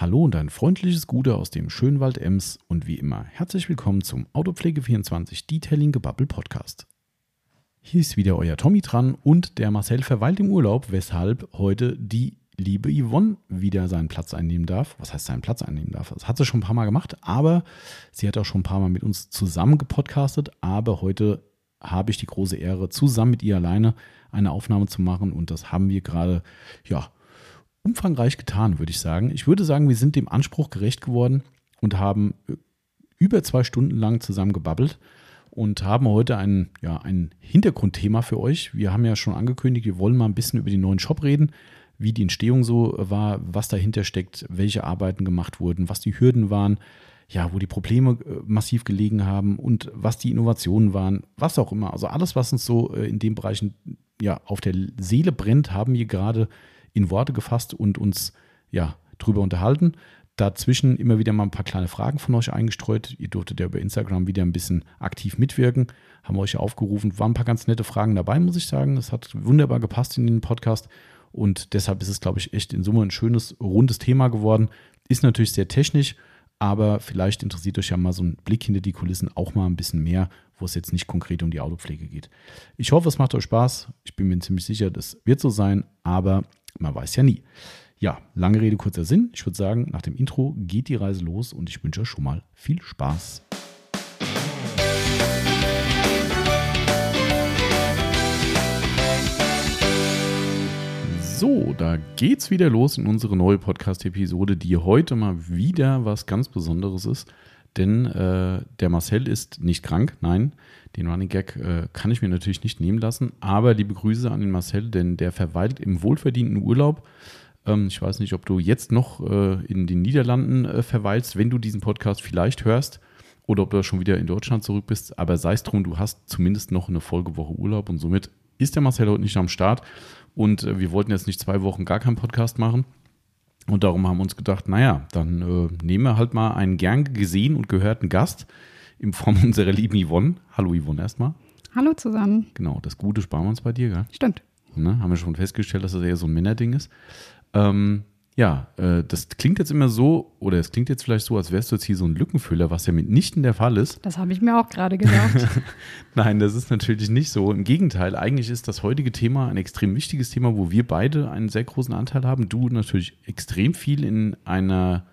Hallo und ein freundliches Gute aus dem schönen Wald Ems und wie immer herzlich willkommen zum Autopflege24 Detailing Gebubble Podcast. Hier ist wieder euer Tommy dran und der Marcel verweilt im Urlaub, weshalb heute die liebe Yvonne wieder seinen Platz einnehmen darf. Was heißt seinen Platz einnehmen darf? Das hat sie schon ein paar Mal gemacht, aber sie hat auch schon ein paar Mal mit uns zusammen gepodcastet. Aber heute habe ich die große Ehre, zusammen mit ihr alleine eine Aufnahme zu machen und das haben wir gerade, ja, umfangreich getan, würde ich sagen. Ich würde sagen, wir sind dem Anspruch gerecht geworden und haben äh, über zwei Stunden lang zusammen gebabbelt und haben heute ein, ja, ein Hintergrundthema für euch. Wir haben ja schon angekündigt, wir wollen mal ein bisschen über den neuen Shop reden, wie die Entstehung so war, was dahinter steckt, welche Arbeiten gemacht wurden, was die Hürden waren, ja, wo die Probleme äh, massiv gelegen haben und was die Innovationen waren, was auch immer. Also alles, was uns so äh, in den Bereichen ja auf der Seele brennt, haben wir gerade in Worte gefasst und uns ja drüber unterhalten. Dazwischen immer wieder mal ein paar kleine Fragen von euch eingestreut. Ihr durftet ja über Instagram wieder ein bisschen aktiv mitwirken. Haben euch aufgerufen. Waren ein paar ganz nette Fragen dabei, muss ich sagen. Das hat wunderbar gepasst in den Podcast. Und deshalb ist es, glaube ich, echt in Summe ein schönes, rundes Thema geworden. Ist natürlich sehr technisch, aber vielleicht interessiert euch ja mal so ein Blick hinter die Kulissen auch mal ein bisschen mehr, wo es jetzt nicht konkret um die Autopflege geht. Ich hoffe, es macht euch Spaß. Ich bin mir ziemlich sicher, das wird so sein, aber man weiß ja nie. Ja, lange Rede, kurzer Sinn. Ich würde sagen, nach dem Intro geht die Reise los und ich wünsche euch schon mal viel Spaß. So, da geht's wieder los in unsere neue Podcast-Episode, die heute mal wieder was ganz Besonderes ist. Denn äh, der Marcel ist nicht krank, nein, den Running Gag äh, kann ich mir natürlich nicht nehmen lassen. Aber liebe Grüße an den Marcel, denn der verweilt im wohlverdienten Urlaub. Ähm, ich weiß nicht, ob du jetzt noch äh, in den Niederlanden äh, verweilst, wenn du diesen Podcast vielleicht hörst. Oder ob du schon wieder in Deutschland zurück bist. Aber sei es drum, du hast zumindest noch eine Folgewoche Urlaub. Und somit ist der Marcel heute nicht am Start. Und äh, wir wollten jetzt nicht zwei Wochen gar keinen Podcast machen. Und darum haben wir uns gedacht, naja, dann äh, nehmen wir halt mal einen gern gesehen und gehörten Gast in Form unserer lieben Yvonne. Hallo Yvonne erstmal. Hallo zusammen. Genau, das Gute sparen wir uns bei dir, gell? Stimmt. Ne, haben wir schon festgestellt, dass das eher so ein Männerding ist. Ähm, ja, äh, das klingt jetzt immer so, oder es klingt jetzt vielleicht so, als wärst du jetzt hier so ein Lückenfüller, was ja mitnichten der Fall ist. Das habe ich mir auch gerade gedacht. Nein, das ist natürlich nicht so. Im Gegenteil, eigentlich ist das heutige Thema ein extrem wichtiges Thema, wo wir beide einen sehr großen Anteil haben. Du natürlich extrem viel in einer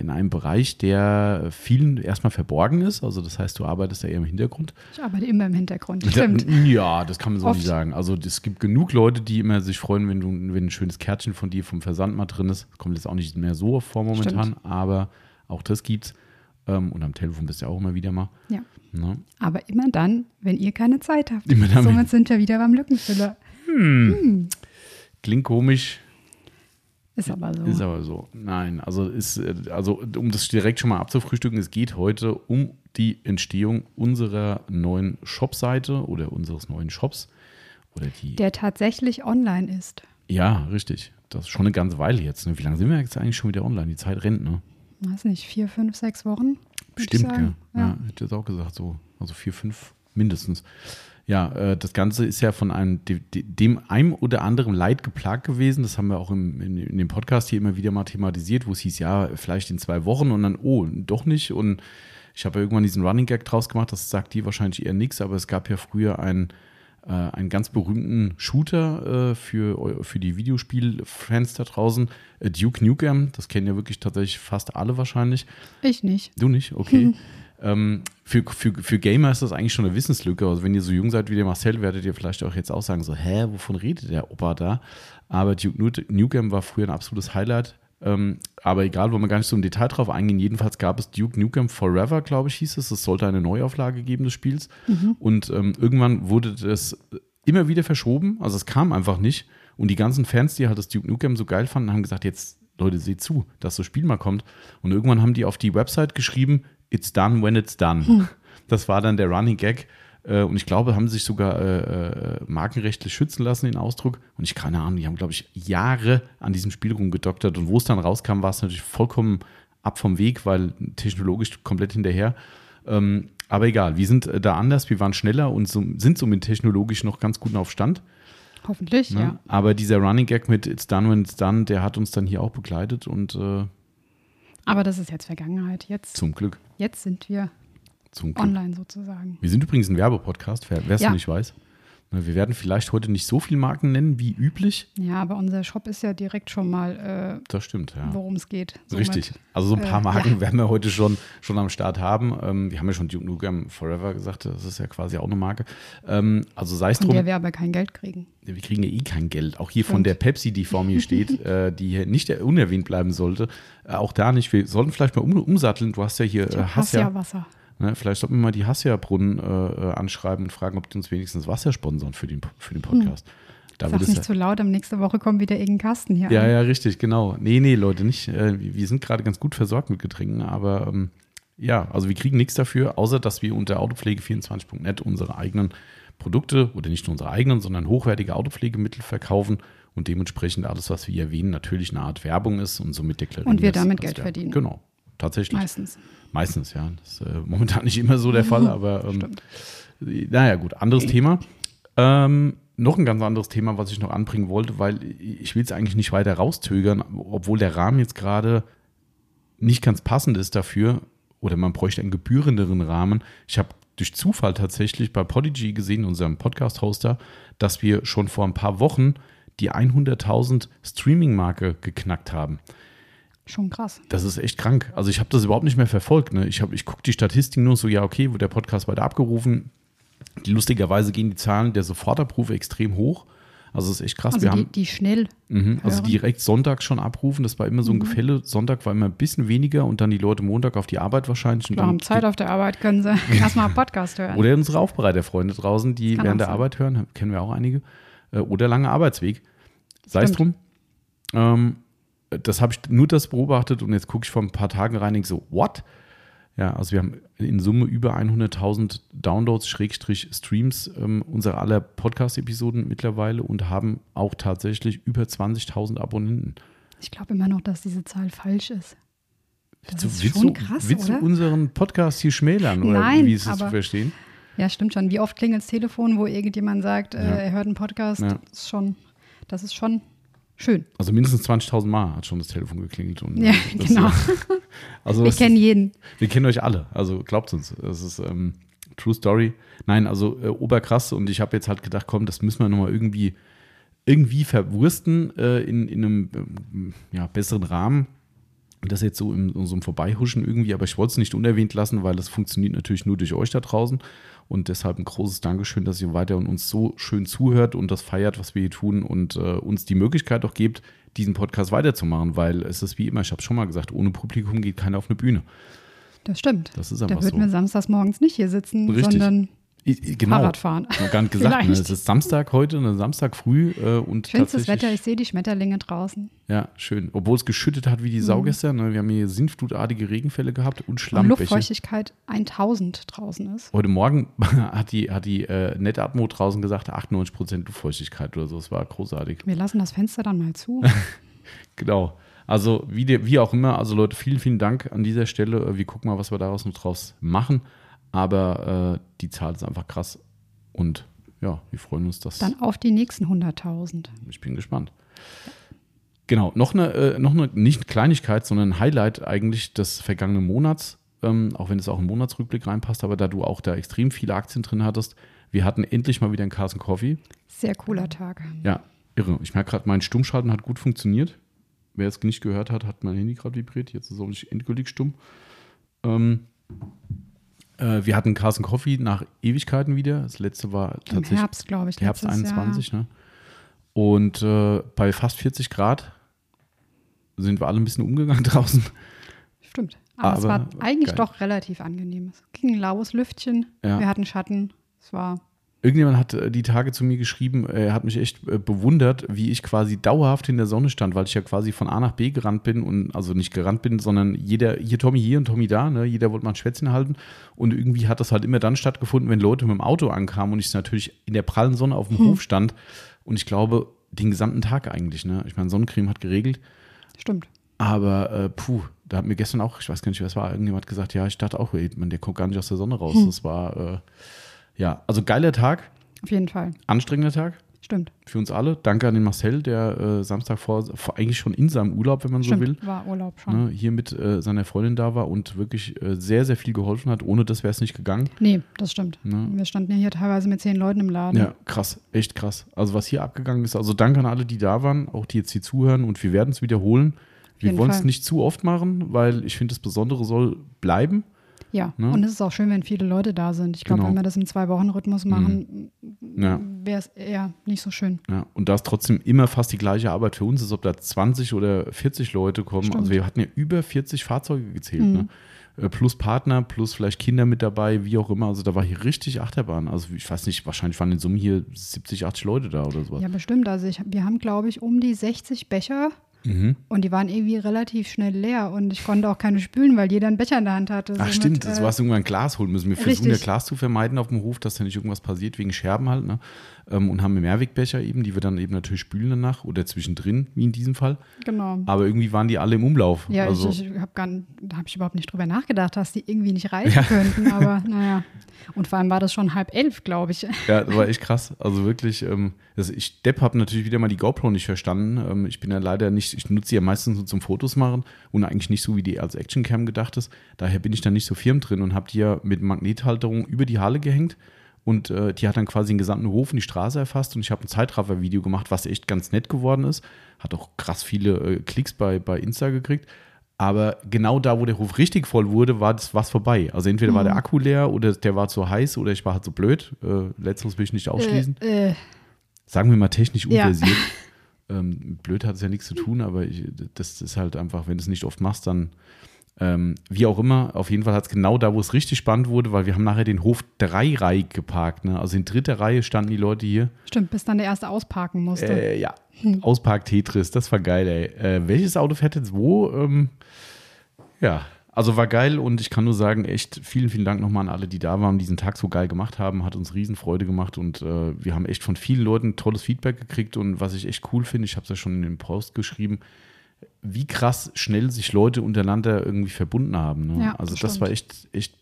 in einem Bereich, der vielen erstmal verborgen ist. Also das heißt, du arbeitest ja eher im Hintergrund. Ich arbeite immer im Hintergrund, stimmt. Ja, das kann man so Oft. nicht sagen. Also es gibt genug Leute, die immer sich freuen, wenn du wenn ein schönes Kärtchen von dir vom Versand mal drin ist. Das kommt jetzt auch nicht mehr so vor momentan, stimmt. aber auch das gibt's. Ähm, und am Telefon bist du ja auch immer wieder mal. Ja. Ne? Aber immer dann, wenn ihr keine Zeit habt. Immer dann, Somit sind wir wieder beim Lückenfüller. Hm. Hm. Klingt komisch, ist aber so. Ist aber so. Nein, also ist, also um das direkt schon mal abzufrühstücken, es geht heute um die Entstehung unserer neuen Shopseite oder unseres neuen Shops. Oder die, Der tatsächlich online ist. Ja, richtig. Das ist schon eine ganze Weile jetzt. Ne? Wie lange sind wir jetzt eigentlich schon wieder online? Die Zeit rennt, ne? Weiß nicht, vier, fünf, sechs Wochen? Stimmt, ja. ja. ja. Hätte ich jetzt auch gesagt, so. Also vier, fünf mindestens. Ja, äh, das Ganze ist ja von einem, dem einem oder anderen Leid geplagt gewesen. Das haben wir auch im, in, in, dem Podcast hier immer wieder mal thematisiert, wo es hieß, ja, vielleicht in zwei Wochen und dann, oh, doch nicht. Und ich habe ja irgendwann diesen Running Gag draus gemacht, das sagt dir wahrscheinlich eher nichts, aber es gab ja früher einen, äh, einen ganz berühmten Shooter äh, für, für die Videospielfans da draußen, äh, Duke Nukem. Das kennen ja wirklich tatsächlich fast alle wahrscheinlich. Ich nicht. Du nicht? Okay. Hm. Ähm, für, für, für Gamer ist das eigentlich schon eine Wissenslücke. Also wenn ihr so jung seid wie der Marcel, werdet ihr vielleicht auch jetzt auch sagen, so, hä, wovon redet der Opa da? Aber Duke Nukem war früher ein absolutes Highlight. Ähm, aber egal, wollen wir gar nicht so im Detail drauf eingehen. Jedenfalls gab es Duke Nukem Forever, glaube ich, hieß es. Es sollte eine Neuauflage geben des Spiels. Mhm. Und ähm, irgendwann wurde das immer wieder verschoben. Also es kam einfach nicht. Und die ganzen Fans, die halt das Duke Nukem so geil fanden, haben gesagt, jetzt Leute, seht zu, dass das Spiel mal kommt. Und irgendwann haben die auf die Website geschrieben, it's done when it's done. Hm. Das war dann der Running Gag. Äh, und ich glaube, haben sich sogar äh, äh, markenrechtlich schützen lassen, den Ausdruck. Und ich keine Ahnung, die haben, glaube ich, Jahre an diesem Spiel rumgedoktert. Und wo es dann rauskam, war es natürlich vollkommen ab vom Weg, weil technologisch komplett hinterher. Ähm, aber egal, wir sind da anders, wir waren schneller und so, sind somit technologisch noch ganz gut auf Stand. Hoffentlich, ne? ja. Aber dieser Running Gag mit It's done when it's done, der hat uns dann hier auch begleitet und äh, Aber das ist jetzt Vergangenheit. Jetzt, Zum Glück. jetzt sind wir Zum Glück. online sozusagen. Wir sind übrigens ein Werbepodcast, wer es Ja. nicht weiß. Ne, Wir werden vielleicht heute nicht so viele Marken nennen wie üblich. Ja, aber unser Shop ist ja direkt schon mal, Das stimmt, äh, ja. worum es geht. Somit- Richtig. Also so ein paar äh, Marken ja. werden wir heute schon, schon am Start haben. Ähm, wir haben ja schon Duke Nukem Forever gesagt, das ist ja quasi auch eine Marke. Ähm, also sei es Von drum, der wir aber kein Geld kriegen. wir kriegen ja eh kein Geld. Auch hier von der Pepsi, die vor mir steht, äh, die hier nicht unerwähnt bleiben sollte. Äh, auch da nicht. Wir sollten vielleicht mal um, umsatteln. Du hast ja hier Ich äh, hasse Hassia. ja Wasser. Ne, vielleicht sollten wir mal die Hassia-Brunnen äh, äh, anschreiben und fragen, ob die uns wenigstens Wasser sponsern für den, für den Podcast. Da Sag nicht ja, zu laut, am nächste Woche kommt wieder irgendein Kasten hier ja, an. ja, richtig, genau. Nee, nee, Leute, nicht. Äh, wir sind gerade ganz gut versorgt mit Getränken, aber ähm, ja, also wir kriegen nichts dafür, außer dass wir unter autopflege24.net unsere eigenen Produkte oder nicht nur unsere eigenen, sondern hochwertige Autopflegemittel verkaufen und dementsprechend alles, was wir hier erwähnen, natürlich eine Art Werbung ist und somit deklarieren Und wir damit Geld verdienen. Genau, tatsächlich. Meistens. Meistens, ja. Das ist äh, momentan nicht immer so der Fall, aber ähm, naja, gut, anderes Thema. Ähm, noch ein ganz anderes Thema, was ich noch anbringen wollte, weil ich will es eigentlich nicht weiter rauszögern, obwohl der Rahmen jetzt gerade nicht ganz passend ist dafür oder man bräuchte einen gebührenderen Rahmen. Ich habe durch Zufall tatsächlich bei Podigy gesehen, unserem Podcast-Hoster, dass wir schon vor ein paar Wochen die 100.000 Streaming-Marke geknackt haben. Schon krass. Das ist echt krank. Also ich habe das überhaupt nicht mehr verfolgt. Ne? Ich, hab- ich gucke die Statistiken nur so, ja, okay, wird der Podcast weiter abgerufen. Lustigerweise gehen die Zahlen der Sofortabrufe extrem hoch. Also es ist echt krass. Also Wir die, haben die schnell. mhm, also direkt Sonntag schon abrufen. Das war immer so ein Gefälle. Sonntag war immer ein bisschen weniger und dann die Leute Montag auf die Arbeit wahrscheinlich. Wir haben Zeit auf der Arbeit, können sie erstmal Podcast hören. oder unsere Aufbereiterfreunde draußen, die während der sein. Arbeit hören, kennen wir auch einige. Äh, Oder langer Arbeitsweg. Sei es drum. Ähm, das habe ich nur das beobachtet und jetzt gucke ich vor ein paar Tagen rein und denke so, what? Ja, also wir haben in Summe über 100.000 Downloads, Schrägstrich Streams ähm, unserer aller Podcast-Episoden mittlerweile und haben auch tatsächlich über 20.000 Abonnenten. Ich glaube immer noch, dass diese Zahl falsch ist. Das Willst du- ist willst schon du, krass, willst oder? du unseren Podcast hier schmälern oder Nein, wie ist das zu verstehen? Ja, stimmt schon. Wie oft klingelt das Telefon, wo irgendjemand sagt, Ja. äh, er hört einen Podcast? Ja. Das ist schon, das ist schon schön. Also mindestens 20.000 Mal hat schon das Telefon geklingelt. Und, Ja, äh, das, genau. Also Ich es kenne ist- jeden. Wir kennen euch alle, also glaubt uns. Es ist ähm, True Story. Nein, also äh, oberkrass und ich habe jetzt halt gedacht, komm, das müssen wir nochmal irgendwie, irgendwie verwursten äh, in, in einem ähm, ja, besseren Rahmen. Und Das jetzt so in, in so einem Vorbeihuschen irgendwie, aber ich wollte es nicht unerwähnt lassen, weil das funktioniert natürlich nur durch euch da draußen. Und deshalb ein großes Dankeschön, dass ihr weiter und uns so schön zuhört und das feiert, was wir hier tun und äh, uns die Möglichkeit auch gebt, diesen Podcast weiterzumachen, weil es ist wie immer, ich habe es schon mal gesagt, ohne Publikum geht keiner auf eine Bühne. Das stimmt. Das ist Da einfach würden so. wir samstags morgens nicht hier sitzen, Richtig. sondern Ich, genau. Fahrrad fahren. Noch gar nicht gesagt. Ne? Es ist Samstag heute, ne? Samstag früh äh, und Schönstes Wetter, ich sehe die Schmetterlinge draußen. Ja, schön. Obwohl es geschüttet hat wie die Sau gestern. Ne? Wir haben hier sinnflutartige Regenfälle gehabt und Und Schlammbäche. Luftfeuchtigkeit 1000 draußen ist. Heute Morgen hat die, hat die äh, Netatmo draußen gesagt, 98% Luftfeuchtigkeit oder so. Das war großartig. Wir lassen das Fenster dann mal zu. Genau. Also wie, der, wie auch immer, also Leute, vielen, vielen Dank an dieser Stelle. Äh, Wir gucken mal, was wir daraus noch draus machen. Aber äh, die Zahl ist einfach krass. Und ja, wir freuen uns, dass. Dann auf die nächsten 100.000. Ich bin gespannt. Genau, noch eine, äh, noch eine, nicht eine Kleinigkeit, sondern ein Highlight eigentlich des vergangenen Monats, ähm, auch wenn es auch im Monatsrückblick reinpasst, aber da du auch da extrem viele Aktien drin hattest, wir hatten endlich mal wieder einen Carson Coffee. Sehr cooler Tag. Ja, irre. Ich merke gerade, mein Stummschalten hat gut funktioniert. Wer es nicht gehört hat, hat mein Handy gerade vibriert. Jetzt ist es auch nicht endgültig stumm. Ähm, äh, wir hatten Carson Coffee nach Ewigkeiten wieder. Das letzte war Im tatsächlich Herbst, glaube ich. Herbst letztes 21, ne? Und äh, bei fast 40 Grad sind wir alle ein bisschen umgegangen draußen. Jahr. Stimmt. Aber, es Aber war eigentlich geil. doch relativ angenehm. Es ging ein laues Lüftchen. Ja. Wir hatten Schatten. Es war Irgendjemand hat äh, die Tage zu mir geschrieben, er hat mich echt äh, bewundert, wie ich quasi dauerhaft in der Sonne stand, weil ich ja quasi von A nach B gerannt bin und also nicht gerannt bin, sondern jeder, hier Tommy hier und Tommy da, ne? jeder wollte mal ein Schwätzchen halten und irgendwie hat das halt immer dann stattgefunden, wenn Leute mit dem Auto ankamen und ich natürlich in der prallen Sonne auf dem Hof stand und ich glaube, den gesamten Tag eigentlich, ne? Ich meine, Sonnencreme hat geregelt, stimmt. Aber äh, puh, da hat mir gestern auch, ich weiß gar nicht, wer es war, irgendjemand gesagt, ja, ich dachte auch, ey, man, der kommt gar nicht aus der Sonne raus. Das war, äh, ja, also geiler Tag, Auf jeden Fall. anstrengender Tag. Stimmt. Für uns alle. Danke an den Marcel, der äh, Samstag vor, vor, eigentlich schon in seinem Urlaub, wenn man Stimmt, so will, war Urlaub schon. ne, hier mit äh, seiner Freundin da war und wirklich äh, sehr, sehr viel geholfen hat. Ohne das wäre es nicht gegangen. Nee, das stimmt. Ne? Wir standen ja hier teilweise mit zehn Leuten im Laden. Ja, krass, echt krass. Also was hier abgegangen ist, also danke an alle, die da waren, auch die jetzt hier zuhören und wir werden es wiederholen. Wir wollen es nicht zu oft machen, weil ich finde, das Besondere soll bleiben. Ja, Ne? und es ist auch schön, wenn viele Leute da sind. Ich glaube, Genau. Mhm. wenn wir das im Zwei-Wochen-Rhythmus machen, Ja. wäre es eher nicht so schön. Ja, und da ist trotzdem immer fast die gleiche Arbeit für uns ist, ob da 20 oder 40 Leute kommen. Stimmt. Also wir hatten ja über 40 Fahrzeuge gezählt, Mhm. ne? Äh, Plus Partner, plus vielleicht Kinder mit dabei, wie auch immer. Also da war hier richtig Achterbahn. Also ich weiß nicht, wahrscheinlich waren in Summe hier 70, 80 Leute da oder sowas. Ja, bestimmt. Also ich, wir haben, glaube ich, um die 60 Becher Mhm. und die waren irgendwie relativ schnell leer und ich konnte auch keine spülen, weil jeder einen Becher in der Hand hatte. Ach Somit, stimmt, das äh, war irgendwann ein Glas holen müssen. Wir versuchen ja. Glas zu vermeiden auf dem Hof, dass da nicht irgendwas passiert wegen Scherben halt. Ne? Ähm, Und haben Mehrwegbecher eben, die wir dann eben natürlich spülen danach oder zwischendrin, wie in diesem Fall. Genau. Aber irgendwie waren die alle im Umlauf. Ja, also, ich, ich habe gar nicht- da habe ich überhaupt nicht drüber nachgedacht, dass die irgendwie nicht reichen könnten, aber naja. Und vor allem war das schon halb elf, glaube ich. Ja, das war echt krass. Also wirklich, ähm, das, ich Depp habe natürlich wieder mal die GoPro nicht verstanden. Ähm, ich bin ja leider nicht, ich nutze sie ja meistens nur zum Fotos machen und eigentlich nicht so, wie die als Actioncam gedacht ist. Daher bin ich da nicht so firm drin und habe die ja mit Magnethalterung über die Halle gehängt. Und äh, die hat dann quasi den gesamten Hof und die Straße erfasst und ich habe ein Zeitraffer-Video gemacht, was echt ganz nett geworden ist. Hat auch krass viele äh, Klicks bei, bei Insta gekriegt. Aber genau da, wo der Hof richtig voll wurde, war das was vorbei. Also entweder war Mhm. der Akku leer oder der war zu heiß oder ich war halt so blöd. Äh, letzteres will ich nicht ausschließen. Äh, äh, Sagen wir mal technisch Ja. unversiert. ähm, blöd hat es ja nichts zu tun, aber ich, das ist halt einfach, wenn du es nicht oft machst, dann ähm, wie auch immer, auf jeden Fall hat es genau da, wo es richtig spannend wurde, weil wir haben nachher den Hof dreireihig geparkt. Ne? Also in dritter Reihe standen die Leute hier. stimmt, bis dann der erste ausparken musste. Äh, ja, Auspark Tetris, das war geil, ey. Äh, welches Auto fährt jetzt wo? Ähm, ja, also war geil und ich kann nur sagen, echt vielen, vielen Dank nochmal an alle, die da waren, diesen Tag so geil gemacht haben. Hat uns Riesenfreude gemacht und äh, wir haben echt von vielen Leuten tolles Feedback gekriegt und was ich echt cool finde, ich habe es ja schon in dem Post geschrieben, wie krass schnell sich Leute untereinander irgendwie verbunden haben. Ne? Ja, also das das war stimmt. echt, echt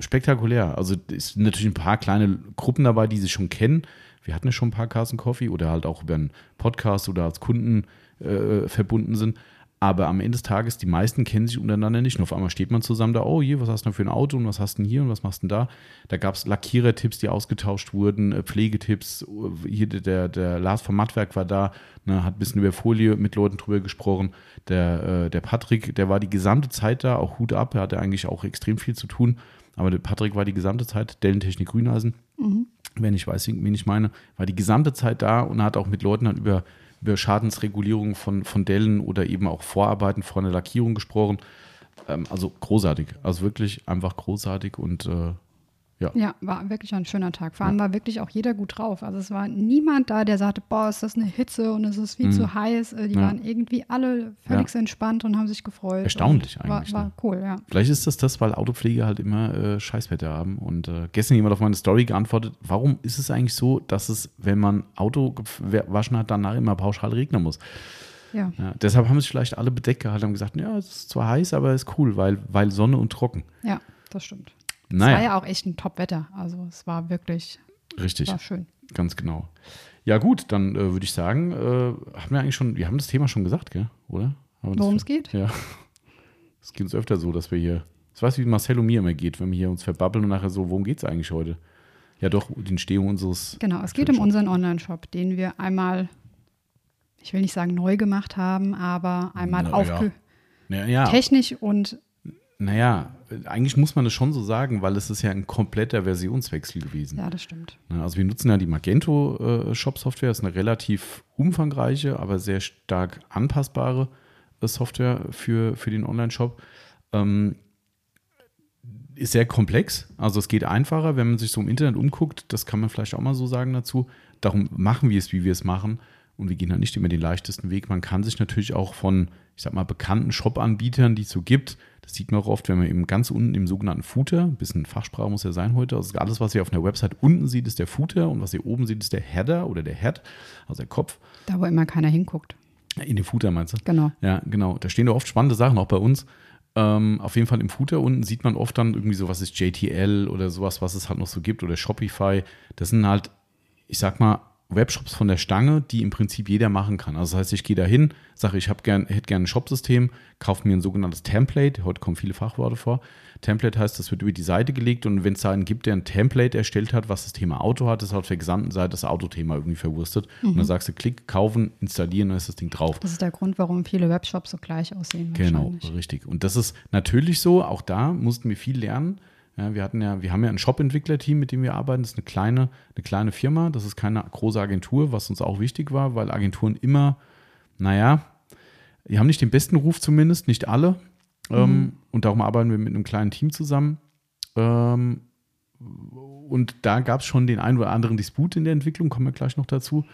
spektakulär. Also es sind natürlich ein paar kleine Gruppen dabei, die sich schon kennen. Wir hatten ja schon ein paar Carson Coffee oder halt auch über einen Podcast oder als Kunden äh, verbunden sind. Aber am Ende des Tages, die meisten kennen sich untereinander nicht. Und auf einmal steht man zusammen da, oh, hier, was hast du denn für ein Auto und was hast du denn hier und was machst du denn da? Da gab es Lackierertipps, die ausgetauscht wurden, äh, Pflegetipps. Hier der, der Lars vom Mattwerk war da, ne, hat ein bisschen über Folie mit Leuten drüber gesprochen. Der, äh, der Patrick, der war die gesamte Zeit da, auch Hut ab, er hatte eigentlich auch extrem viel zu tun. Aber der Patrick war die gesamte Zeit, Dellentechnik Grüneisen, wenn ich weiß, wen ich meine, war die gesamte Zeit da und hat auch mit Leuten dann über, über Schadensregulierung von, von Dellen oder eben auch Vorarbeiten vor einer Lackierung gesprochen. Ähm, also großartig, also wirklich einfach großartig und äh, ja. Ja, war wirklich ein schöner Tag. Vor allem war wirklich auch jeder gut drauf. Also es war niemand da, der sagte, boah, ist das eine Hitze und es ist viel zu heiß. Äh, Die Mhm. Ja. waren irgendwie alle völlig Ja. entspannt und haben sich gefreut. Erstaunlich und war, eigentlich, War ne? cool, ja. Vielleicht ist das das, weil Autopflege halt immer äh, Scheißwetter haben. Und äh, gestern jemand auf meine Story geantwortet, warum ist es eigentlich so, dass es, wenn man Auto gewaschen hat, danach immer pauschal regnen muss? Ja, Ja, deshalb haben sich vielleicht alle bedeckt gehalten und gesagt, ja, es ist zwar heiß, aber es ist cool, weil, weil Sonne und trocken. ja das stimmt. Es Naja. war ja auch echt ein Top-Wetter. Also es war wirklich, Richtig, war schön. ganz genau. Ja gut, dann äh, würde ich sagen, äh, haben wir eigentlich schon, wir haben das Thema schon gesagt, gell? oder? Worum es geht? Ja. Es geht uns öfter so, dass wir hier, das weiß wie Marcel und mir immer geht, wenn wir hier uns verbabbeln und nachher so, worum geht es eigentlich heute? Ja doch, die Entstehung unseres Genau, es geht um unseren Online-Shop, den wir einmal, ich will nicht sagen neu gemacht haben, aber einmal Na aufge ja. Ja, technisch und naja, eigentlich muss man das schon so sagen, weil es ist ja ein kompletter Versionswechsel gewesen. ja, das stimmt. Also wir nutzen ja die Magento äh, Shop Software, ist eine relativ umfangreiche, aber sehr stark anpassbare äh, Software für, für den Online-Shop. Ähm, ist sehr komplex, also es geht einfacher, wenn man sich so im Internet umguckt, das kann man vielleicht auch mal so sagen dazu. Darum machen wir es, wie wir es machen und wir gehen halt nicht immer den leichtesten Weg. Man kann sich natürlich auch von, ich sag mal, bekannten Shop-Anbietern, die es so gibt, das sieht man auch oft, wenn man eben ganz unten im sogenannten Footer, ein bisschen Fachsprache muss ja sein heute, also alles, was ihr auf einer Website unten sieht, ist der Footer und was ihr oben seht, ist der Header oder der Head, also der Kopf. Da, wo immer keiner hinguckt. In dem Footer meinst du? Genau. Ja, genau. Da stehen da oft spannende Sachen, auch bei uns. Ähm, auf jeden Fall im Footer unten sieht man oft dann irgendwie so, was ist JTL oder sowas, was es halt noch so gibt oder Shopify. Das sind halt, ich sag mal, Webshops von der Stange, die im Prinzip jeder machen kann. Also das heißt, ich gehe da hin, sage, ich gern, hätte gerne ein Shopsystem, kaufe mir ein sogenanntes Template. Heute kommen viele Fachworte vor. Template heißt, das wird über die Seite gelegt und wenn es einen gibt, der ein Template erstellt hat, was das Thema Auto hat, ist auf der gesamten Seite das Autothema irgendwie verwurstet. Mhm. Und dann sagst du, klick, kaufen, installieren, dann ist das Ding drauf. Das ist der Grund, warum viele Webshops so gleich aussehen. Genau, richtig. Und das ist natürlich so, auch da mussten wir viel lernen. Ja, wir hatten ja, wir haben ja ein Shop-Entwicklerteam, mit dem wir arbeiten. Das ist eine kleine, eine kleine Firma. Das ist keine große Agentur, was uns auch wichtig war, weil Agenturen immer, naja, die haben nicht den besten Ruf zumindest, nicht alle. Ähm, mhm. Ähm, und darum arbeiten wir mit einem kleinen Team zusammen. Ähm, und da gab es schon den einen oder anderen Disput in der Entwicklung, kommen wir gleich noch dazu.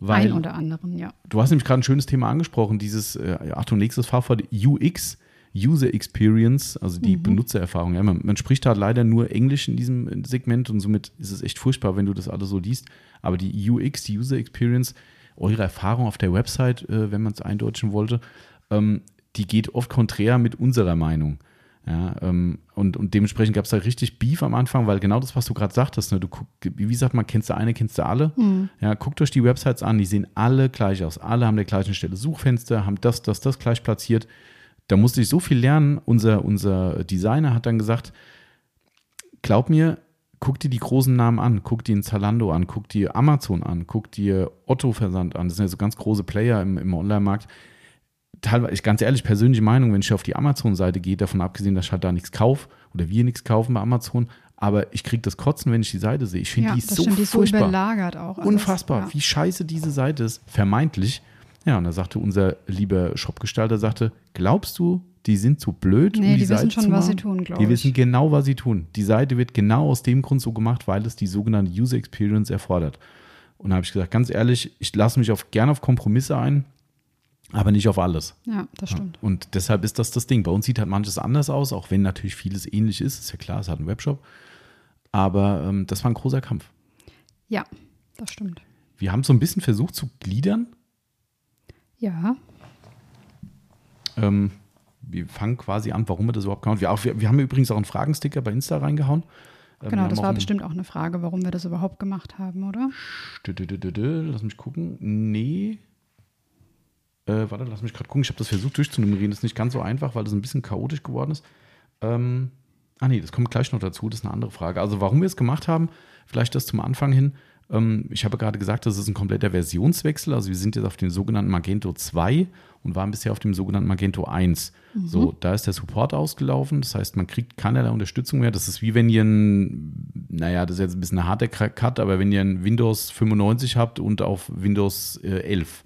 Weil, ein oder anderen, ja. Du hast nämlich gerade ein schönes Thema angesprochen, dieses, äh, Achtung, nächstes Fachwort, UX. User Experience, also die mhm. Benutzererfahrung. Ja, man, man, spricht da leider nur Englisch in diesem Segment und somit ist es echt furchtbar, wenn du das alles so liest. Aber die UX, die User Experience, eure Erfahrung auf der Website, äh, wenn man es eindeutschen wollte, ähm, die geht oft konträr mit unserer Meinung. Ja, ähm, und, und dementsprechend gab es da richtig Beef am Anfang, weil genau das, was du gerade sagtest, ne, du guck, wie sagt man, kennst du eine, kennst du alle? Mhm. Ja, guckt euch die Websites an, die sehen alle gleich aus. Alle haben der gleichen Stelle Suchfenster, haben das, das, das gleich platziert da musste ich so viel lernen. Unser, unser Designer hat dann gesagt, glaub mir, guck dir die großen Namen an, guck dir Zalando an, guck dir Amazon an, guck dir Otto Versand an. Das sind ja so ganz große Player im, im Online-Markt. Teilweise, ich ganz ehrlich, persönliche Meinung, wenn ich auf die Amazon-Seite gehe, davon abgesehen, dass ich halt da nichts kaufe oder wir nichts kaufen bei Amazon, aber ich kriege das Kotzen, wenn ich die Seite sehe. Ich finde ja, die so die ist furchtbar. so überlagert auch. Alles. Unfassbar, ja. wie scheiße diese Seite ist, vermeintlich. Ja, und da sagte unser lieber Shopgestalter, sagte, glaubst du, die sind zu blöd, nee, um die, die Seite wissen schon, was sie tun, glaube ich. Die wissen genau, was sie tun. Die Seite wird genau aus dem Grund so gemacht, weil es die sogenannte User Experience erfordert. Und da habe ich gesagt, ganz ehrlich, ich lasse mich auf, gerne auf Kompromisse ein, aber nicht auf alles. Ja, das stimmt. Ja, und deshalb ist das das Ding. Bei uns sieht halt manches anders aus, auch wenn natürlich vieles ähnlich ist. Ist ja klar, es hat einen Webshop. Aber ähm, das war ein großer Kampf. Ja, das stimmt. Wir haben so ein bisschen versucht zu gliedern, ja. Ähm, wir fangen quasi an, warum wir das überhaupt machen. Wir, wir, wir haben übrigens auch einen Fragensticker bei Insta reingehauen. Ähm, genau, das war bestimmt auch eine Frage, warum wir das überhaupt gemacht haben, oder? Lass mich gucken. Nee. Äh, warte, lass mich gerade gucken. Ich habe das versucht durchzunummerieren. Das ist nicht ganz so einfach, weil das ein bisschen chaotisch geworden ist. Ähm, ah, nee, das kommt gleich noch dazu. Das ist eine andere Frage. Also, warum wir es gemacht haben, vielleicht das zum Anfang hin. Ähm, ich habe gerade gesagt, das ist ein kompletter Versionswechsel. Also wir sind jetzt auf dem sogenannten Magento 2 und waren bisher auf dem sogenannten Magento 1. Mhm. So, da ist der Support ausgelaufen. Das heißt, man kriegt keinerlei Unterstützung mehr. Das ist wie wenn ihr ein, naja, das ist jetzt ein bisschen ein harter Cut, aber wenn ihr ein Windows 95 habt und auf Windows 11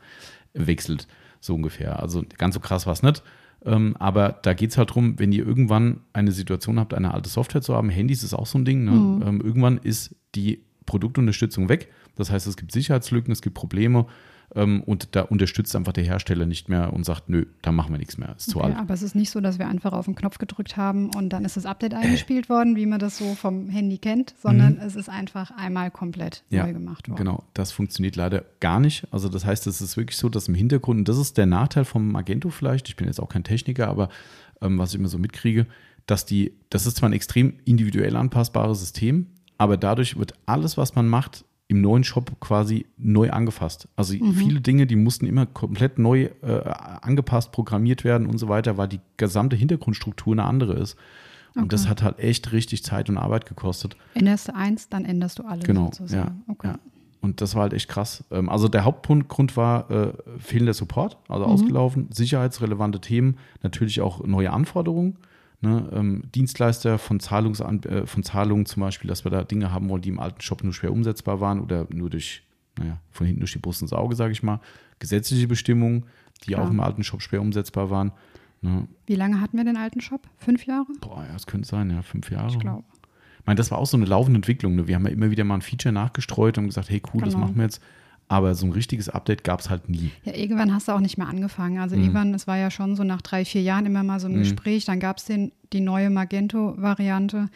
äh, wechselt, so ungefähr. Also ganz so krass war es nicht. Ähm, aber da geht es halt darum, wenn ihr irgendwann eine Situation habt, eine alte Software zu haben, Handys ist auch so ein Ding, ne? mhm. ähm, irgendwann ist die Produktunterstützung weg. Das heißt, es gibt Sicherheitslücken, es gibt Probleme ähm, und da unterstützt einfach der Hersteller nicht mehr und sagt, nö, da machen wir nichts mehr, ist zu okay, alt. Aber es ist nicht so, dass wir einfach auf den Knopf gedrückt haben und dann ist das Update äh. eingespielt worden, wie man das so vom Handy kennt, sondern mhm. es ist einfach einmal komplett ja, neu gemacht worden. Genau, das funktioniert leider gar nicht. Also das heißt, es ist wirklich so, dass im Hintergrund, und das ist der Nachteil vom Magento vielleicht, ich bin jetzt auch kein Techniker, aber ähm, was ich immer so mitkriege, dass die, das ist zwar ein extrem individuell anpassbares System, aber dadurch wird alles, was man macht, im neuen Shop quasi neu angefasst. Also mhm. viele Dinge, die mussten immer komplett neu äh, angepasst, programmiert werden und so weiter, weil die gesamte Hintergrundstruktur eine andere ist. Und okay. das hat halt echt richtig Zeit und Arbeit gekostet. Änderst du eins, dann änderst du alles. Genau, ja, okay. ja. Und das war halt echt krass. Ähm, also der Hauptgrund war äh, fehlender Support, also mhm. ausgelaufen, sicherheitsrelevante Themen, natürlich auch neue Anforderungen. Ne, ähm, Dienstleister von, Zahlungsan äh, von Zahlungen zum Beispiel, dass wir da Dinge haben wollen, die im alten Shop nur schwer umsetzbar waren oder nur durch, naja, von hinten durch die Brust ins Auge, sage ich mal. Gesetzliche Bestimmungen, die Klar. auch im alten Shop schwer umsetzbar waren. Ne. Wie lange hatten wir den alten Shop? Fünf Jahre? Boah, ja, das könnte sein, ja, fünf Jahre. Ich glaube. Ich meine, das war auch so eine laufende Entwicklung. Ne? Wir haben ja immer wieder mal ein Feature nachgestreut und gesagt, hey, cool, genau. das machen wir jetzt. Aber so ein richtiges Update gab es halt nie. Ja, irgendwann hast du auch nicht mehr angefangen. Also mhm. irgendwann, es war ja schon so nach drei, vier Jahren immer mal so ein mhm. Gespräch. Dann gab es die neue Magento-Variante.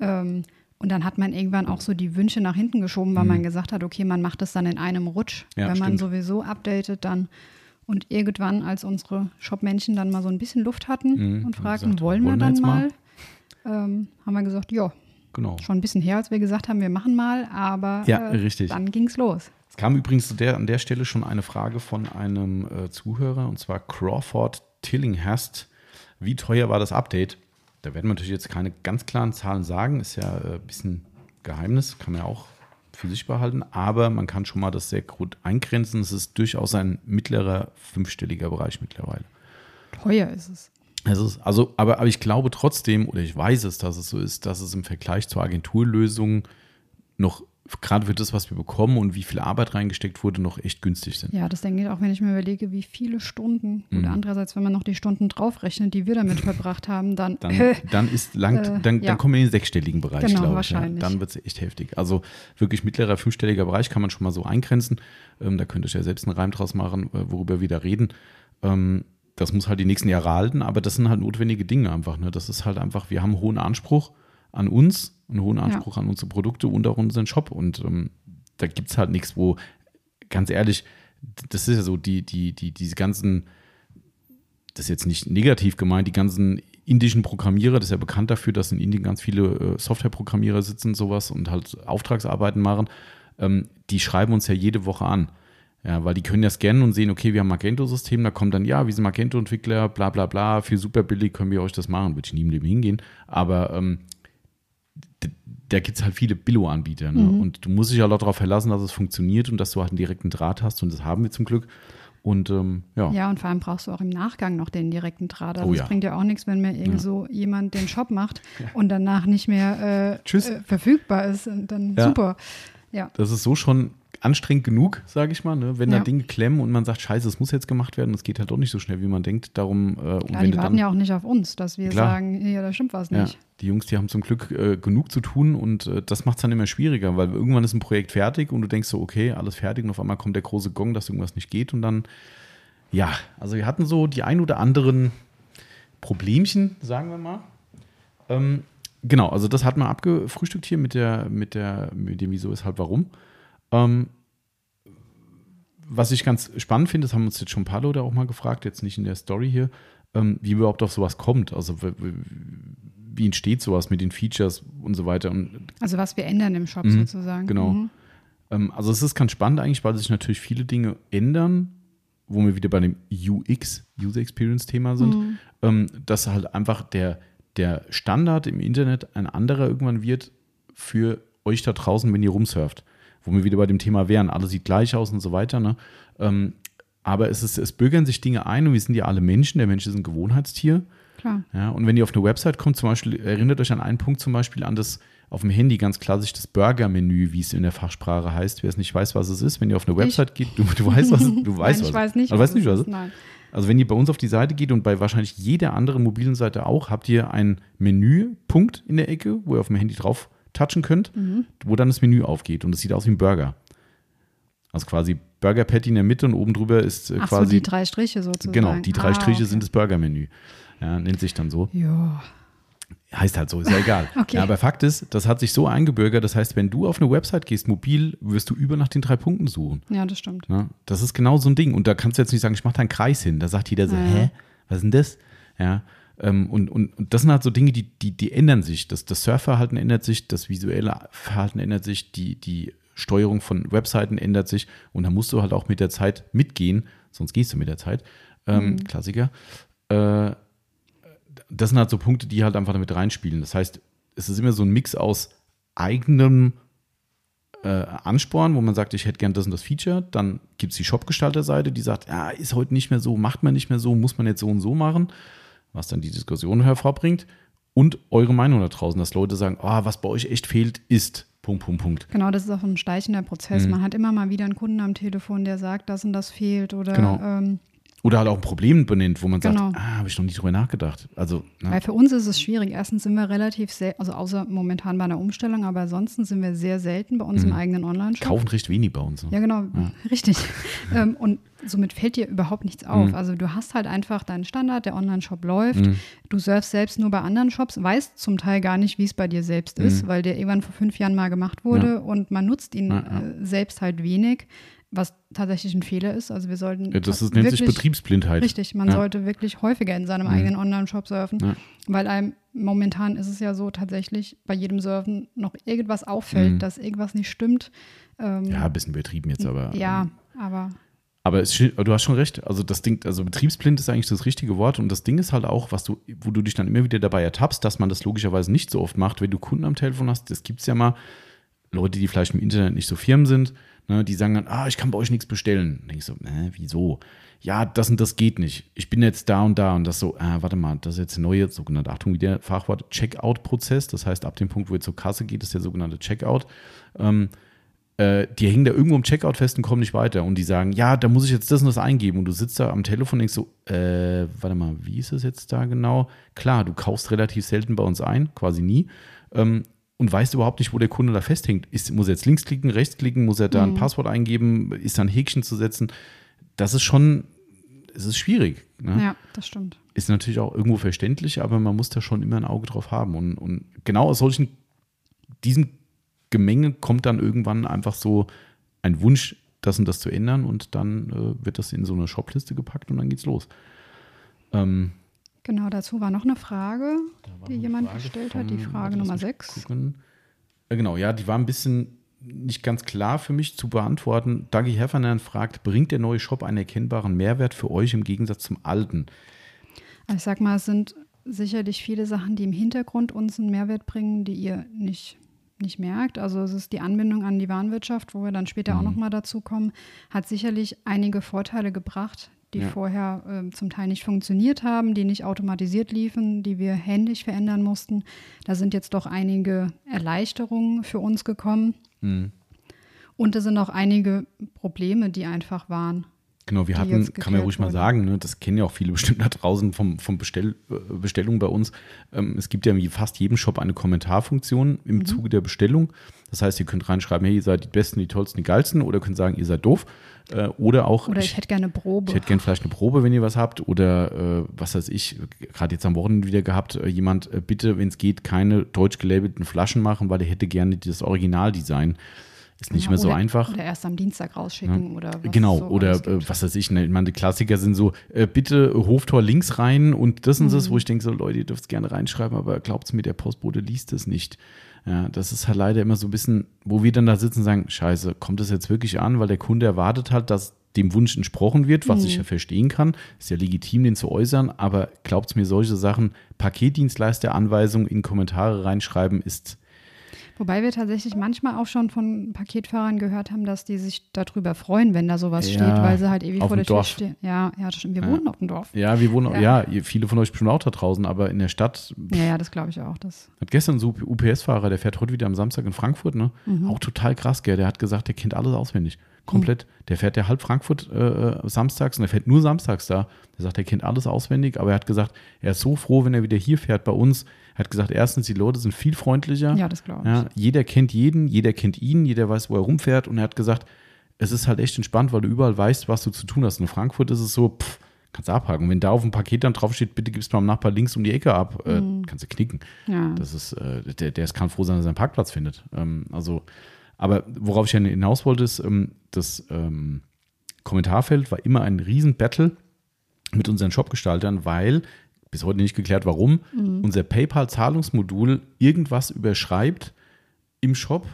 Ähm, und dann hat man irgendwann auch so die Wünsche nach hinten geschoben, weil mhm. man gesagt hat, okay, man macht das dann in einem Rutsch. Ja, Wenn man stimmt. sowieso updatet, dann und irgendwann, als unsere Shop-Menschen dann mal so ein bisschen Luft hatten mhm. und fragten, gesagt, wollen wir dann mal, ähm, haben wir gesagt, ja, Genau. Schon ein bisschen her, als wir gesagt haben, wir machen mal, aber Ja, äh, dann ging es los. Es kam übrigens der, an der Stelle schon eine Frage von einem äh, Zuhörer, und zwar Crawford Tillinghast. Wie teuer war das Update? Da werden wir natürlich jetzt keine ganz klaren Zahlen sagen, ist ja äh, ein bisschen Geheimnis, kann man ja auch für sich behalten, aber man kann schon mal das sehr gut eingrenzen. Es ist durchaus ein mittlerer, fünfstelliger Bereich mittlerweile. Teuer ist es. Es ist, also, aber, aber ich glaube trotzdem, oder ich weiß es, dass es so ist, dass es im Vergleich zur Agenturlösung noch, gerade für das, was wir bekommen und wie viel Arbeit reingesteckt wurde, noch echt günstig sind. Ja, das denke ich auch, wenn ich mir überlege, wie viele Stunden. Mhm. Oder andererseits, wenn man noch die Stunden draufrechnet, die wir damit verbracht haben, dann. Dann, dann ist langt, Äh, dann, ja. dann kommen wir in den sechsstelligen Bereich, Genau, glaube ich. Ja. Dann wird es echt heftig. Also wirklich mittlerer, fünfstelliger Bereich kann man schon mal so eingrenzen. Ähm, da könnt ihr euch ja selbst einen Reim draus machen, äh, worüber wir da reden. Ähm, das muss halt die nächsten Jahre halten, aber das sind halt notwendige Dinge einfach. Ne? Das ist halt einfach, wir haben einen hohen Anspruch an uns, einen hohen Anspruch an unsere Produkte und auch unseren Shop. Und ähm, da gibt es halt nichts, wo, ganz ehrlich, das ist ja so, die, die, die, diese ganzen das ist jetzt nicht negativ gemeint, die ganzen indischen Programmierer, das ist ja bekannt dafür, dass in Indien ganz viele äh, Softwareprogrammierer sitzen, sowas und halt Auftragsarbeiten machen, ähm, die schreiben uns ja jede Woche an. Ja, weil die können ja scannen und sehen, okay, wir haben ein Magento-System, da kommt dann, ja, wir sind Magento-Entwickler, bla bla bla, für super billig können wir euch das machen. Würde ich nie im Leben hingehen. Aber ähm, da gibt es halt viele Billo-Anbieter. Ne? Und du musst dich halt auch darauf verlassen, dass es funktioniert und dass du halt einen direkten Draht hast und das haben wir zum Glück. Und ähm, ja. Ja, und vor allem brauchst du auch im Nachgang noch den direkten Draht. Also Oh es ja. bringt ja auch nichts, wenn mir irgend so jemand den Shop macht und danach nicht mehr äh. Äh, verfügbar ist. Und dann Ja. super. Ja. Das ist so schon anstrengend genug, sage ich mal, ne? wenn da Ja. Dinge klemmen und man sagt, scheiße, es muss jetzt gemacht werden. Es geht halt doch nicht so schnell, wie man denkt. Darum, äh, und Ja, wenn die warten dann, ja auch nicht auf uns, dass wir Klar. sagen, ja, da stimmt was ja, nicht. die Jungs, die haben zum Glück äh, genug zu tun und äh, das macht es dann immer schwieriger, weil irgendwann ist ein Projekt fertig und du denkst so, okay, alles fertig und auf einmal kommt der große Gong, dass irgendwas nicht geht und dann, ja, also wir hatten so die ein oder anderen Problemchen, sagen wir mal. Ähm, genau, also das hat man abgefrühstückt hier mit der, mit der, mit dem Wieso, Weshalb, Warum. Ähm, was ich ganz spannend finde, das haben uns jetzt schon ein paar Leute auch mal gefragt, jetzt nicht in der Story hier, ähm, wie überhaupt auf sowas kommt. Also wie entsteht sowas mit den Features und so weiter. Und Also was wir ändern im Shop Mhm, sozusagen. genau. Mhm. ähm, also es ist ganz spannend eigentlich, weil sich natürlich viele Dinge ändern, wo wir wieder bei dem UX, User Experience Thema sind, Mhm. ähm, dass halt einfach der, der Standard im Internet ein anderer irgendwann wird für euch da draußen, wenn ihr rumsurft. Wo wir wieder bei dem Thema wären, alles sieht gleich aus und so weiter. Ne? Ähm, aber es, ist, es bürgern sich Dinge ein und wir sind ja alle Menschen. Der Mensch ist ein Gewohnheitstier. Klar. Ja, und wenn ihr auf eine Website kommt, zum Beispiel, erinnert euch an einen Punkt zum Beispiel an das auf dem Handy ganz klassisch das Burger-Menü, wie es in der Fachsprache heißt. Wer es nicht weiß, was es ist, wenn ihr auf eine Website geht, du, du weißt, was es Du weißt, Nein, ich was weiß nicht. Also, weißt was nicht, was ist. Nein. also wenn ihr bei uns auf die Seite geht und bei wahrscheinlich jeder anderen mobilen Seite auch, habt ihr einen Menüpunkt in der Ecke, wo ihr auf dem Handy drauf touchen könnt, Mhm. wo dann das Menü aufgeht und es sieht aus wie ein Burger. Also quasi Burger Patty in der Mitte und oben drüber ist äh, Ach so, quasi die drei Striche sozusagen. genau, die drei Ah, Striche okay. sind das Burger-Menü. Ja, nennt sich dann so. Ja. Heißt halt so, ist ja egal. Okay. Ja, aber Fakt ist, das hat sich so eingebürgert, das heißt, wenn du auf eine Website gehst, mobil, wirst du über nach den drei Punkten suchen. ja, das stimmt. Ne? Das ist genau so ein Ding. Und da kannst du jetzt nicht sagen, ich mache da einen Kreis hin. Da sagt jeder so, Ja. hä, was ist denn das? Ja. Ähm, und, und, und das sind halt so Dinge, die, die, die ändern sich. Das, das Surfverhalten ändert sich, das visuelle Verhalten ändert sich, die, die Steuerung von Webseiten ändert sich. Und da musst du halt auch mit der Zeit mitgehen, sonst gehst du mit der Zeit. Ähm, Klassiker. Äh, das sind halt so Punkte, die halt einfach damit reinspielen. Das heißt, es ist immer so ein Mix aus eigenem äh, Ansporn, wo man sagt, ich hätte gern das und das Feature. Dann gibt es die Shop-Gestalter-Seite, die sagt, ja, ist heute nicht mehr so, macht man nicht mehr so, muss man jetzt so und so machen, was dann die Diskussion hervorbringt. Und eure Meinung da draußen, dass Leute sagen, ah, was bei euch echt fehlt, ist Punkt, Punkt, Punkt. Genau, das ist auch ein schleichender Prozess. Mhm. Man hat immer mal wieder einen Kunden am Telefon, der sagt, das und das fehlt oder Genau. ähm, Oder halt auch ein Problem benennt, wo man Genau. sagt, ah, habe ich noch nie drüber nachgedacht. Also, ne? Weil für uns ist es schwierig. Erstens sind wir relativ sehr, also außer momentan bei einer Umstellung, aber ansonsten sind wir sehr selten bei uns im eigenen Online-Shop. kaufen recht wenig bei uns. Ne? Ja, genau, richtig. ähm, und somit fällt dir überhaupt nichts auf. Mhm. Also du hast halt einfach deinen Standard, der Online-Shop läuft. Du surfst selbst nur bei anderen Shops, weißt zum Teil gar nicht, wie es bei dir selbst ist, weil der irgendwann vor fünf Jahren mal gemacht wurde und man nutzt ihn Mhm. Ja, ja. äh, selbst halt wenig. Was tatsächlich ein Fehler ist. Also wir sollten. Ja, das ist, nennt sich Betriebsblindheit. Richtig, man ja. sollte wirklich häufiger in seinem mhm. eigenen Online-Shop surfen, ja. weil einem momentan ist es ja so tatsächlich bei jedem Surfen noch irgendwas auffällt, mhm. dass irgendwas nicht stimmt. Ähm, ja, ein bisschen übertrieben jetzt, aber. Ja, ähm, aber. Aber es, du hast schon recht. Also das Ding, also betriebsblind ist eigentlich das richtige Wort. Und das Ding ist halt auch, was du, wo du dich dann immer wieder dabei ertappst, dass man das logischerweise nicht so oft macht, wenn du Kunden am Telefon hast. Das gibt es ja mal. Leute, die vielleicht im Internet nicht so firm sind, Ne, die sagen dann, ah, ich kann bei euch nichts bestellen. Und ich so, äh, wieso? Ja, das und das geht nicht. Ich bin jetzt da und da und das so, äh, warte mal, das ist jetzt ein neuer, sogenannte, Achtung, wieder Fachwort, Checkout-Prozess. Das heißt, ab dem Punkt, wo ihr zur Kasse geht, ist der sogenannte Checkout. Ähm, äh, die hängen da irgendwo im Checkout fest und kommen nicht weiter. Und die sagen, ja, da muss ich jetzt das und das eingeben. Und du sitzt da am Telefon und denkst so, äh, warte mal, wie ist es jetzt da genau? Klar, du kaufst relativ selten bei uns ein, quasi nie. Ähm, und weißt überhaupt nicht, wo der Kunde da festhängt. Ist, muss er jetzt links klicken, rechts klicken, muss er da ein mhm. Passwort eingeben, ist da ein Häkchen zu setzen? Das ist schon, es ist schwierig. Ne? Ja, das stimmt. Ist natürlich auch irgendwo verständlich, aber man muss da schon immer ein Auge drauf haben. Und, und genau aus solchen, diesem Gemenge kommt dann irgendwann einfach so ein Wunsch, das und das zu ändern und dann äh, wird das in so eine Shopliste gepackt und dann geht's los. Ähm, Genau, dazu war noch eine Frage, die jemand Frage gestellt von, hat, die Frage Nummer 6. Äh, genau, ja, die war ein bisschen nicht ganz klar für mich zu beantworten. Dagi Heffernan fragt, bringt der neue Shop einen erkennbaren Mehrwert für euch im Gegensatz zum alten? Also ich sag mal, es sind sicherlich viele Sachen, die im Hintergrund uns einen Mehrwert bringen, die ihr nicht, nicht merkt. Also es ist die Anbindung an die Warenwirtschaft, wo wir dann später mhm. auch nochmal dazu kommen, hat sicherlich einige Vorteile gebracht, die ja. vorher äh, zum Teil nicht funktioniert haben, die nicht automatisiert liefen, die wir händisch verändern mussten. Da sind jetzt doch einige Erleichterungen für uns gekommen. Mhm. Und es sind auch einige Probleme, die einfach waren. Genau, wir hatten, kann man ja ruhig mal sagen, ne, das kennen ja auch viele bestimmt da draußen vom, vom Bestell, äh, Bestellung bei uns. Ähm, es gibt ja wie fast jedem Shop eine Kommentarfunktion im mhm. Zuge der Bestellung. Das heißt, ihr könnt reinschreiben, hey, ihr seid die Besten, die Tollsten, die Geilsten oder könnt sagen, ihr seid doof. Äh, oder auch. Oder ich, ich hätte gerne eine Probe. Ich hätte gerne vielleicht eine Probe, wenn ihr was habt. Oder äh, was weiß ich, gerade jetzt am Wochenende wieder gehabt, äh, jemand, äh, bitte, wenn es geht, keine deutsch gelabelten Flaschen machen, weil er hätte gerne das Originaldesign. Ist nicht ja, mehr so oder, einfach. Oder erst am Dienstag rausschicken ja. oder was Genau, so oder äh, was weiß ich, ne, ich meine, die Klassiker sind so, äh, bitte Hoftor links rein und das und mhm. das, wo ich denke, so Leute, ihr dürft es gerne reinschreiben, aber glaubt mir, der Postbote liest es nicht. Ja, das ist halt leider immer so ein bisschen, wo wir dann da sitzen und sagen, scheiße, kommt das jetzt wirklich an, weil der Kunde erwartet halt, dass dem Wunsch entsprochen wird, was mhm. ich ja verstehen kann. Ist ja legitim, den zu äußern, aber glaubt mir, solche Sachen, Paketdienstleister, Anweisungen in Kommentare reinschreiben, ist Wobei wir tatsächlich manchmal auch schon von Paketfahrern gehört haben, dass die sich darüber freuen, wenn da sowas ja, steht, weil sie halt ewig vor der Tür stehen. Ja, ja, das stimmt. Wir ja. wohnen auf dem Dorf. Ja, wir wohnen, ja. ja. viele von euch bestimmt auch da draußen, aber in der Stadt. Ja, ja, das glaube ich auch. Das hat gestern so UPS-Fahrer, der fährt heute wieder am Samstag in Frankfurt, ne? Mhm. Auch total krass, gell? Der hat gesagt, der kennt alles auswendig. Komplett. Mhm. Der fährt der halb Frankfurt äh, äh, samstags und der fährt nur samstags da. Der sagt, er kennt alles auswendig, aber er hat gesagt, er ist so froh, wenn er wieder hier fährt bei uns er hat gesagt, erstens, die Leute sind viel freundlicher. Ja, das glaube ich. Ja, jeder kennt jeden, jeder kennt ihn, jeder weiß, wo er rumfährt. Und er hat gesagt, es ist halt echt entspannt, weil du überall weißt, was du zu tun hast. In Frankfurt ist es so, pff, kannst du abhaken. Wenn da auf dem Paket dann draufsteht, bitte gib's beim Nachbar links um die Ecke ab, äh, mhm. kannst du knicken. Ja. Das ist, äh, der, der ist kann froh sein, dass er einen Parkplatz findet. Ähm, also, aber worauf ich hinaus wollte, ist, ähm, das ähm, Kommentarfeld war immer ein Riesen-Battle mit unseren Shopgestaltern, weil bis heute nicht geklärt, warum, mhm. unser PayPal-Zahlungsmodul irgendwas überschreibt im Shop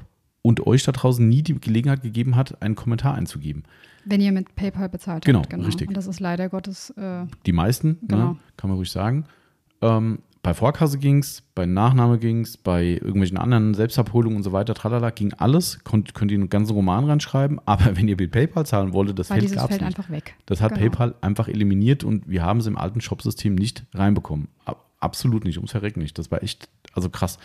und euch da draußen nie die Gelegenheit gegeben hat, einen Kommentar einzugeben. Wenn ihr mit PayPal bezahlt genau, habt. Genau, richtig. Und das ist leider Gottes. Äh, die meisten, ne, genau. ne, kann man ruhig sagen. Ähm, bei Vorkasse ging es, bei Nachname ging es, bei irgendwelchen anderen Selbstabholungen und so weiter, tralala, ging alles. Konnt, könnt ihr einen ganzen Roman reinschreiben, aber wenn ihr mit PayPal zahlen wolltet, das Weil Feld gab es nicht. einfach weg. Das hat genau. PayPal einfach eliminiert und wir haben es im alten Shopsystem nicht reinbekommen. Absolut nicht, ums Verrecken nicht. Das war echt, also krass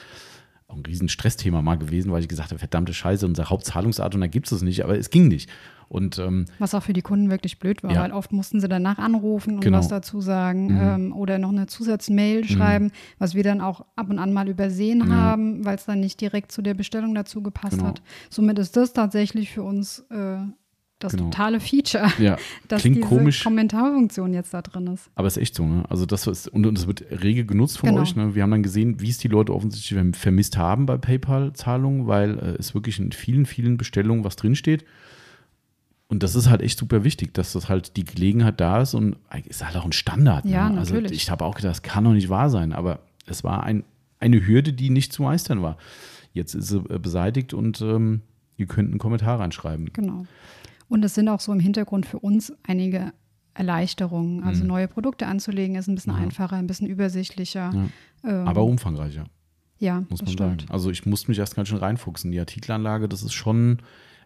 auch ein riesen Stressthema mal gewesen, weil ich gesagt habe, verdammte Scheiße, unsere Hauptzahlungsart und da gibt es es nicht, aber es ging nicht. Und, ähm, was auch für die Kunden wirklich blöd war, ja. weil oft mussten sie danach anrufen und genau. was dazu sagen mhm. ähm, oder noch eine Zusatzmail mhm. schreiben, was wir dann auch ab und an mal übersehen mhm. haben, weil es dann nicht direkt zu der Bestellung dazu gepasst genau. hat. Somit ist das tatsächlich für uns äh, das genau. totale Feature, ja. dass Klingt diese komisch. Kommentarfunktion jetzt da drin ist. Aber es ist echt so, ne? Also das ist, und, und das wird rege genutzt von genau. euch. Ne? Wir haben dann gesehen, wie es die Leute offensichtlich vermisst haben bei PayPal-Zahlungen, weil äh, es wirklich in vielen, vielen Bestellungen was drinsteht. Und das ist halt echt super wichtig, dass das halt die Gelegenheit da ist und ist halt auch ein Standard. Ja, ne? natürlich. Also ich habe auch gedacht, das kann doch nicht wahr sein, aber es war ein, eine Hürde, die nicht zu meistern war. Jetzt ist sie äh, beseitigt und ähm, ihr könnt einen Kommentar reinschreiben. Genau. Und es sind auch so im Hintergrund für uns einige Erleichterungen. Also Mhm. neue Produkte anzulegen ist ein bisschen Ja. einfacher, ein bisschen übersichtlicher. Ähm, Aber umfangreicher, ja, muss man stimmt. sagen. Also ich musste mich erst ganz schön reinfuchsen. Die Artikelanlage, das ist schon,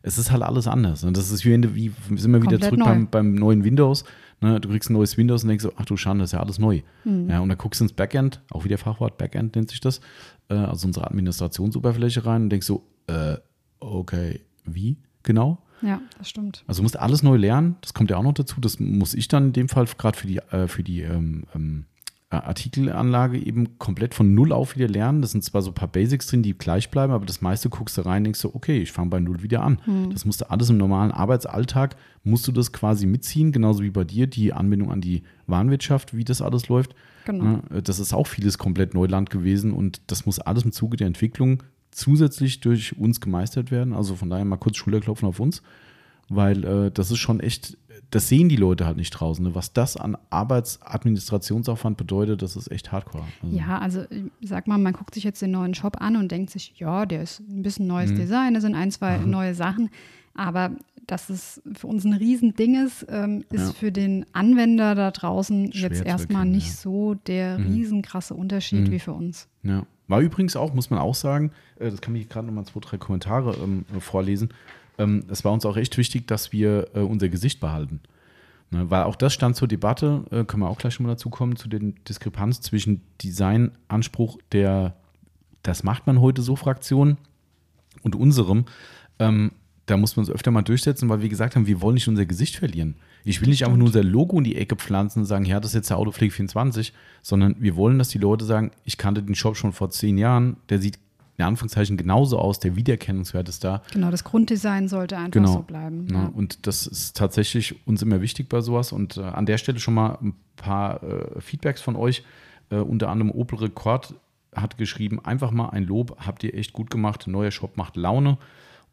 es ist halt alles anders. Und das ist wie, wie sind wir wieder Komplett zurück neu. beim, beim neuen Windows. Ne? Du kriegst ein neues Windows und denkst so, ach du Schande, das ist ja alles neu. Mhm. Ja, und dann guckst du ins Backend, auch wieder Fachwort, Backend nennt sich das, äh, also unsere Administrationsoberfläche rein und denkst so, äh, okay, wie genau? Ja, das stimmt. Also du musst alles neu lernen, das kommt ja auch noch dazu. Das muss ich dann in dem Fall gerade für die, äh, für die ähm, ähm, äh, Artikelanlage eben komplett von Null auf wieder lernen. Das sind zwar so ein paar Basics drin, die gleich bleiben, aber das meiste guckst du rein und denkst so, okay, ich fange bei Null wieder an. Das musst du alles im normalen Arbeitsalltag, musst du das quasi mitziehen, genauso wie bei dir die Anbindung an die Warenwirtschaft, wie das alles läuft. Genau. Ne, Das ist auch vieles komplett Neuland gewesen und das muss alles im Zuge der Entwicklung zusätzlich durch uns gemeistert werden. Also von daher mal kurz Schulterklopfen auf uns, weil äh, das ist schon echt, das sehen die Leute halt nicht draußen. Ne? Was das an Arbeitsadministrationsaufwand bedeutet, das ist echt hardcore. Also, Ja, also ich sag mal, man guckt sich jetzt den neuen Shop an und denkt sich, ja, der ist ein bisschen neues Mhm. Design, da sind ein, zwei neue Sachen, aber dass es für uns ein Riesending ist, ähm, ist Ja. für den Anwender da draußen Schwer jetzt erstmal nicht ja. so der riesenkrasse Unterschied wie für uns. Ja. War übrigens auch, muss man auch sagen, äh, das kann ich gerade nochmal zwei, drei Kommentare ähm, vorlesen. Ähm, es war uns auch echt wichtig, dass wir äh, unser Gesicht behalten. Ne, weil auch das stand zur Debatte, äh, können wir auch gleich schon mal dazu kommen, zu den Diskrepanz zwischen Designanspruch der, das macht man heute so Fraktion und unserem. Ähm, da muss man uns öfter mal durchsetzen, weil wir gesagt haben, wir wollen nicht unser Gesicht verlieren. Ich will nicht einfach nur unser Logo in die Ecke pflanzen und sagen, ja, das ist jetzt der Autopflege 24, sondern wir wollen, dass die Leute sagen, ich kannte den Shop schon vor zehn Jahren, der sieht in Anführungszeichen genauso aus, der Wiedererkennungswert ist da. Genau, das Grunddesign sollte einfach Genau. so bleiben. Ja, und das ist tatsächlich uns immer wichtig bei sowas. Und äh, an der Stelle schon mal ein paar äh, Feedbacks von euch. Äh, unter anderem Opel Rekord hat geschrieben, einfach mal ein Lob, habt ihr echt gut gemacht. Neuer Shop macht Laune.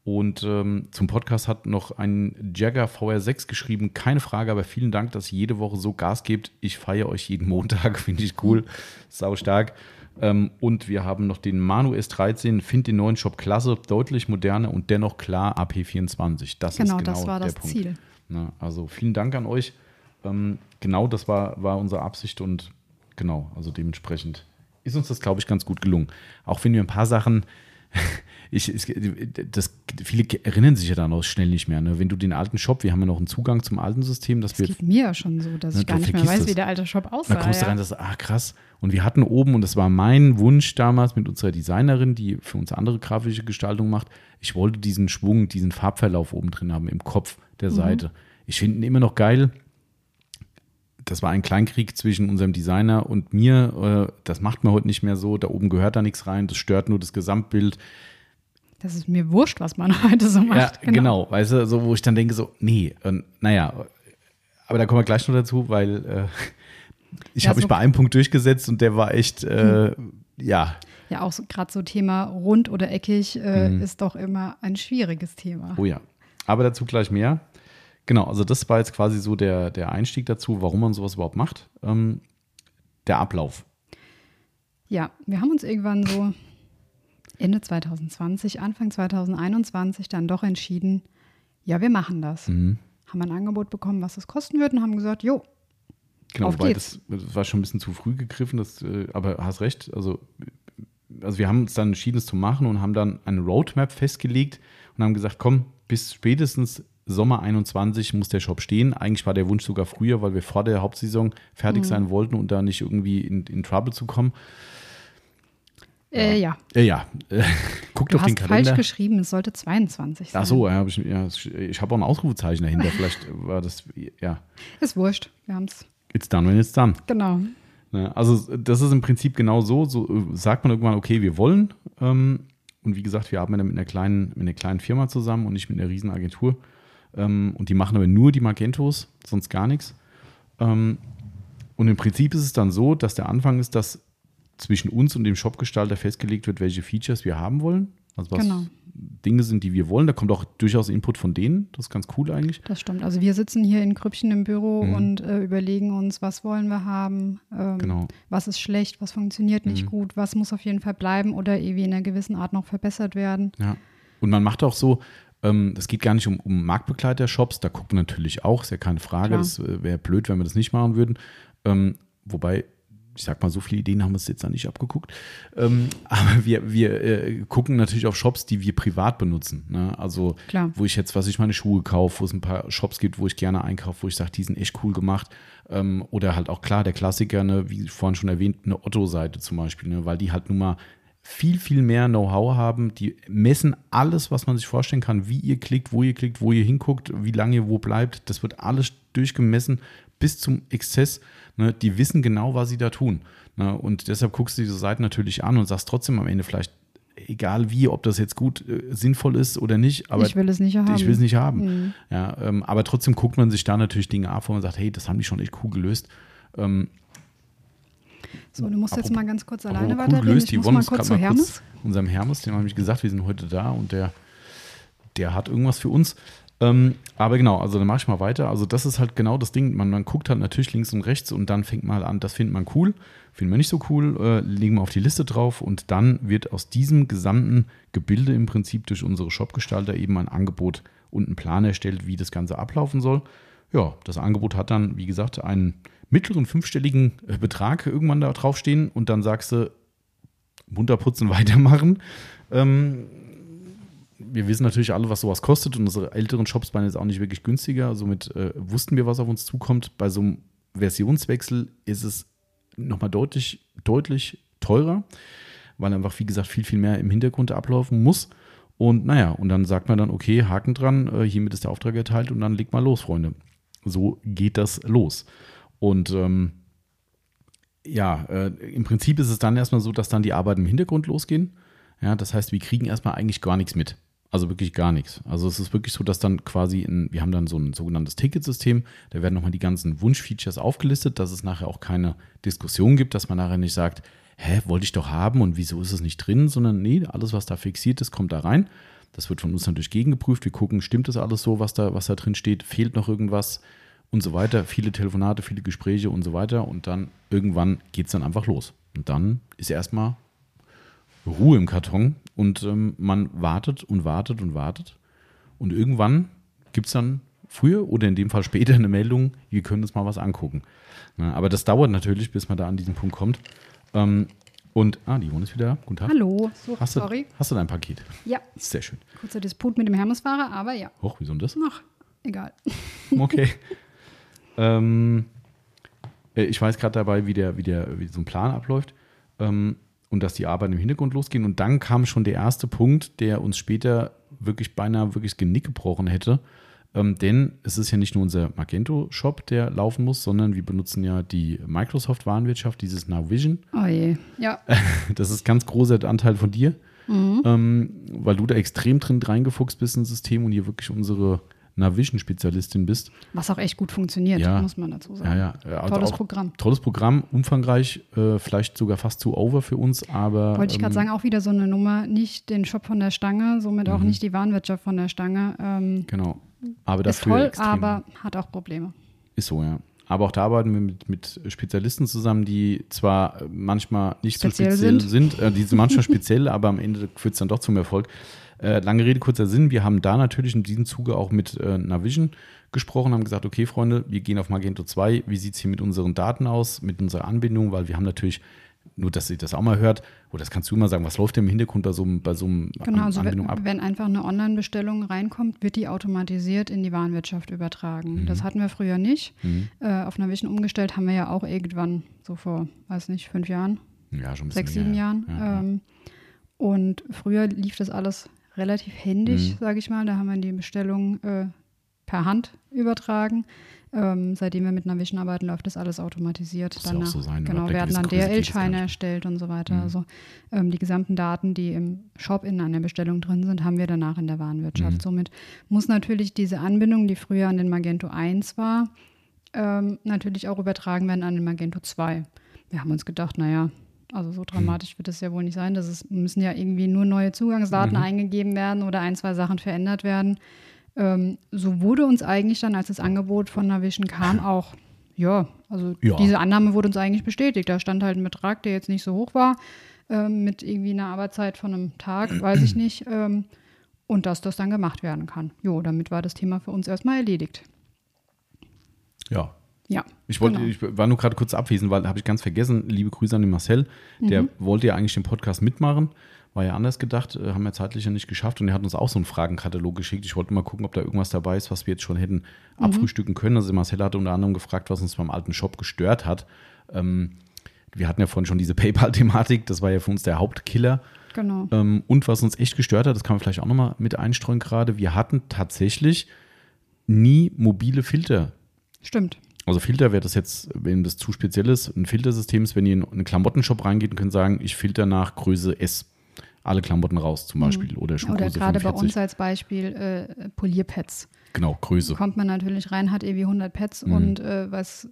Und ähm, zum Podcast hat noch ein Jagger VR6 geschrieben. Keine Frage, aber vielen Dank, dass ihr jede Woche so Gas gebt. Ich feiere euch jeden Montag, finde ich cool. Sau stark. Ähm, und wir haben noch den Manu S13. Finde den neuen Shop klasse, deutlich moderner und dennoch klar AP24. Das Genau, ist genau das war das Punkt. Ziel. Na, also vielen Dank an euch. Ähm, genau das war, war unsere Absicht und genau, also dementsprechend ist uns das, glaube ich, ganz gut gelungen. Auch wenn wir ein paar Sachen, ich, es, das, viele erinnern sich ja dann auch schnell nicht mehr. Ne? Wenn du den alten Shop, wir haben ja noch einen Zugang zum alten System, dass Es wir geht mir ja schon so, dass Ja, ich gar nicht mehr weiß, es. wie der alte Shop aussah. da kommst du ja. rein, das ah krass. Und wir hatten oben, und das war mein Wunsch damals mit unserer Designerin, die für uns andere grafische Gestaltung macht, ich wollte diesen Schwung, diesen Farbverlauf oben drin haben, im Kopf der Seite. Ich finde ihn immer noch geil. Das war ein Kleinkrieg zwischen unserem Designer und mir. Äh, Das macht man heute nicht mehr so. Da oben gehört da nichts rein. Das stört nur das Gesamtbild. Das ist mir wurscht, was man heute so macht. Ja, genau. Weißt du, so wo ich dann denke, so, nee, und, naja, aber da kommen wir gleich noch dazu, weil äh, ich Ja, habe mich so- bei einem Punkt durchgesetzt und der war echt, äh, ja, Ja, auch so, gerade so Thema rund oder eckig äh, ist doch immer ein schwieriges Thema. oh ja. Aber dazu gleich mehr. Genau, also das war jetzt quasi so der, der Einstieg dazu, warum man sowas überhaupt macht. Ähm, der Ablauf. Ja, wir haben uns irgendwann so Ende 2020, Anfang 2021 dann doch entschieden, ja, wir machen das. Mhm. Haben ein Angebot bekommen, was es kosten wird und haben gesagt, jo, Genau, Auf weil geht's. das, das war schon ein bisschen zu früh gegriffen, das, äh, aber hast recht. Also, also wir haben uns dann entschieden, es zu machen und haben dann eine Roadmap festgelegt und haben gesagt, komm, bis spätestens Sommer 21 muss der Shop stehen. Eigentlich war der Wunsch sogar früher, weil wir vor der Hauptsaison fertig Mhm. sein wollten und da nicht irgendwie in, in Trouble zu kommen. äh, ja, Äh, ja, guckt du auf den hast falsch Kalender. geschrieben, es sollte 22 sein. Ach so, ja, hab ich, ja, ich habe auch ein Ausrufezeichen dahinter. Vielleicht war das, ja, Ist wurscht, wir haben es. it's done when it's done. Genau. Also das ist im Prinzip genau so. So äh, sagt man irgendwann, okay, wir wollen. Ähm, und wie gesagt, wir arbeiten mit einer kleinen, mit einer kleinen Firma zusammen und nicht mit einer riesen Agentur. Ähm, und die machen aber nur die Magentos, sonst gar nichts. Ähm, und im Prinzip ist es dann so, dass der Anfang ist, dass zwischen uns und dem Shopgestalter festgelegt wird, welche Features wir haben wollen. Also was genau. Dinge sind, die wir wollen. Da kommt auch durchaus Input von denen. Das ist ganz cool eigentlich. Das stimmt. Also wir sitzen hier in Krüppchen im Büro mhm. und äh, überlegen uns, was wollen wir haben, ähm, genau. was ist schlecht, was funktioniert nicht mhm. gut, was muss auf jeden Fall bleiben oder irgendwie in einer gewissen Art noch verbessert werden. Ja. Und man macht auch so, ähm, es geht gar nicht um, um Marktbegleiter-Shops, da gucken wir natürlich auch, ist ja keine Frage. Klar. Das äh, wäre blöd, wenn wir das nicht machen würden. Ähm, wobei ich sag mal, so viele Ideen haben wir es jetzt da nicht abgeguckt. Ähm, aber wir, wir äh, gucken natürlich auf Shops, die wir privat benutzen. Ne? Also, Klar. wo ich jetzt, was ich meine Schuhe kaufe, wo es ein paar Shops gibt, wo ich gerne einkaufe, wo ich sage, die sind echt cool gemacht. Ähm, oder halt auch klar, der Klassiker, ne, wie vorhin schon erwähnt, eine Otto-Seite zum Beispiel, ne? weil die halt nun mal viel, viel mehr Know-how haben. Die messen alles, was man sich vorstellen kann, wie ihr klickt, wo ihr klickt, wo ihr hinguckt, wie lange ihr wo bleibt. Das wird alles durchgemessen bis zum Exzess. Ne, die wissen genau, was sie da tun. Ne, und deshalb guckst du diese Seiten natürlich an und sagst trotzdem am Ende vielleicht, egal wie, ob das jetzt gut äh, sinnvoll ist oder nicht, aber ich will es nicht haben. Ich will es nicht haben. Mhm. Ja, ähm, aber trotzdem guckt man sich da natürlich Dinge ab, wo man sagt, hey, das haben die schon echt cool gelöst. Ähm, so, du musst jetzt mal ganz kurz alleine cool weiterreden. Gelöst. Ich muss mal kurz zu Hermes. Kurz unserem Hermes, dem habe ich gesagt, wir sind heute da und der, der hat irgendwas für uns. Ähm, aber genau, also dann mache ich mal weiter. Also das ist halt genau das Ding. Man, man guckt halt natürlich links und rechts und dann fängt mal an, das findet man cool, finden wir nicht so cool, äh, legen wir auf die Liste drauf und dann wird aus diesem gesamten Gebilde im Prinzip durch unsere Shopgestalter eben ein Angebot und einen Plan erstellt, wie das Ganze ablaufen soll. Ja, das Angebot hat dann, wie gesagt, einen mittleren fünfstelligen äh, Betrag irgendwann da draufstehen und dann sagst du, munter putzen, weitermachen. Ähm, wir wissen natürlich alle, was sowas kostet und unsere älteren Shops waren jetzt auch nicht wirklich günstiger. Somit äh, wussten wir, was auf uns zukommt. Bei so einem Versionswechsel ist es nochmal deutlich, deutlich teurer, weil einfach, wie gesagt, viel, viel mehr im Hintergrund ablaufen muss. Und naja, und dann sagt man dann, okay, Haken dran, äh, hiermit ist der Auftrag erteilt und dann legt mal los, Freunde. So geht das los. Und ähm, ja, äh, im Prinzip ist es dann erstmal so, dass dann die Arbeiten im Hintergrund losgehen. Ja, das heißt, wir kriegen erstmal eigentlich gar nichts mit. Also wirklich gar nichts. Also es ist wirklich so, dass dann quasi, in, wir haben dann so ein sogenanntes Ticketsystem, da werden nochmal die ganzen Wunschfeatures aufgelistet, dass es nachher auch keine Diskussion gibt, dass man nachher nicht sagt, hä, wollte ich doch haben und wieso ist es nicht drin, sondern nee, alles, was da fixiert ist, kommt da rein. Das wird von uns natürlich gegengeprüft. Wir gucken, stimmt das alles so, was da, was da drin steht, fehlt noch irgendwas und so weiter. Viele Telefonate, viele Gespräche und so weiter. Und dann irgendwann geht es dann einfach los. Und dann ist erstmal Ruhe im Karton und ähm, man wartet und wartet und wartet. Und irgendwann gibt es dann früher oder in dem Fall später eine Meldung, wir können uns mal was angucken. Na, aber das dauert natürlich, bis man da an diesen Punkt kommt. Ähm, und, ah, die Wohn ist wieder. Guten Tag. Hallo, so, hast sorry. Du, hast du dein Paket? Ja. Sehr schön. Kurzer Disput mit dem Hermesfahrer, aber ja. Hoch, wieso denn das? Ach, egal. Okay. ähm, äh, ich weiß gerade dabei, wie, der, wie, der, wie so ein Plan abläuft. Ähm, und dass die Arbeiten im Hintergrund losgehen. Und dann kam schon der erste Punkt, der uns später wirklich beinahe wirklich das Genick gebrochen hätte. Ähm, denn es ist ja nicht nur unser Magento-Shop, der laufen muss, sondern wir benutzen ja die Microsoft-Warenwirtschaft, dieses Now Vision. Oh je, ja. Das ist ganz großer Anteil von dir, mhm. ähm, weil du da extrem drin reingefuchst bist ins System und hier wirklich unsere Navision-Spezialistin bist. Was auch echt gut funktioniert, ja. muss man dazu sagen. Ja, ja. Also tolles Programm. Tolles Programm, umfangreich, äh, vielleicht sogar fast zu over für uns, aber. Wollte ich gerade ähm, sagen, auch wieder so eine Nummer, nicht den Shop von der Stange, somit mhm. auch nicht die Warenwirtschaft von der Stange. Ähm, genau. Aber dafür ist toll, extrem. aber hat auch Probleme. Ist so, ja. Aber auch da arbeiten wir mit, mit Spezialisten zusammen, die zwar manchmal nicht speziell so speziell sind, sind äh, die sind manchmal speziell, aber am Ende führt es dann doch zum Erfolg. Äh, lange Rede, kurzer Sinn. Wir haben da natürlich in diesem Zuge auch mit äh, Navision gesprochen, haben gesagt, okay, Freunde, wir gehen auf Magento 2. Wie sieht es hier mit unseren Daten aus, mit unserer Anbindung? Weil wir haben natürlich, nur dass ihr das auch mal hört, oder das kannst du immer sagen, was läuft denn im Hintergrund bei so einem, bei so einem genau, also Anbindung wenn, ab? Wenn einfach eine Online-Bestellung reinkommt, wird die automatisiert in die Warenwirtschaft übertragen. Mhm. Das hatten wir früher nicht. Mhm. Äh, auf Navision umgestellt haben wir ja auch irgendwann, so vor, weiß nicht, fünf Jahren. Ja, schon ein Sechs, sieben Jahren. Ja, ähm, und früher lief das alles relativ händisch, mhm. sage ich mal. Da haben wir die Bestellung äh, per Hand übertragen. Ähm, seitdem wir mit Navision arbeiten, läuft das alles automatisiert. Das Danach, so sein, genau, werden dann DRL-Scheine erstellt und so weiter. Mhm. Also ähm, die gesamten Daten, die im Shop in einer Bestellung drin sind, haben wir danach in der Warenwirtschaft. Mhm. Somit muss natürlich diese Anbindung, die früher an den Magento 1 war, ähm, natürlich auch übertragen werden an den Magento 2. Wir haben uns gedacht, naja, also so dramatisch wird es ja wohl nicht sein. Das ist, müssen ja irgendwie nur neue Zugangsdaten Mhm. eingegeben werden oder ein, zwei Sachen verändert werden. Ähm, so wurde uns eigentlich dann, als das Angebot von Navision kam, auch, ja, also Ja. diese Annahme wurde uns eigentlich bestätigt. Da stand halt ein Betrag, der jetzt nicht so hoch war, ähm, mit irgendwie einer Arbeitszeit von einem Tag, weiß ich nicht. Ähm, und dass das dann gemacht werden kann. Jo, damit war das Thema für uns erstmal erledigt. Ja. Ja. Ich, wollte, genau. ich war nur gerade kurz abwesend, weil habe ich ganz vergessen. Liebe Grüße an den Marcel. Der Mhm. wollte ja eigentlich den Podcast mitmachen. War ja anders gedacht, äh, haben wir zeitlich ja nicht geschafft und er hat uns auch so einen Fragenkatalog geschickt. Ich wollte mal gucken, ob da irgendwas dabei ist, was wir jetzt schon hätten Mhm. abfrühstücken können. Also Marcel hatte unter anderem gefragt, was uns beim alten Shop gestört hat. Ähm, wir hatten ja vorhin schon diese PayPal-Thematik, das war ja für uns der Hauptkiller. Genau. Ähm, und was uns echt gestört hat, das kann man vielleicht auch nochmal mit einstreuen gerade, wir hatten tatsächlich nie mobile Filter. Stimmt. Also Filter wäre das jetzt, wenn das zu speziell ist, ein Filtersystem ist, wenn ihr in einen Klamottenshop reingeht und könnt sagen, ich filter nach Größe S. Alle Klamotten raus zum Beispiel oder Mhm. Oder Schuhgröße gerade bei 45. uns als Beispiel äh, Polierpads. Genau, Größe. Kommt man natürlich rein, hat irgendwie 100 Pads Mhm. und äh, was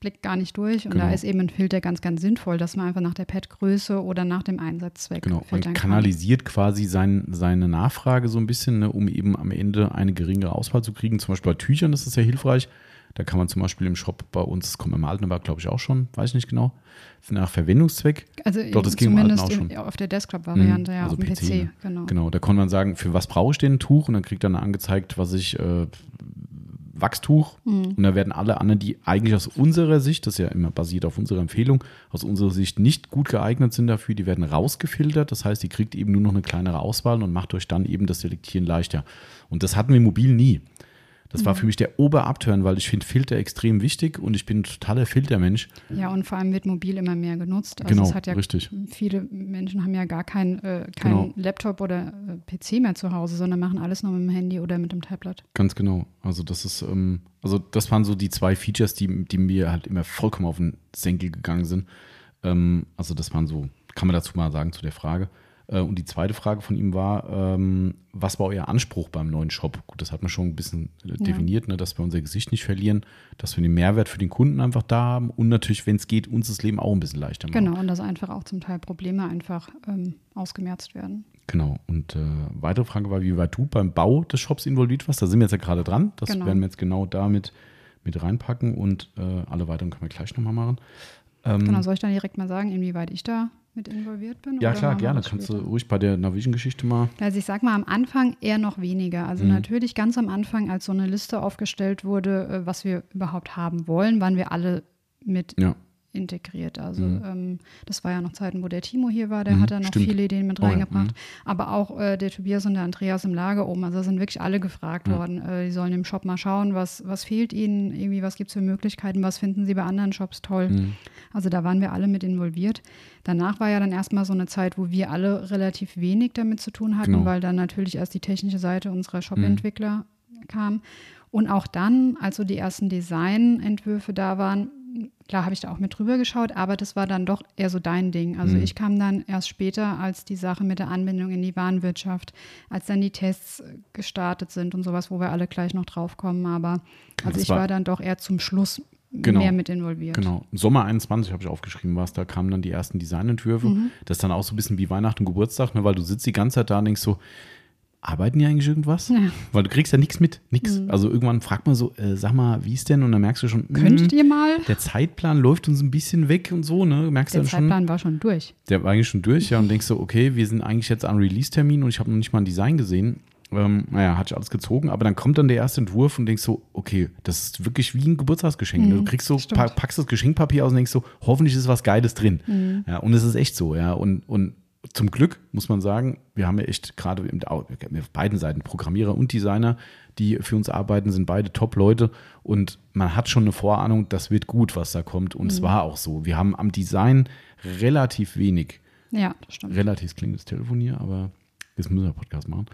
blickt gar nicht durch. Und Genau. da ist eben ein Filter ganz, ganz sinnvoll, dass man einfach nach der Padgröße oder nach dem Einsatzzweck Genau, man filtern kann. kanalisiert quasi sein, seine Nachfrage so ein bisschen, ne, um eben am Ende eine geringere Auswahl zu kriegen. Zum Beispiel bei Tüchern ist das sehr hilfreich. Da kann man zum Beispiel im Shop bei uns, das kommt im alten aber glaube ich auch schon, weiß ich nicht genau, nach Verwendungszweck. Also Doch, das ging im Alten zumindest auch schon. auf der Desktop-Variante, Mhm, ja, also auf dem PC, PC. ne? genau. Genau, da kann man sagen, für was brauche ich denn ein Tuch? Und dann kriegt er dann angezeigt, was ich, äh, Wachstuch. Mhm. Und da werden alle anderen, die eigentlich aus unserer Sicht, das ist ja immer basiert auf unserer Empfehlung, aus unserer Sicht nicht gut geeignet sind dafür, die werden rausgefiltert. Das heißt, ihr kriegt eben nur noch eine kleinere Auswahl und macht euch dann eben das Selektieren leichter. Und das hatten wir mobil nie. Das Mhm. war für mich der Oberabturn, weil ich finde Filter extrem wichtig und ich bin ein totaler Filtermensch. Ja, und vor allem wird mobil immer mehr genutzt. Also Genau, ja richtig. viele Menschen haben ja gar keinen äh, kein Genau. Laptop oder äh, PC mehr zu Hause, sondern machen alles nur mit dem Handy oder mit dem Tablet. Ganz genau. Also das ist, ähm, also das waren so die zwei Features, die, die mir halt immer vollkommen auf den Senkel gegangen sind. Ähm, also das waren so, kann man dazu mal sagen zu der Frage. Äh, und die zweite Frage von ihm war, ähm, was war euer Anspruch beim neuen Shop? Gut, das hat man schon ein bisschen äh, definiert, ne, dass wir unser Gesicht nicht verlieren, dass wir den Mehrwert für den Kunden einfach da haben und natürlich, wenn es geht, uns das Leben auch ein bisschen leichter machen. Genau, und dass einfach auch zum Teil Probleme einfach ähm, ausgemerzt werden. Genau. Und äh, weitere Frage war, wie weit du beim Bau des Shops involviert warst. Da sind wir jetzt ja gerade dran. Das Genau. werden wir jetzt genau damit mit reinpacken und äh, alle weiteren können wir gleich nochmal machen. Ähm, Genau, soll ich dann direkt mal sagen, inwieweit ich da mit involviert bin? ja, klar, gerne. Kannst du ruhig bei der Navision-Geschichte mal. Also ich sag mal am Anfang eher noch weniger. Also Mhm. natürlich ganz am Anfang, als so eine Liste aufgestellt wurde, äh, was wir überhaupt haben wollen, waren wir alle mit Ja. Integriert. Also Mhm. ähm, das war ja noch Zeiten, wo der Timo hier war, der Mhm, hat da noch stimmt. viele Ideen mit Oh reingebracht. mhm. Aber auch äh, der Tobias und der Andreas im Lager oben, also da sind wirklich alle gefragt worden. Äh, die sollen im Shop mal schauen, was, was fehlt ihnen, irgendwie, was gibt es für Möglichkeiten, was finden sie bei anderen Shops toll. Mhm. Also da waren wir alle mit involviert. Danach war ja dann erstmal so eine Zeit, wo wir alle relativ wenig damit zu tun hatten, Genau. weil dann natürlich erst die technische Seite unserer Shop-Entwickler kam. Und auch dann, als so die ersten Designentwürfe da waren, klar habe ich da auch mit drüber geschaut, aber das war dann doch eher so dein Ding. Also Mhm. ich kam dann erst später, als die Sache mit der Anbindung in die Warenwirtschaft, als dann die Tests gestartet sind und sowas, wo wir alle gleich noch drauf kommen. Aber also Das ich war- war dann doch eher zum Schluss Genau. mehr mit involviert. Genau. Sommer 21 habe ich aufgeschrieben, was da kamen dann die ersten Designentwürfe. Mhm. Das ist dann auch so ein bisschen wie Weihnachten und Geburtstag, ne, weil du sitzt die ganze Zeit da und denkst so, arbeiten die eigentlich irgendwas? Ja. Weil du kriegst ja nichts mit, nichts. Mhm. Also irgendwann fragt man so, äh, sag mal, wie ist denn? Und dann merkst du schon, Könntet mh, ihr mal? der Zeitplan läuft uns ein bisschen weg und so, ne? Merkst du Der dann schon, Zeitplan war schon durch. der war eigentlich schon durch, ja, und denkst so, okay, wir sind eigentlich jetzt an Release-Termin und ich habe noch nicht mal ein Design gesehen. Ähm, naja, hat sich alles gezogen, aber dann kommt dann der erste Entwurf und denkst so, okay, das ist wirklich wie ein Geburtstagsgeschenk. ne? Mhm, du kriegst so, pa packst das Geschenkpapier aus und denkst so, hoffentlich ist was Geiles drin. Mhm. Ja, und es ist echt so, ja. Und, und zum Glück muss man sagen, wir haben ja echt gerade auf beiden Seiten Programmierer und Designer, die für uns arbeiten, sind beide Top-Leute und man hat schon eine Vorahnung, das wird gut, was da kommt. Und es war auch so. Wir haben am Design relativ wenig Ja, das stimmt. relativ klingt das Telefon hier, aber jetzt müssen wir einen Podcast machen.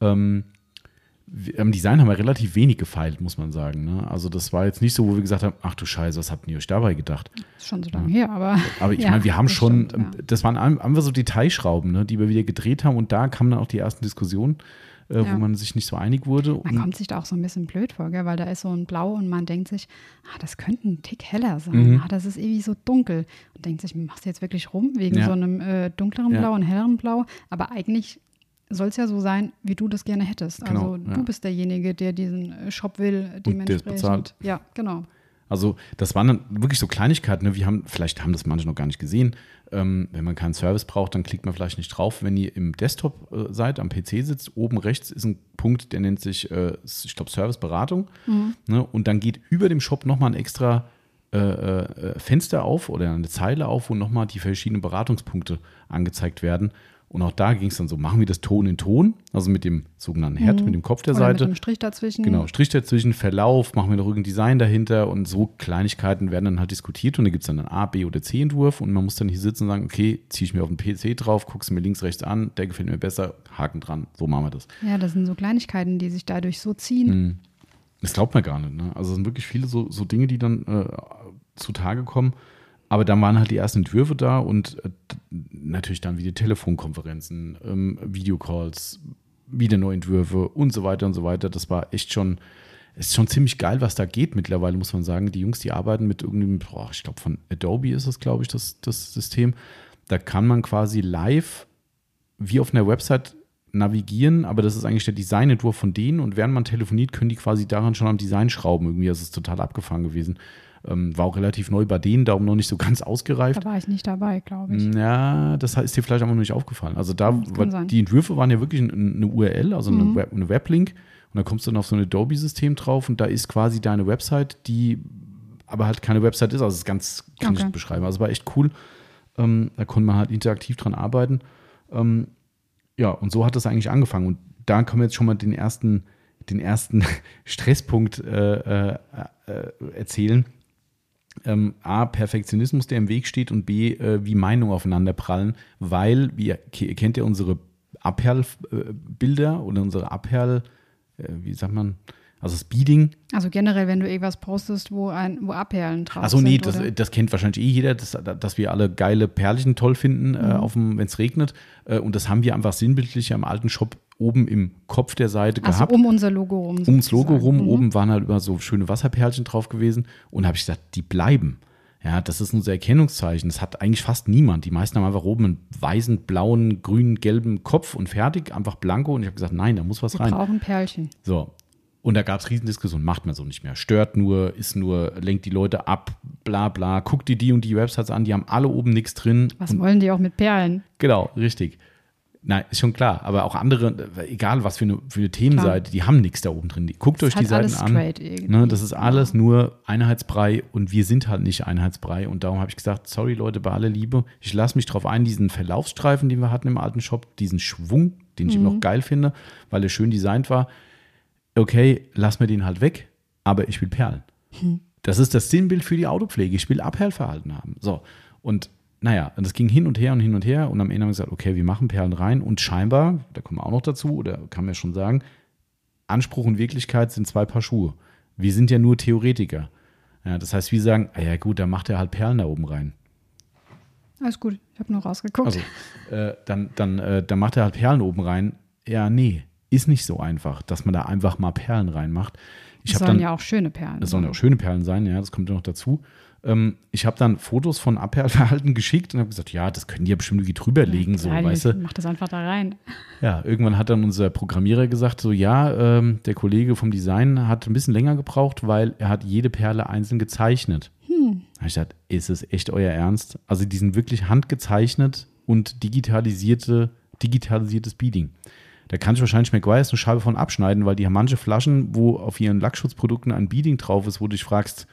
Ähm, wir- am Design haben wir relativ wenig gefeilt, muss man sagen. Ne? Also das war jetzt nicht so, wo wir gesagt haben, ach du Scheiße, was habt ihr euch dabei gedacht? Ist schon so lange her, aber. Aber ich Ja, meine, wir haben das schon, stimmt, ja. das waren ein- einfach so Detailschrauben, ne, die wir wieder gedreht haben und da kamen dann auch die ersten Diskussionen. äh, ja. wo man sich nicht so einig wurde. Man kommt sich da auch so ein bisschen blöd vor, gell? weil da ist so ein Blau und man denkt sich, ah, das könnte ein Tick heller sein. Mhm. Ah, das ist irgendwie so dunkel. Und denkt sich, machst du jetzt wirklich rum wegen ja. so einem äh, dunkleren Blau und helleren Blau? Aber eigentlich soll es ja so sein, wie du das gerne hättest. Genau, also du bist derjenige, der diesen äh, Shop will, dementsprechend. Und der bezahlt. Ja, genau. Also das waren dann wirklich so Kleinigkeiten. Ne? Wir haben, vielleicht haben das manche noch gar nicht gesehen. Ähm, wenn man keinen Service braucht, dann klickt man vielleicht nicht drauf. Wenn ihr im Desktop äh, seid, am PC sitzt, oben rechts ist ein Punkt, der nennt sich, äh, ich glaube, Serviceberatung. Mhm. Ne? Und dann geht über dem Shop nochmal ein extra äh, äh, Fenster auf oder eine Zeile auf, wo nochmal die verschiedenen Beratungspunkte angezeigt werden. Und auch da ging es dann so, machen wir das Ton in Ton, also mit dem sogenannten Herd, mhm. mit dem Kopf der Oder Seite. Mit dem Strich dazwischen. Genau, Strich dazwischen, Verlauf, machen wir noch irgendein Design dahinter und so Kleinigkeiten werden dann halt diskutiert und da gibt es dann einen A, B oder C-Entwurf und man muss dann hier sitzen und sagen, okay, ziehe ich mir auf den PC drauf, guck's mir links, rechts an, der gefällt mir besser, Haken dran, so machen wir das. Ja, das sind so Kleinigkeiten, die sich dadurch so ziehen. Mhm. Das glaubt man gar nicht. Ne? Also es sind wirklich viele so, so Dinge, die dann äh, zutage kommen. Aber dann waren halt die ersten Entwürfe da und äh, natürlich dann wieder Telefonkonferenzen, ähm, Videocalls, wieder neue Entwürfe und so weiter und so weiter. Das war echt schon, ist schon ziemlich geil, was da geht mittlerweile, muss man sagen. Die Jungs, die arbeiten mit irgendeinem, boah, ich glaube von Adobe ist es, glaube ich, das, das System. Da kann man quasi live wie auf einer Website navigieren, aber das ist eigentlich der Designentwurf von denen und während man telefoniert, können die quasi daran schon am Design schrauben. Irgendwie, das ist total abgefahren gewesen. Ähm, war auch relativ neu bei denen, darum noch nicht so ganz ausgereift. Da war ich nicht dabei, glaube ich. Ja, das ist dir vielleicht einfach noch nicht aufgefallen. Also da, war, die Entwürfe waren ja wirklich eine URL, also eine, mhm. Web, eine Weblink. Und da kommst du dann auf so ein Adobe-System drauf und da ist quasi deine Website, die aber halt keine Website ist. Also es ist ganz, kann okay. ich beschreiben. Also war echt cool. Ähm, da konnte man halt interaktiv dran arbeiten. Ähm, ja, und so hat das eigentlich angefangen. Und da können wir jetzt schon mal den ersten, den ersten Stresspunkt äh, äh, äh erzählen ähm, A, Perfektionismus, der im Weg steht und B, äh, wie Meinungen aufeinander prallen, weil, wie kennt ihr unsere Abperlbilder oder unsere Abperl, äh, wie sagt man, also Speeding. Also generell, wenn du irgendwas postest, wo, ein, wo Abperlen drauf Achso, nee, das, das, kennt wahrscheinlich eh jeder, dass, dass wir alle geile Perlchen toll finden, äh, mhm. äh, wenn es regnet. Äh, und das haben wir einfach sinnbildlich im alten Shop oben im Kopf der Seite also gehabt. um unser Logo rum. Ums Logo rum. Mhm. Oben waren halt immer so schöne Wasserperlchen drauf gewesen. Und habe ich gesagt, die bleiben. Ja, das ist unser Erkennungszeichen. Das hat eigentlich fast niemand. Die meisten haben einfach oben einen weißen, blauen, grünen, gelben Kopf und fertig, einfach blanko. Und ich habe gesagt, nein, da muss was Wir rein. Wir brauchen Perlchen. So. Und da gab es Riesendiskussionen, macht man so nicht mehr. Stört nur, ist nur, lenkt die Leute ab, bla bla. Guckt die die und die Websites an, die haben alle oben nichts drin. Was wollen die auch mit Perlen? Genau, richtig. Nein, ist schon klar. Aber auch andere, egal was für eine, für eine Themenseite, die haben nichts da oben drin. Guckt euch die Seiten an. Ne, das ist alles nur Einheitsbrei und wir sind halt nicht Einheitsbrei. Und darum habe ich gesagt, sorry Leute, bei aller Liebe, ich lasse mich drauf ein, diesen Verlaufsstreifen, den wir hatten im alten Shop, diesen Schwung, den ich mhm. immer noch geil finde, weil er schön designt war. Okay, lass mir den halt weg, aber ich will Perlen. Mhm. Das ist das Sinnbild für die Autopflege. Ich will Abperlverhalten haben. So. Und naja, und das ging hin und her und hin und her und am Ende haben wir gesagt, okay, wir machen Perlen rein und scheinbar, da kommen wir auch noch dazu, oder kann man ja schon sagen, Anspruch und Wirklichkeit sind zwei Paar Schuhe. Wir sind ja nur Theoretiker. Ja, das heißt, wir sagen, ah ja gut, dann macht er halt Perlen da oben rein. Alles gut, ich habe nur rausgeguckt. Also, äh, dann, dann, äh, dann macht er halt Perlen oben rein. Ja, nee, ist nicht so einfach, dass man da einfach mal Perlen reinmacht. Ich das sollen dann, ja auch schöne Perlen. Das sollen ja auch schöne Perlen sein, ja, das kommt ja noch dazu. Ähm, ich habe dann Fotos von Abperlverhalten geschickt und habe gesagt, ja, das können die ja bestimmt irgendwie drüberlegen, ja, so, weißt du. Mach das einfach da rein. Ja, irgendwann hat dann unser Programmierer gesagt, so, ja, ähm, der Kollege vom Design hat ein bisschen länger gebraucht, weil er hat jede Perle einzeln gezeichnet. Hm. Da habe ich gesagt, ist es echt euer Ernst? Also die sind wirklich handgezeichnet und digitalisierte, digitalisiertes Beading. Da kann ich wahrscheinlich McGuire's eine Scheibe von abschneiden, weil die haben manche Flaschen, wo auf ihren Lackschutzprodukten ein Beading drauf ist, wo du dich fragst,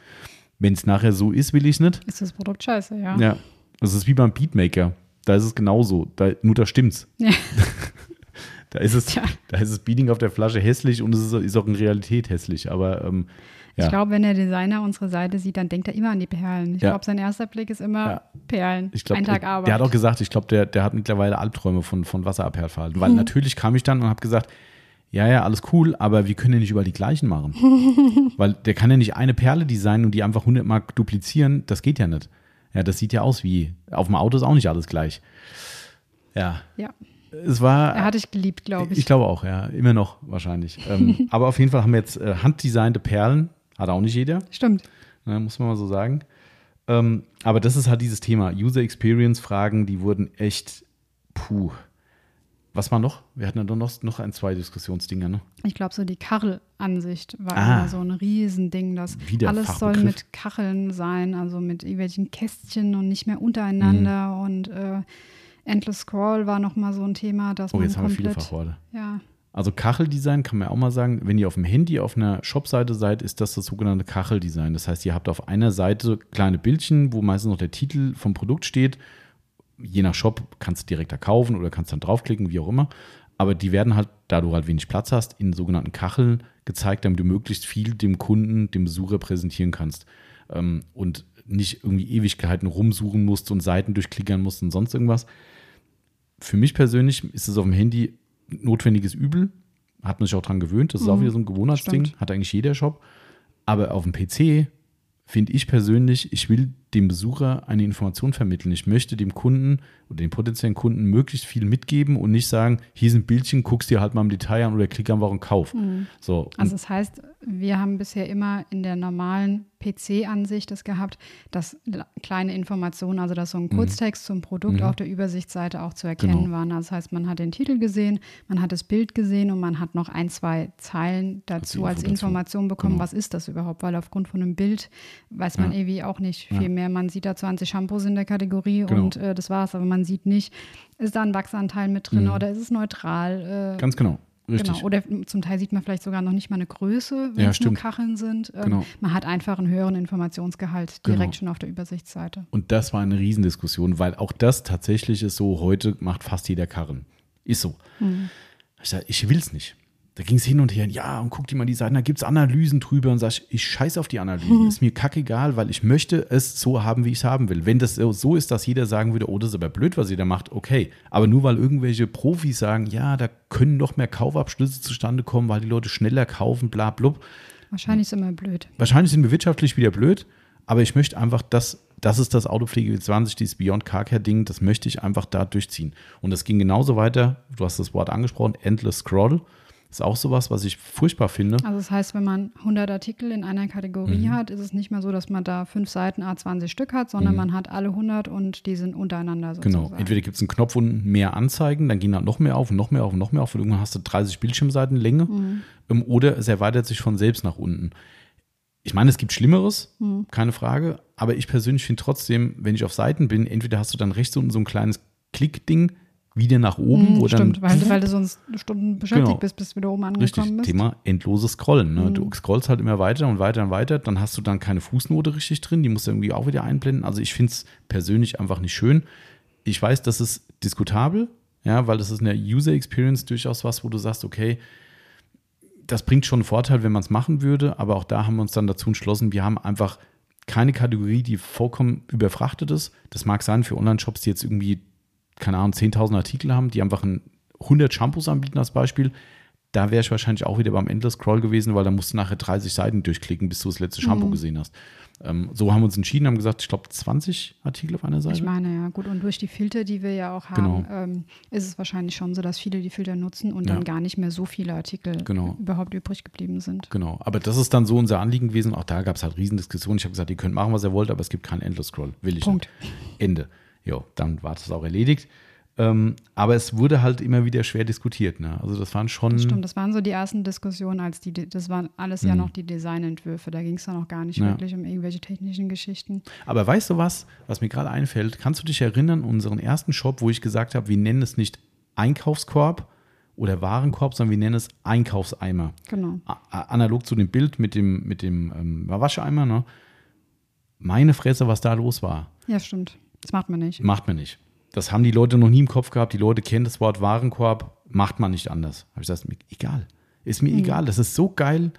wenn es nachher so ist, will ich es nicht. Ist das Produkt scheiße, ja. Ja. Das ist wie beim Beatmaker. Da ist es genauso. Da, nur da stimmt's. Ja. da, ist es, ja. da ist das Beating auf der Flasche hässlich und es ist, ist auch in Realität hässlich. Aber ähm, ja. Ich glaube, wenn der Designer unsere Seite sieht, dann denkt er immer an die Perlen. Ich ja. glaube, sein erster Blick ist immer ja. Perlen. Ich glaub, Ein Tag Arbeit. Der hat auch gesagt, ich glaube, der, der hat mittlerweile Albträume von, von Wasserabperlverhalten. Weil mhm. natürlich kam ich dann und habe gesagt, ja, ja, alles cool, aber wir können ja nicht überall die gleichen machen. Weil der kann ja nicht eine Perle designen und die einfach 100 Mark duplizieren. Das geht ja nicht. Ja, das sieht ja aus wie, auf dem Auto ist auch nicht alles gleich. Ja. Ja. es war. Er hat dich geliebt, glaube ich. Ich glaube auch, ja. Immer noch wahrscheinlich. ähm, aber auf jeden Fall haben wir jetzt äh, handdesignte Perlen. Hat auch nicht jeder. Stimmt. Ne, muss man mal so sagen. Ähm, aber das ist halt dieses Thema. User Experience Fragen, die wurden echt puh. Was war noch? Wir hatten ja doch noch, noch ein, zwei Diskussionsdinger, ne? Ich glaube, so die Kachelansicht war Ah. immer so ein Riesending. dass alles soll mit Kacheln sein, also mit irgendwelchen Kästchen und nicht mehr untereinander. Mhm. Und äh, Endless Scroll war nochmal so ein Thema, dass Oh, man jetzt haben wir viele komplett, Fachworte. ja, Also Kacheldesign kann man auch mal sagen, wenn ihr auf dem Handy auf einer Shopseite seid, ist das das sogenannte Kacheldesign. Das heißt, ihr habt auf einer Seite kleine Bildchen, wo meistens noch der Titel vom Produkt steht. Je nach Shop kannst du direkt da kaufen oder kannst dann draufklicken, wie auch immer. Aber die werden halt, da du halt wenig Platz hast, in sogenannten Kacheln gezeigt, damit du möglichst viel dem Kunden, dem Besucher präsentieren kannst. Ähm, und nicht irgendwie Ewigkeiten rumsuchen musst und Seiten durchklickern musst und sonst irgendwas. Für mich persönlich ist es auf dem Handy notwendiges Übel. Hat man sich auch dran gewöhnt. Das ist auch wieder so ein Gewohnheitsding. stimmt. Hat eigentlich jeder Shop. Aber auf dem PC finde ich persönlich, ich will dem Besucher eine Information vermitteln. Ich möchte dem Kunden oder dem potenziellen Kunden möglichst viel mitgeben und nicht sagen, hier sind Bildchen, guckst dir halt mal im Detail an oder klick einfach und kauf. So, und Also das heißt, wir haben bisher immer in der normalen PC-Ansicht es gehabt, dass kleine Informationen, also dass so ein Kurztext zum Produkt auf der Übersichtsseite auch zu erkennen Mhm. Genau. waren. Also das heißt, man hat den Titel gesehen, man hat das Bild gesehen und man hat noch ein, zwei Zeilen dazu als. Information bekommen, Genau. was ist das überhaupt, weil aufgrund von einem Bild weiß man Ja. irgendwie auch nicht Ja. viel mehr. Man sieht da 20 Shampoos in der Kategorie Genau. und äh, das war's, aber man sieht nicht, ist da ein Wachsanteil mit drin oder ist es neutral? Äh, ganz genau. Richtig. Genau, oder zum Teil sieht man vielleicht sogar noch nicht mal eine Größe, wenn Ja, es nur stimmt. Kacheln sind. Ähm, Genau. Man hat einfach einen höheren Informationsgehalt direkt Genau. schon auf der Übersichtsseite. Und das war eine Riesendiskussion, weil auch das tatsächlich ist so, heute macht fast jeder Karren. Ist so. Ich sage, ich will es nicht. Da ging es hin und her, ja, und guck dir mal die Seiten, da gibt es Analysen drüber und sag ich, ich scheiß auf die Analysen. Ist mir kackegal, weil ich möchte es so haben, wie ich es haben will. Wenn das so- ist, dass jeder sagen würde, oh, das ist aber blöd, was ihr da macht, okay. Aber nur weil irgendwelche Profis sagen, ja, da können noch mehr Kaufabschlüsse zustande kommen, weil die Leute schneller kaufen, bla blub. Wahrscheinlich ist immer blöd. Wahrscheinlich sind wir wirtschaftlich wieder blöd, aber ich möchte einfach, dass das ist das Autopflege 20, dieses Beyond Car Care Ding, das möchte ich einfach da durchziehen. Und das ging genauso weiter, du hast das Wort angesprochen, Endless Scroll. Ist auch sowas, was ich furchtbar finde. Also das heißt, wenn man 100 Artikel in einer Kategorie Mhm. hat, ist es nicht mehr so, dass man da fünf Seiten A20 Stück hat, sondern man hat alle 100 und die sind untereinander sozusagen. Genau. Entweder gibt es einen Knopf und mehr Anzeigen, dann gehen halt noch mehr auf und noch mehr auf und noch mehr auf und irgendwann hast du 30 Bildschirmseiten Länge. Ähm, Oder es erweitert sich von selbst nach unten. Ich meine, es gibt Schlimmeres, keine Frage, aber ich persönlich finde trotzdem, wenn ich auf Seiten bin, entweder hast du dann rechts unten so ein kleines Klickding wieder nach oben, Mhm, wo stimmt, dann weil, weil du sonst Stunden beschäftigt Genau. bist, bis du wieder oben Richtig, angekommen bist. Thema endloses Scrollen. Ne? Du scrollst halt immer weiter und weiter und weiter, dann hast du dann keine Fußnote richtig drin, die musst du irgendwie auch wieder einblenden. Also ich finde es persönlich einfach nicht schön. Ich weiß, das ist diskutabel, ja, weil das ist in der User Experience durchaus was, wo du sagst, okay, das bringt schon einen Vorteil, wenn man es machen würde, aber auch da haben wir uns dann dazu entschlossen, wir haben einfach keine Kategorie, die vollkommen überfrachtet ist. Das mag sein für Online-Shops, die jetzt irgendwie, keine Ahnung, 10.000 Artikel haben, die einfach ein 100 Shampoos anbieten als Beispiel. Da wäre ich wahrscheinlich auch wieder beim Endless Scroll gewesen, weil da musst du nachher 30 Seiten durchklicken, bis du das letzte Shampoo gesehen hast. Ähm, so haben wir uns entschieden, haben gesagt, ich glaube 20 Artikel auf einer Seite. Ich meine, ja, gut. Und durch die Filter, die wir ja auch Genau. haben, ähm, ist es wahrscheinlich schon so, dass viele die Filter nutzen und Ja. dann gar nicht mehr so viele Artikel Genau. überhaupt übrig geblieben sind. Genau, aber das ist dann so unser Anliegen gewesen. Auch da gab es halt Riesendiskussionen. Ich habe gesagt, ihr könnt machen, was ihr wollt, aber es gibt keinen Endless Scroll. Will ich Punkt. nicht. Ende. Jo, dann war das auch erledigt. Ähm, aber es wurde halt immer wieder schwer diskutiert. Ne? Also das waren schon. Das stimmt, das waren so die ersten Diskussionen, als die, das waren alles ja noch die Designentwürfe. Da ging es dann auch gar nicht. Ja. wirklich um irgendwelche technischen Geschichten. Aber weißt du was, was mir gerade einfällt? Kannst du dich erinnern, unseren ersten Shop, wo ich gesagt habe, wir nennen es nicht Einkaufskorb oder Warenkorb, sondern wir nennen es Einkaufseimer. Genau. A- analog zu dem Bild mit dem, mit dem ähm, Wascheimer, ne? Meine Fresse, was da los war. Ja, stimmt. Das macht man nicht. Macht man nicht. Das haben die Leute noch nie im Kopf gehabt. Die Leute kennen das Wort Warenkorb. Macht man nicht anders. Habe ich gesagt, mir egal. Ist mir egal. Das ist so geil.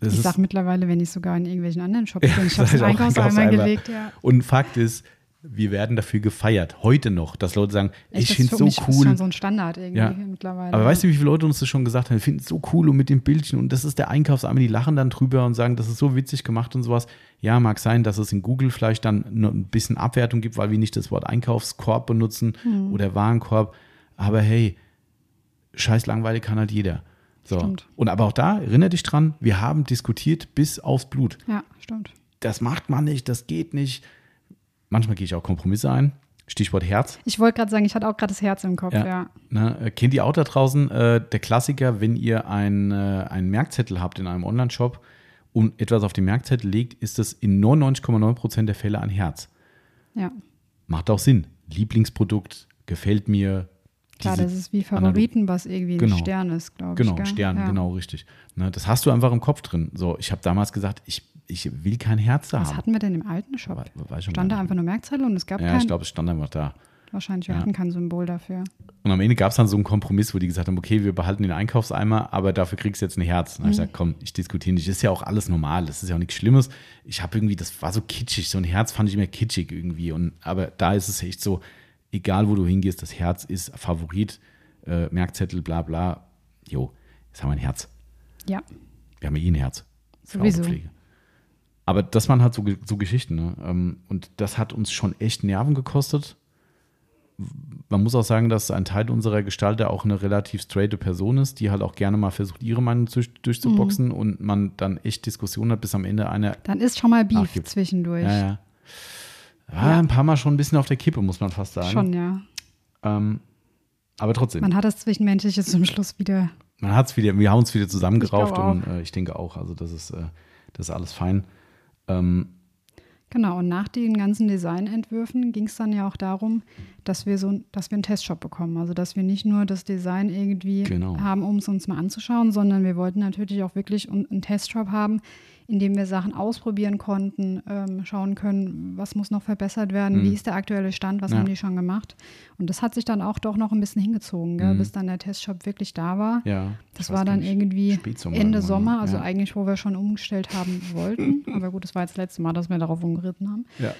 Das Mhm. Ich sage mittlerweile, wenn ich sogar in irgendwelchen anderen Shops bin, ich habe es Einkaufseimer. gelegt. Ja. Und Fakt ist, wir werden dafür gefeiert. Heute noch, dass Leute sagen, ich das finde es so mich ist cool. schon so ein Standard irgendwie Ja. mittlerweile. Aber weißt du, wie viele Leute uns das schon gesagt haben? Wir finden es so cool und mit dem Bildchen und das ist der Einkaufseimer. Die lachen dann drüber und sagen, das ist so witzig gemacht und sowas. Ja, mag sein, dass es in Google vielleicht dann ein bisschen Abwertung gibt, weil wir nicht das Wort Einkaufskorb benutzen Hm. oder Warenkorb. Aber hey, scheiß langweilig kann halt jeder. So. Stimmt. Und aber auch da, erinnere dich dran, wir haben diskutiert bis aufs Blut. Ja, stimmt. Das macht man nicht, das geht nicht. Manchmal gehe ich auch Kompromisse ein. Stichwort Herz. Ich wollte gerade sagen, ich hatte auch gerade das Herz im Kopf, ja. Ne, äh, kennt ihr auch da draußen äh, der Klassiker, wenn ihr ein, äh, einen Merkzettel habt in einem Online-Shop und etwas auf den Merkzettel legt, ist das in 99,9% der Fälle ein Herz. Ja. Macht auch Sinn. Lieblingsprodukt, gefällt mir. Klar, das ist wie Favoriten, was irgendwie Genau. ein Stern ist, glaube ich. Genau? Stern, ja. genau, richtig. Ne, das hast du einfach im Kopf drin. So, ich habe damals gesagt, ich, ich will kein Herz da Was haben. hatten wir denn im alten Shop? Weiß schon Stand da einfach nur Merkzettel und es gab Ja, kein, ich glaube, es stand einfach da. wahrscheinlich, wir Ja. hatten kein Symbol dafür. Und am Ende gab es dann so einen Kompromiss, wo die gesagt haben, okay, wir behalten den Einkaufseimer, aber dafür kriegst du jetzt ein Herz. Und dann hab ich gesagt, komm, ich diskutiere nicht. Das ist ja auch alles normal, das ist ja auch nichts Schlimmes. Ich habe irgendwie, das war so kitschig, so ein Herz fand ich immer kitschig irgendwie. Und, aber da ist es echt so, egal wo du hingehst, das Herz ist Favorit, äh, Merkzettel, bla bla. Jo, jetzt haben wir ein Herz. Ja, Wir haben ja eh ein Herz Sowieso. Autopflege. Aber das waren halt so, so Geschichten. Ne? Ähm, Und das hat uns schon echt Nerven gekostet. Man muss auch sagen, dass ein Teil unserer Gestalter auch eine relativ straighte Person ist, die halt auch gerne mal versucht, ihre Meinung durch, durchzuboxen Mhm. und man dann echt Diskussionen hat, bis am Ende einer. dann ist schon mal Beef Nachgibt. zwischendurch. Ja, ja. War Ja. ein paar Mal schon ein bisschen auf der Kippe, muss man fast sagen. Schon, ja. Ähm, aber trotzdem, Man hat das Zwischenmenschliche zum Schluss wieder. man hat es wieder, wir haben uns wieder zusammengerauft Ich und äh, ich denke auch, also das ist, äh, das ist alles fein. Ähm, Genau, und nach den ganzen Designentwürfen ging es dann ja auch darum, dass wir so, dass wir einen Testshop bekommen. Also dass wir nicht nur das Design irgendwie Genau. haben, um es uns mal anzuschauen, sondern wir wollten natürlich auch wirklich einen Testshop haben, in dem wir Sachen ausprobieren konnten, ähm, schauen können, was muss noch verbessert werden, Mhm. wie ist der aktuelle Stand, was Ja. haben die schon gemacht. Und das hat sich dann auch doch noch ein bisschen hingezogen, gell, Mhm. bis dann der Testshop wirklich da war. ja. Das war dann irgendwie Spätsommer Ende irgendwann, Sommer, also ja. eigentlich, wo wir schon umgestellt haben wollten. Aber gut, das war jetzt das letzte Mal, dass wir darauf umgeritten haben. Ja.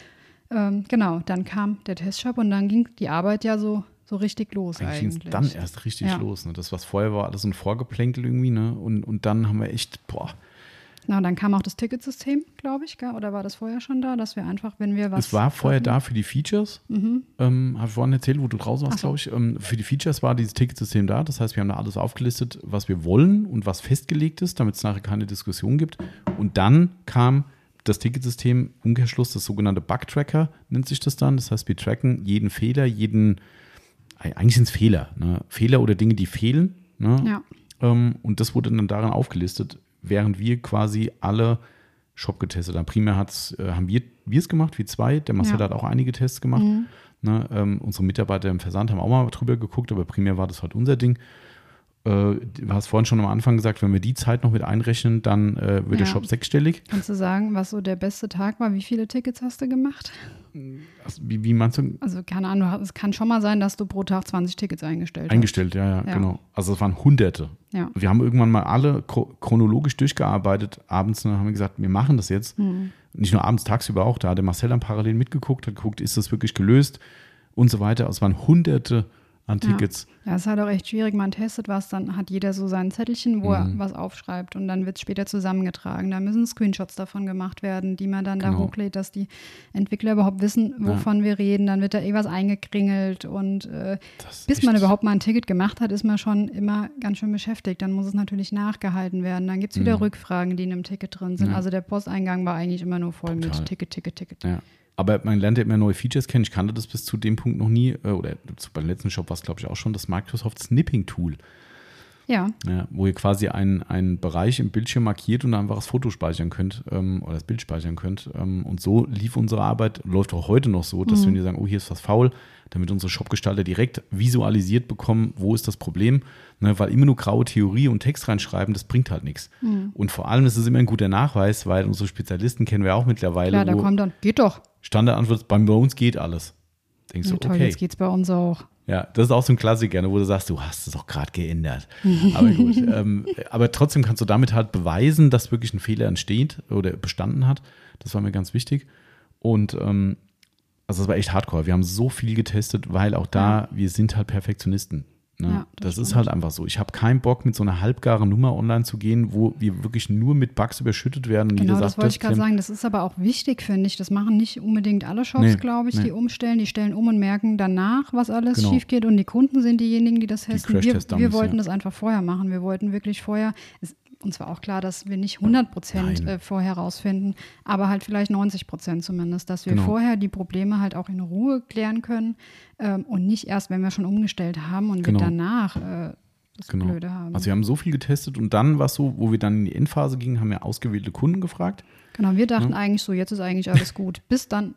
Ähm, genau, dann kam der Testshop und dann ging die Arbeit ja so, so richtig los Eigentlich ging eigentlich. es dann erst richtig Ja. los. Ne? Das, was vorher war, alles so ein Vorgeplänkel irgendwie. Ne? Und, und dann haben wir echt, boah, Genau, dann kam auch das Ticketsystem, glaube ich, gell? oder war das vorher schon da, dass wir einfach, wenn wir was. es war vorher hatten- da für die Features. Mhm. Ähm, habe ich vorhin erzählt, wo du draußen warst, so. glaube ich. Ähm, für die Features war dieses Ticketsystem da. Das heißt, wir haben da alles aufgelistet, was wir wollen und was festgelegt ist, damit es nachher keine Diskussion gibt. Und dann kam das Ticketsystem, Umkehrschluss, das sogenannte Bug-Tracker nennt sich das dann. Das heißt, wir tracken jeden Fehler, jeden, eigentlich sind es Fehler, ne? Fehler oder Dinge, die fehlen. Ne? Ja. Ähm, und das wurde dann daran aufgelistet, während wir quasi alle Shop getestet haben. Primär hat's, äh, haben wir es gemacht, wie zwei. Der Marcel Ja. hat auch einige Tests gemacht. Mhm. Ne, ähm, unsere Mitarbeiter im Versand haben auch mal drüber geguckt, aber primär war das halt unser Ding. Äh, du hast vorhin schon am Anfang gesagt, wenn wir die Zeit noch mit einrechnen, dann äh, wird der Ja. Shop sechsstellig. Kannst du sagen, was so der beste Tag war? Wie viele Tickets hast du gemacht? Also, wie, wie meinst du? Also, keine Ahnung, hast- es kann schon mal sein, dass du pro Tag 20 Tickets eingestellt Eingestellt, ja, ja, Ja. genau. Also es waren Hunderte. hast. Ja. Wir haben irgendwann mal alle chro- chronologisch durchgearbeitet. Abends ne, haben wir gesagt, wir machen das jetzt. Mhm. Nicht nur abends, tagsüber auch. Da hat der Marcel dann parallel mitgeguckt, hat geguckt, ist das wirklich gelöst und so weiter. Also es waren Hunderte an Ja. Tickets. Ja, es ist halt auch echt schwierig. Man testet was, dann hat jeder so sein Zettelchen, wo Mhm. er was aufschreibt und dann wird es später zusammengetragen. Da müssen Screenshots davon gemacht werden, die man dann da Genau. hochlädt, dass die Entwickler überhaupt wissen, wovon wir reden. Dann wird da irgendwas eingekringelt und äh, bis man überhaupt mal ein Ticket gemacht hat, ist man schon immer ganz schön beschäftigt. Dann muss es natürlich nachgehalten werden. Dann gibt es wieder Rückfragen, die in einem Ticket drin sind. Mhm. Ja. Also der Posteingang war eigentlich immer nur voll Total. mit Ticket, Ticket, Ticket. Ja. Aber man lernt ja immer neue Features kennen. Ich kannte das bis zu dem Punkt noch nie. äh, Oder beim letzten Shop war es, glaube ich, auch schon das Microsoft Snipping Tool. Ja, Ja, wo ihr quasi einen, einen Bereich im Bildschirm markiert und einfach das Foto speichern könnt ähm, oder das Bild speichern könnt. Ähm, und so lief unsere Arbeit, läuft auch heute noch so, dass wenn wir sagen, oh, hier ist was faul, damit unsere Shopgestalter direkt visualisiert bekommen, wo ist das Problem. Ne, weil immer nur graue Theorie und Text reinschreiben, das bringt halt nichts. Und vor allem ist es immer ein guter Nachweis, weil unsere Spezialisten kennen wir auch mittlerweile, klar, da kommt dann, geht doch. Standardantwort bei uns geht alles. Denkst Ja, du, toll, okay. jetzt geht's bei uns auch. Ja, das ist auch so ein Klassiker, ne, wo du sagst, du hast es auch gerade geändert. Aber gut, ähm, aber trotzdem kannst du damit halt beweisen, dass wirklich ein Fehler entsteht oder bestanden hat. Das war mir ganz wichtig. Und ähm, also das war echt hardcore. Wir haben so viel getestet, weil auch da, wir sind halt Perfektionisten. Ne? Ja, das das ist halt einfach so. Ich habe keinen Bock, mit so einer halbgaren Nummer online zu gehen, wo wir wirklich nur mit Bugs überschüttet werden. Und Genau, das sagt, wollte ich gerade sagen. Das ist aber auch wichtig, finde ich. Das machen nicht unbedingt alle Shops, Nee, glaube ich, nee. die umstellen. Die stellen um und merken danach, was alles Genau. schief geht. Und die Kunden sind diejenigen, die das testen. Wir, Crash-Test-Dummies, wir wollten ja. das einfach vorher machen. Wir wollten wirklich vorher, es, uns war auch klar, dass wir nicht 100 Prozent äh, vorher rausfinden, aber halt vielleicht 90 Prozent zumindest, dass wir Genau. vorher die Probleme halt auch in Ruhe klären können ähm, und nicht erst, wenn wir schon umgestellt haben und Genau. wir danach äh, das Genau. Blöde haben. Also wir haben so viel getestet und dann war es so, wo wir dann in die Endphase gingen, haben wir ausgewählte Kunden gefragt. genau, wir dachten eigentlich so, jetzt ist eigentlich alles gut, bis dann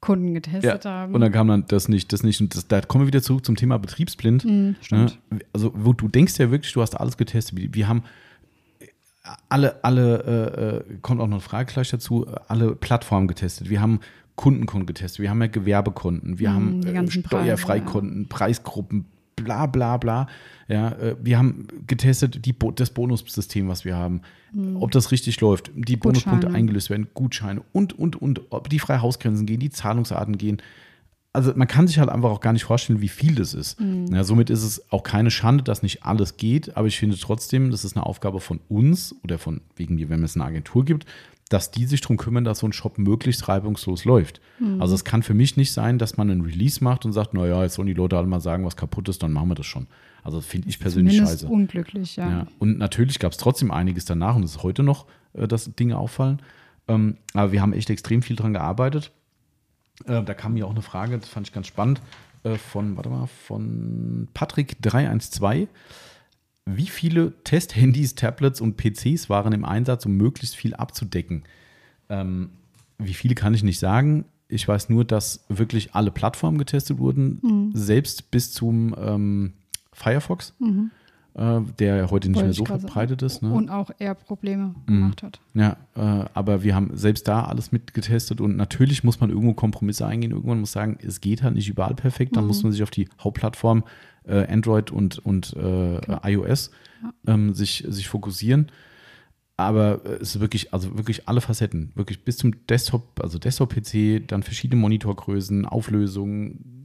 Kunden getestet haben. Und dann kam dann das nicht, das nicht. Und das, da kommen wir wieder zurück zum Thema betriebsblind. Mhm, stimmt. Ne? Also, wo du denkst ja wirklich, du hast alles getestet. Wir haben alle, alle, äh, äh, kommt auch noch eine Frage gleich dazu, alle Plattformen getestet. Wir haben Kundenkunden getestet, wir haben ja Gewerbekonten, wir Mhm, haben äh, Preise, Steuerfreikonten, Preisgruppen, bla bla bla. Ja, äh, wir haben getestet die, das Bonussystem, was wir haben, ob das richtig läuft, die Bonuspunkte Gutscheine. eingelöst werden, Gutscheine und, und, und, ob die Freihausgrenzen gehen, die Zahlungsarten gehen. Also man kann sich halt einfach auch gar nicht vorstellen, wie viel das ist. Ja, somit ist es auch keine Schande, dass nicht alles geht, aber ich finde trotzdem, das ist eine Aufgabe von uns oder von wegen mir, wenn es eine Agentur gibt, dass die sich darum kümmern, dass so ein Shop möglichst reibungslos läuft. Also es kann für mich nicht sein, dass man einen Release macht und sagt, naja, jetzt sollen die Leute alle mal sagen, was kaputt ist, dann machen wir das schon. Also das finde ich persönlich Zumindest scheiße. unglücklich, ja. Ja, und natürlich gab es trotzdem einiges danach und es ist heute noch, äh, dass Dinge auffallen. Ähm, aber wir haben echt extrem viel dran gearbeitet. Äh, da kam mir auch eine Frage, das fand ich ganz spannend, äh, von, warte mal, von Patrick312. Wie viele Testhandys, Tablets und PCs waren im Einsatz, um möglichst viel abzudecken? Ähm, wie viele kann ich nicht sagen. Ich weiß nur, dass wirklich alle Plattformen getestet wurden, Mhm. selbst bis zum ähm, Firefox, äh, der heute nicht Wollte mehr so verbreitet ist. Ne? Und auch eher Probleme gemacht hat. Ja, äh, aber wir haben selbst da alles mitgetestet und natürlich muss man irgendwo Kompromisse eingehen. Irgendwann muss sagen, es geht halt nicht überall perfekt. Dann muss man sich auf die Hauptplattform äh, Android und, und äh, iOS ähm, sich, sich fokussieren. Aber äh, es ist wirklich, also wirklich alle Facetten, wirklich bis zum Desktop, also Desktop-PC, dann verschiedene Monitorgrößen, Auflösungen.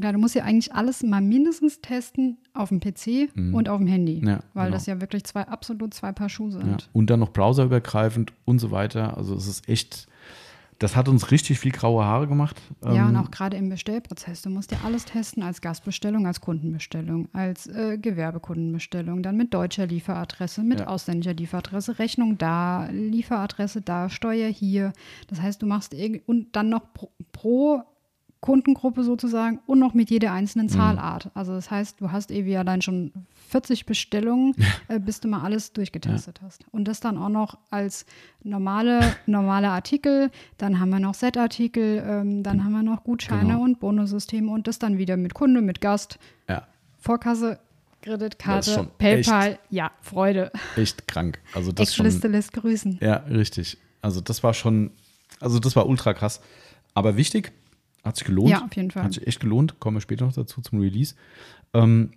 Ja, du musst ja eigentlich alles mal mindestens testen auf dem PC und auf dem Handy. Mhm. Ja, weil genau. das ja wirklich zwei absolut zwei Paar Schuhe sind. Ja. Und dann noch browserübergreifend und so weiter. Also es ist echt, das hat uns richtig viel graue Haare gemacht. Ja, und Ähm, auch gerade im Bestellprozess. Du musst ja alles testen als Gastbestellung, als Kundenbestellung, als äh, Gewerbekundenbestellung, dann mit deutscher Lieferadresse, mit Ja. ausländischer Lieferadresse, Rechnung da, Lieferadresse da, Steuer hier. Das heißt, du machst irg- und dann noch pro, pro Kundengruppe sozusagen und noch mit jeder Mhm. einzelnen Zahlart. Also das heißt, du hast irgendwie allein schon 40 Bestellungen, äh, bis du mal alles durchgetestet hast. Und das dann auch noch als normale, normale Artikel. Dann haben wir noch Set-Artikel, ähm, dann haben wir noch Gutscheine Genau. und Bonussysteme und das dann wieder mit Kunde, mit Gast, ja, Vorkasse, Kreditkarte, PayPal. Ja, Freude. echt krank. Also das schon, Excel-Liste lässt grüßen. ja, richtig. Also das war schon, also das war ultra krass. Aber wichtig, hat sich gelohnt. Ja, auf jeden Fall. Hat sich echt gelohnt. Kommen wir später noch dazu zum Release. Ähm,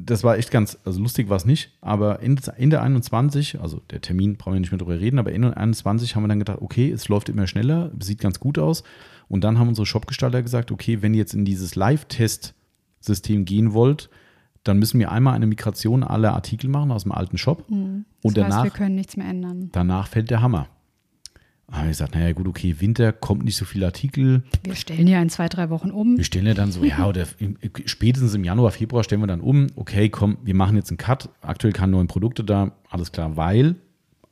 das war echt ganz, also lustig war es nicht, aber Ende, Ende 21, also der Termin, brauchen wir nicht mehr drüber reden, aber Ende 21 haben wir dann gedacht, okay, es läuft immer schneller, sieht ganz gut aus. Und dann haben unsere Shopgestalter gesagt, okay, wenn ihr jetzt in dieses Live-Test-System gehen wollt, dann müssen wir einmal eine Migration aller Artikel machen aus dem alten Shop. Und Mhm. Das danach heißt, wir können nichts mehr ändern. danach fällt der Hammer. Da habe ich gesagt, naja gut, okay, Winter kommt nicht so viel Artikel. Wir stellen ja in zwei, drei Wochen um. Wir stellen ja dann so, ja, oder im, spätestens im Januar, Februar stellen wir dann um. Okay, komm, wir machen jetzt einen Cut. Aktuell keine neuen Produkte da, alles klar, weil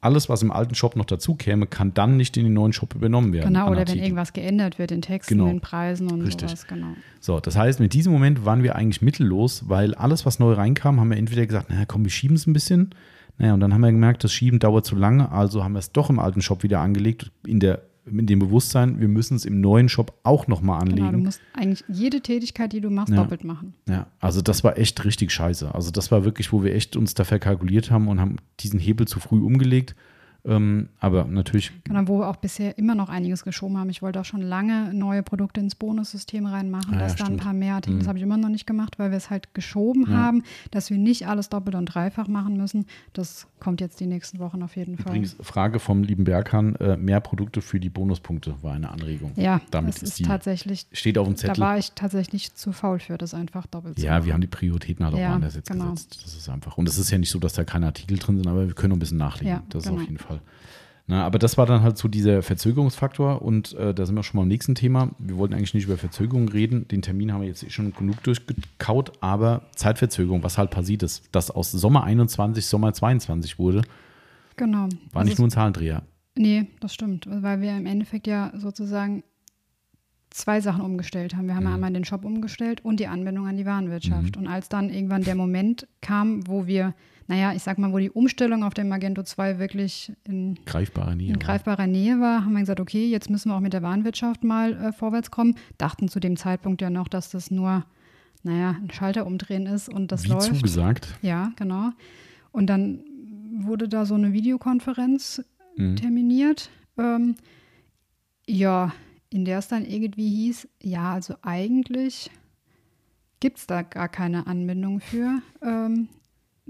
alles, was im alten Shop noch dazu käme, kann dann nicht in den neuen Shop übernommen werden. Genau, oder wenn Artikeln. irgendwas geändert wird in Texten, Genau. in Preisen und Richtig. sowas, genau. So, das heißt, mit diesem Moment waren wir eigentlich mittellos, weil alles, was neu reinkam, haben wir entweder gesagt, naja, komm, wir schieben es ein bisschen. Naja, und dann haben wir gemerkt, das Schieben dauert zu lange, also haben wir es doch im alten Shop wieder angelegt, in, der, in dem Bewusstsein, wir müssen es im neuen Shop auch nochmal Genau, du anlegen. musst eigentlich jede Tätigkeit, die du machst, Ja. doppelt machen. Ja, also das war echt richtig scheiße. Also das war wirklich, wo wir echt uns da verkalkuliert haben und haben diesen Hebel zu früh umgelegt. Ähm, aber natürlich. Genau, wo wir auch bisher immer noch einiges geschoben haben. Ich wollte auch schon lange neue Produkte ins Bonussystem reinmachen, Ah, ja, dass da ein stimmt. paar mehr Artikel, das Mhm. habe ich immer noch nicht gemacht, weil wir es halt geschoben Ja. haben, dass wir nicht alles doppelt und dreifach machen müssen. Das kommt jetzt die nächsten Wochen auf jeden Fall. Übrigens, Frage vom lieben Berghahn: äh, mehr Produkte für die Bonuspunkte war eine Anregung. ja, damit das ist ist die- tatsächlich, Steht auf dem da Zettel. war ich tatsächlich zu faul für, das einfach doppelt zu Ja, machen. wir haben die Prioritäten halt auch Ja, anders jetzt genau. gesetzt. Das ist einfach. Und es ist ja nicht so, dass da keine Artikel drin sind, aber wir können noch ein bisschen nachlegen. Ja, das ist genau. auf jeden Fall. Na, aber das war dann halt so dieser Verzögerungsfaktor und äh, da sind wir schon mal am nächsten Thema. Wir wollten eigentlich nicht über Verzögerung reden. Den Termin haben wir jetzt eh schon genug durchgekaut, aber Zeitverzögerung, was halt passiert ist, dass aus Sommer 21 Sommer 22 wurde, Genau. war Also nicht nur ein Zahlendreher. Nee, das stimmt, weil wir im Endeffekt ja sozusagen zwei Sachen umgestellt haben. Wir haben Mhm. einmal den Shop umgestellt und die Anbindung an die Warenwirtschaft. Und als dann irgendwann der Moment kam, wo wir, naja, ich sag mal, wo die Umstellung auf den Magento 2 wirklich in, Greifbare Nähe. in greifbarer Nähe war, haben wir gesagt, okay, jetzt müssen wir auch mit der Warenwirtschaft mal äh, vorwärts kommen. Dachten zu dem Zeitpunkt ja noch, dass das nur, naja, ein Schalter umdrehen ist und das Wie läuft. zugesagt. Ja, genau. Und dann wurde da so eine Videokonferenz Mhm. terminiert. Ähm, ja, in der es dann irgendwie hieß, ja, also eigentlich gibt es da gar keine Anbindung für. Ähm,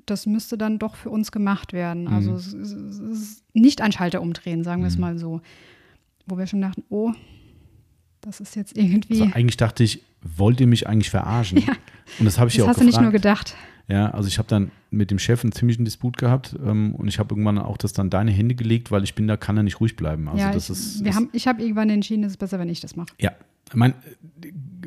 das müsste dann doch für uns gemacht werden. Also Mhm. es, es, es ist nicht ein Schalter umdrehen, sagen wir es Mhm. mal so. Wo wir schon dachten, oh, das ist jetzt irgendwie. Also eigentlich dachte ich, wollt ihr mich eigentlich verarschen? Ja. Und das habe ich das ja auch hast du nicht nur gefragt. gedacht. Ja, also ich habe dann mit dem Chef einen ziemlichen Disput gehabt ähm, und ich habe irgendwann auch das dann deine Hände gelegt, weil ich bin, da kann er nicht ruhig bleiben. Also ja, das ich, ist, wir ist haben, ich habe irgendwann entschieden, es ist besser, wenn ich das mache. ja, ich mein,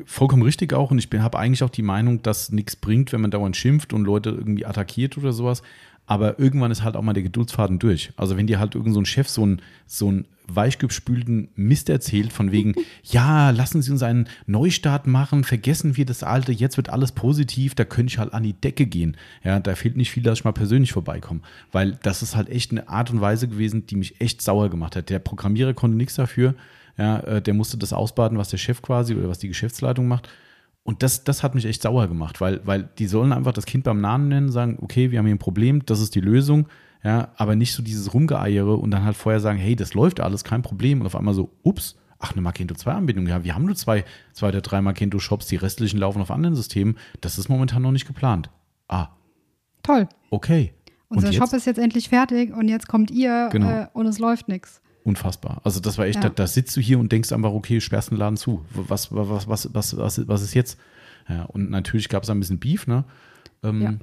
vollkommen richtig auch und ich habe eigentlich auch die Meinung, dass nichts bringt, wenn man dauernd schimpft und Leute irgendwie attackiert oder sowas. Aber irgendwann ist halt auch mal der Geduldsfaden durch. Also wenn dir halt irgend so ein Chef so ein, so ein weichgespülten Mist erzählt, von wegen, ja, lassen Sie uns einen Neustart machen, vergessen wir das Alte, jetzt wird alles positiv, da könnte ich halt an die Decke gehen. Ja, da fehlt nicht viel, dass ich mal persönlich vorbeikomme. Weil das ist halt echt eine Art und Weise gewesen, die mich echt sauer gemacht hat. Der Programmierer konnte nichts dafür. Ja, äh, der musste das ausbaden, was der Chef quasi oder was die Geschäftsleitung macht. Und das, das hat mich echt sauer gemacht, weil, weil die sollen einfach das Kind beim Namen nennen, sagen, okay, wir haben hier ein Problem, das ist die Lösung, ja, aber nicht so dieses Rumgeeiere und dann halt vorher sagen, hey, das läuft alles, kein Problem. Und auf einmal so, ups, ach, eine Magento 2-Anbindung, ja, wir haben nur zwei, zwei oder drei Magento-Shops, die restlichen laufen auf anderen Systemen, das ist momentan noch nicht geplant. Ah, Toll. okay. Unser Shop ist jetzt endlich fertig und jetzt kommt ihr Genau. äh, und es läuft nichts. Unfassbar. Also das war echt, Ja. da, da sitzt du hier und denkst einfach, okay, sperrst den Laden zu. Was, was, was, was, was, was ist jetzt? Ja, und natürlich gab es ein bisschen Beef, ne? Ähm, Ja.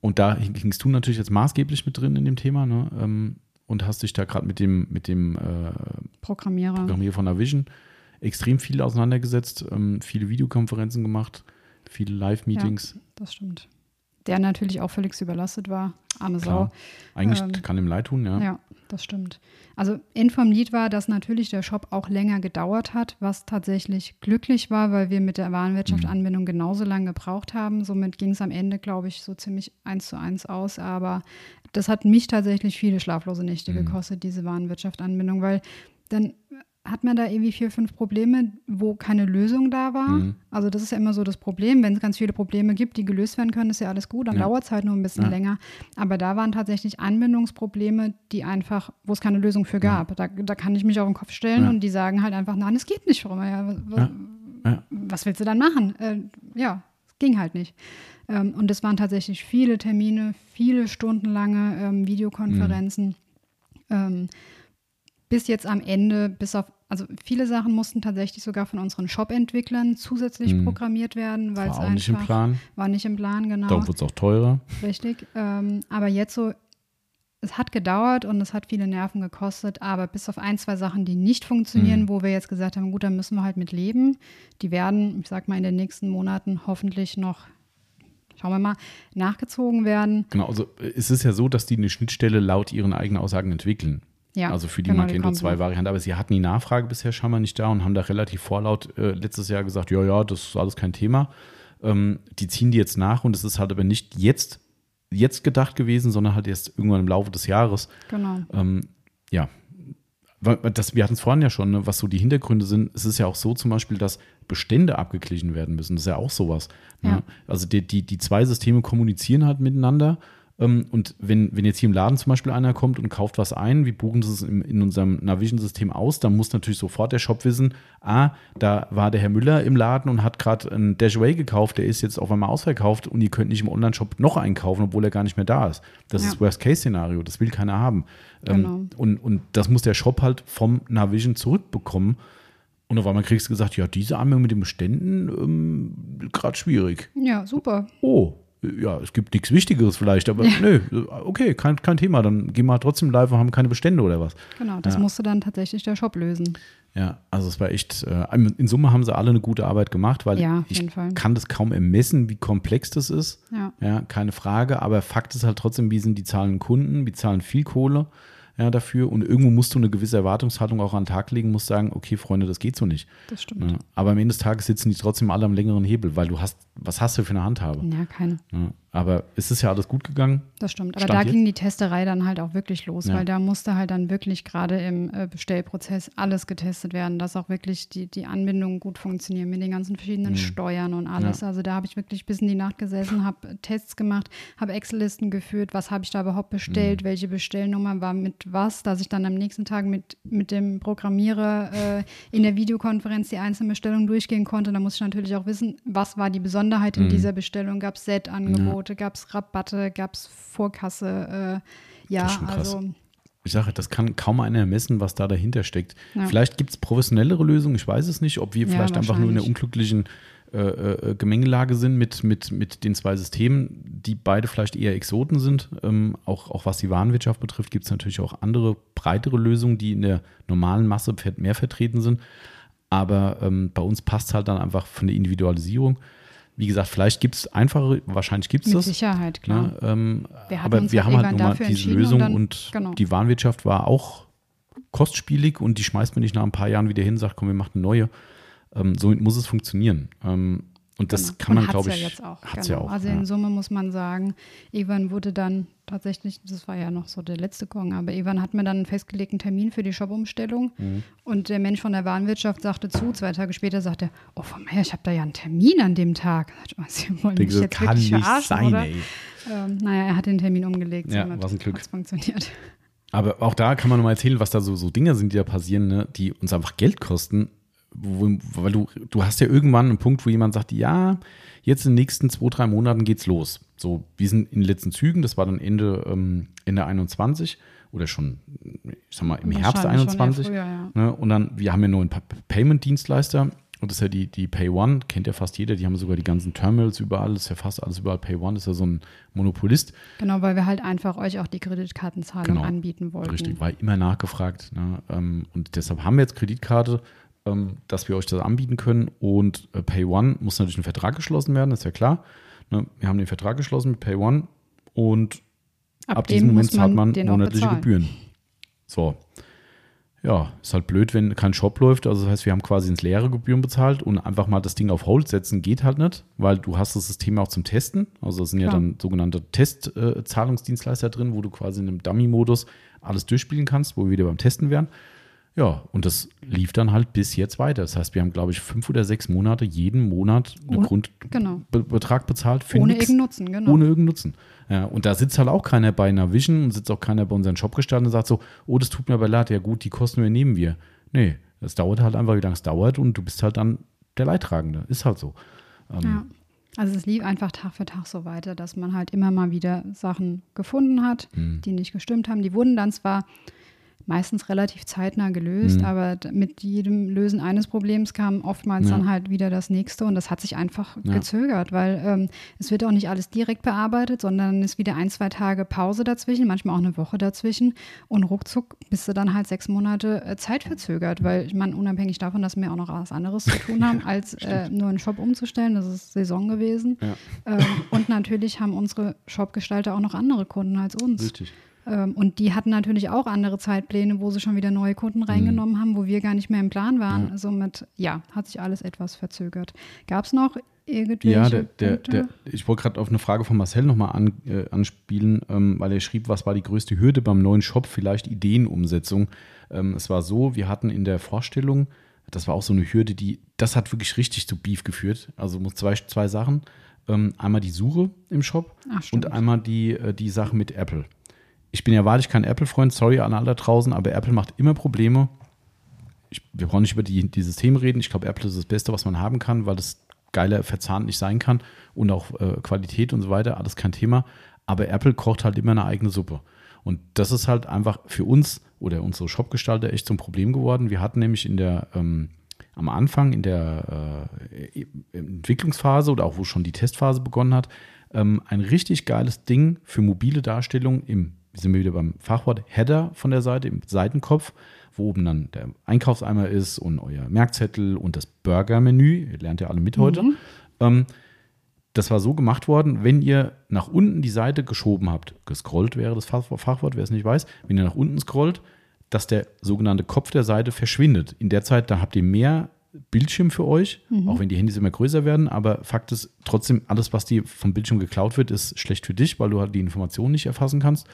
Und da hingst du natürlich jetzt maßgeblich mit drin in dem Thema, ne? Ähm, und hast dich da gerade mit dem, mit dem äh, Programmierer. Programmierer von Navision extrem viel auseinandergesetzt, ähm, viele Videokonferenzen gemacht, viele Live-Meetings. Das stimmt. Der natürlich auch völlig überlastet war. Arme Sau. Klar. Eigentlich Ähm, kann ihm leid tun, ja. Ja, das stimmt. Also End vom Lied war, dass natürlich der Shop auch länger gedauert hat, was tatsächlich glücklich war, weil wir mit der Warenwirtschaft Mhm. Genauso lange gebraucht haben. Somit ging es am Ende, glaube ich, so ziemlich eins zu eins aus. Aber das hat mich tatsächlich viele schlaflose Nächte Mhm. gekostet, diese Warenwirtschaft Anbindung, weil dann hat man da irgendwie vier, fünf Probleme, wo keine Lösung da war. Mhm. Also das ist ja immer so das Problem. Wenn es ganz viele Probleme gibt, die gelöst werden können, ist ja alles gut. Dann Ja. dauert es halt nur ein bisschen Ja. länger. Aber da waren tatsächlich Anbindungsprobleme, die einfach, wo es keine Lösung für gab. Da, da kann ich mich auf den Kopf stellen Ja. und die sagen halt einfach, nein, es geht nicht. Ja, was, Ja. Ja. was willst du dann machen? Äh, ja, es ging halt nicht. Ähm, und es waren tatsächlich viele Termine, viele stundenlange ähm, Videokonferenzen. Mhm. Ähm, bis jetzt am Ende, bis auf, also viele Sachen mussten tatsächlich sogar von unseren Shop-Entwicklern zusätzlich Mhm. programmiert werden, weil es einfach nicht im Plan. war nicht im Plan, genau. Darum wird es auch teurer. Richtig. Ähm, aber jetzt so, es hat gedauert und es hat viele Nerven gekostet, aber bis auf ein, zwei Sachen, die nicht funktionieren, Mhm. wo wir jetzt gesagt haben, gut, da müssen wir halt mit leben. Die werden, ich sag mal, in den nächsten Monaten hoffentlich noch, schauen wir mal, nachgezogen werden. Genau, also äh, es ist ja so, dass die eine Schnittstelle laut ihren eigenen Aussagen entwickeln. Ja, also für die genau, Magento kommt 2 noch. Variante. Aber sie hatten die Nachfrage bisher scheinbar nicht da und haben da relativ vorlaut äh, letztes Jahr gesagt, ja, ja, das ist alles kein Thema. Ähm, die ziehen die jetzt nach und es ist halt aber nicht jetzt, jetzt gedacht gewesen, sondern halt erst irgendwann im Laufe des Jahres. Genau. Ähm, ja, das, wir hatten es vorhin ja schon, ne, was so die Hintergründe sind. Es ist ja auch so zum Beispiel, dass Bestände abgeglichen werden müssen. Das ist ja auch sowas. Ne? Ja. Also die, die, die zwei Systeme kommunizieren halt miteinander. Ähm, und wenn, wenn jetzt hier im Laden zum Beispiel einer kommt und kauft was ein, wir buchen das in, in unserem Navision-System aus, dann muss natürlich sofort der Shop wissen, ah, da war der Herr Müller im Laden und hat gerade einen Dashway gekauft, der ist jetzt auf einmal ausverkauft und ihr könnt nicht im Online-Shop noch einkaufen, obwohl er gar nicht mehr da ist. Das ja. ist Worst-Case-Szenario, das will keiner haben. Ähm, genau. Und, und das muss der Shop halt vom Navision zurückbekommen. Und auf einmal kriegst du gesagt, ja, diese Anmeldung mit den Beständen, ähm, gerade schwierig. Ja, super. Oh, ja, es gibt nichts Wichtigeres vielleicht, aber ja. nö, okay, kein, kein Thema. Dann gehen wir trotzdem live und haben keine Bestände oder was. Genau, das ja. musste dann tatsächlich der Shop lösen. Ja, also es war echt, äh, in Summe haben sie alle eine gute Arbeit gemacht, weil ja, ich kann das kaum ermessen, wie komplex das ist. Ja. ja, keine Frage, aber Fakt ist halt trotzdem, wie sind die Zahlen Kunden, die zahlen viel Kohle ja, dafür. Und irgendwo musst du eine gewisse Erwartungshaltung auch an den Tag legen, musst sagen, okay, Freunde, das geht so nicht. Das stimmt. Ja, aber am Ende des Tages sitzen die trotzdem alle am längeren Hebel, weil du hast, was hast du für eine Handhabe? Ja, keine. Ja, aber es ist ja alles gut gegangen. Das stimmt. Aber Stand da jetzt? ging die Testerei dann halt auch wirklich los, ja. weil da musste halt dann wirklich gerade im äh, Bestellprozess alles getestet werden, dass auch wirklich die, die Anbindungen gut funktionieren mit den ganzen verschiedenen mhm. Steuern und alles. Ja. Also da habe ich wirklich bis in die Nacht gesessen, habe Tests gemacht, habe Excel-Listen geführt, was habe ich da überhaupt bestellt, mhm. welche Bestellnummer war mit was, dass ich dann am nächsten Tag mit, mit dem Programmierer äh, in der Videokonferenz die einzelnen Bestellungen durchgehen konnte. Da muss ich natürlich auch wissen, was war die Besonderheit in mhm. dieser Bestellung, gab es Set-Angebote. Angebote, gab es Rabatte, gab es Vorkasse. Äh, ja, also. Ich sage, das kann kaum einer ermessen, was da dahinter steckt. Ja. Vielleicht gibt es professionellere Lösungen, ich weiß es nicht, ob wir ja, vielleicht einfach nur in der unglücklichen äh, äh, Gemengelage sind mit, mit, mit den zwei Systemen, die beide vielleicht eher Exoten sind. Ähm, auch, auch was die Warenwirtschaft betrifft, gibt es natürlich auch andere, breitere Lösungen, die in der normalen Masse mehr vertreten sind. Aber ähm, bei uns passt es halt dann einfach von der Individualisierung. Wie gesagt, vielleicht gibt es einfache, wahrscheinlich gibt es das. Mit Sicherheit, klar. Ja, ähm, wir aber wir haben halt nun mal diese Lösung und, dann, und genau. die Warenwirtschaft war auch kostspielig und die schmeißt man nicht nach ein paar Jahren wieder hin, sagt, komm, wir machen eine neue. Ähm, somit muss es funktionieren. Ähm, und das genau. kann man, glaube ich, ja jetzt auch. Hat's genau. ja auch. Also in Summe muss man sagen, Evan wurde dann tatsächlich, das war ja noch so der letzte Gong, aber Evan hat mir dann einen festgelegten Termin für die Shop-Umstellung mhm. und der Mensch von der Warenwirtschaft sagte zu, zwei Tage später sagte er, oh Frau Meier, ich habe da ja einen Termin an dem Tag. Sie wollen mich jetzt kann wirklich nicht sein, oder? Ey. Ähm, naja, er hat den Termin umgelegt. Ja, was ein Glück. funktioniert. Aber auch da kann man nochmal erzählen, was da so, so Dinge sind, die da passieren, ne, die uns einfach Geld kosten wo, weil du, du hast ja irgendwann einen Punkt, wo jemand sagt, ja, jetzt in den nächsten zwei, drei Monaten geht's los. So, wir sind in den letzten Zügen, das war dann Ende, ähm, Ende 21 oder schon, ich sag mal, im Herbst 21. Früher, ja. ne, und dann, wir haben ja nur einen Payment-Dienstleister und das ist ja die, die Pay One, kennt ja fast jeder, die haben sogar die ganzen Terminals überall, das ist ja fast alles überall Pay One, ist ja so ein Monopolist. Genau, weil wir halt einfach euch auch die Kreditkartenzahlung genau, anbieten wollten. Richtig, war immer nachgefragt. Ne? Ähm, und deshalb haben wir jetzt Kreditkarte dass wir euch das anbieten können. Und äh, Pay One muss natürlich ein Vertrag geschlossen werden, ist ja klar. Ne? Wir haben den Vertrag geschlossen mit Pay One und ab, ab diesem Moment zahlt man monatliche Gebühren. So. Ja, ist halt blöd, wenn kein Shop läuft. Also das heißt, wir haben quasi ins leere Gebühren bezahlt und einfach mal das Ding auf Hold setzen geht halt nicht, weil du hast das System auch zum Testen. Also das sind Klar. ja dann sogenannte Testzahlungsdienstleister äh, drin, wo du quasi in einem Dummy-Modus alles durchspielen kannst, wo wir wieder beim Testen wären. Ja, und das lief dann halt bis jetzt weiter. Das heißt, wir haben, glaube ich, fünf oder sechs Monate jeden Monat einen Grundbetrag genau. bezahlt. Für ohne irgendeinen Nutzen, genau. Ohne irgendeinen Nutzen. Ja, und da sitzt halt auch keiner bei einer Vision und sitzt auch keiner bei unseren Shopgestaltern und sagt so, oh, das tut mir aber leid, ja gut, die Kosten übernehmen wir. Nee, das dauert halt einfach, wie lange es dauert und du bist halt dann der Leidtragende. Ist halt so. Ähm, ja. Also es lief einfach Tag für Tag so weiter, dass man halt immer mal wieder Sachen gefunden hat, mhm. die nicht gestimmt haben. Die wurden dann zwar meistens relativ zeitnah gelöst, mhm. aber mit jedem Lösen eines Problems kam oftmals ja. dann halt wieder das nächste und das hat sich einfach ja. gezögert, weil ähm, es wird auch nicht alles direkt bearbeitet, sondern es ist wieder ein, zwei Tage Pause dazwischen, manchmal auch eine Woche dazwischen und ruckzuck bist du dann halt sechs Monate äh, Zeit verzögert, weil ich meine, unabhängig davon, dass wir auch noch was anderes zu tun haben, als äh, nur einen Shop umzustellen, das ist Saison gewesen ähm, und natürlich haben unsere Shopgestalter auch noch andere Kunden als uns. Richtig. Ähm, und die hatten natürlich auch andere Zeitpläne, wo sie schon wieder neue Kunden mhm. reingenommen mhm. haben, wo wir gar nicht mehr im Plan waren. Ja. Somit, ja, hat sich alles etwas verzögert. Gab es noch irgendwelche Ja, der, der, der, ich wollte gerade auf eine Frage von Marcel nochmal an, äh, anspielen, ähm, weil er schrieb, was war die größte Hürde beim neuen Shop? Vielleicht Ideenumsetzung. Ähm, es war so, wir hatten in der Vorstellung, das war auch so eine Hürde, die, das hat wirklich richtig zu Beef geführt. Also zwei, zwei Sachen. Ähm, einmal die Suche im Shop Ach, und einmal die, äh, die Sache mit Apple. Ich bin ja wahrlich kein Apple-Freund, sorry an alle da draußen, aber Apple macht immer Probleme. Ich, wir brauchen nicht über die, die Systeme reden. Ich glaube, Apple ist das Beste, was man haben kann, weil das geiler verzahnt nicht sein kann und auch äh, Qualität und so weiter, alles kein Thema. Aber Apple kocht halt immer eine eigene Suppe. Und das ist halt einfach für uns oder unsere Shopgestalter echt zum Problem geworden. Wir hatten nämlich in der ähm, am Anfang in der äh, Entwicklungsphase oder auch wo schon die Testphase begonnen hat, ähm, ein richtig geiles Ding für mobile Darstellung im, sind wir wieder beim Fachwort Header von der Seite, im Seitenkopf, wo oben dann der Einkaufseimer ist und euer Merkzettel und das Burger-Menü. Ihr lernt ja alle mit heute. Ähm, das war so gemacht worden, wenn ihr nach unten die Seite geschoben habt, gescrollt wäre das Fach- Fachwort, wer es nicht weiß, wenn ihr nach unten scrollt, dass der sogenannte Kopf der Seite verschwindet. In der Zeit, da habt ihr mehr Bildschirm für euch, auch wenn die Handys immer größer werden, aber Fakt ist trotzdem, alles, was dir vom Bildschirm geklaut wird, ist schlecht für dich, weil du halt die Informationen nicht erfassen kannst.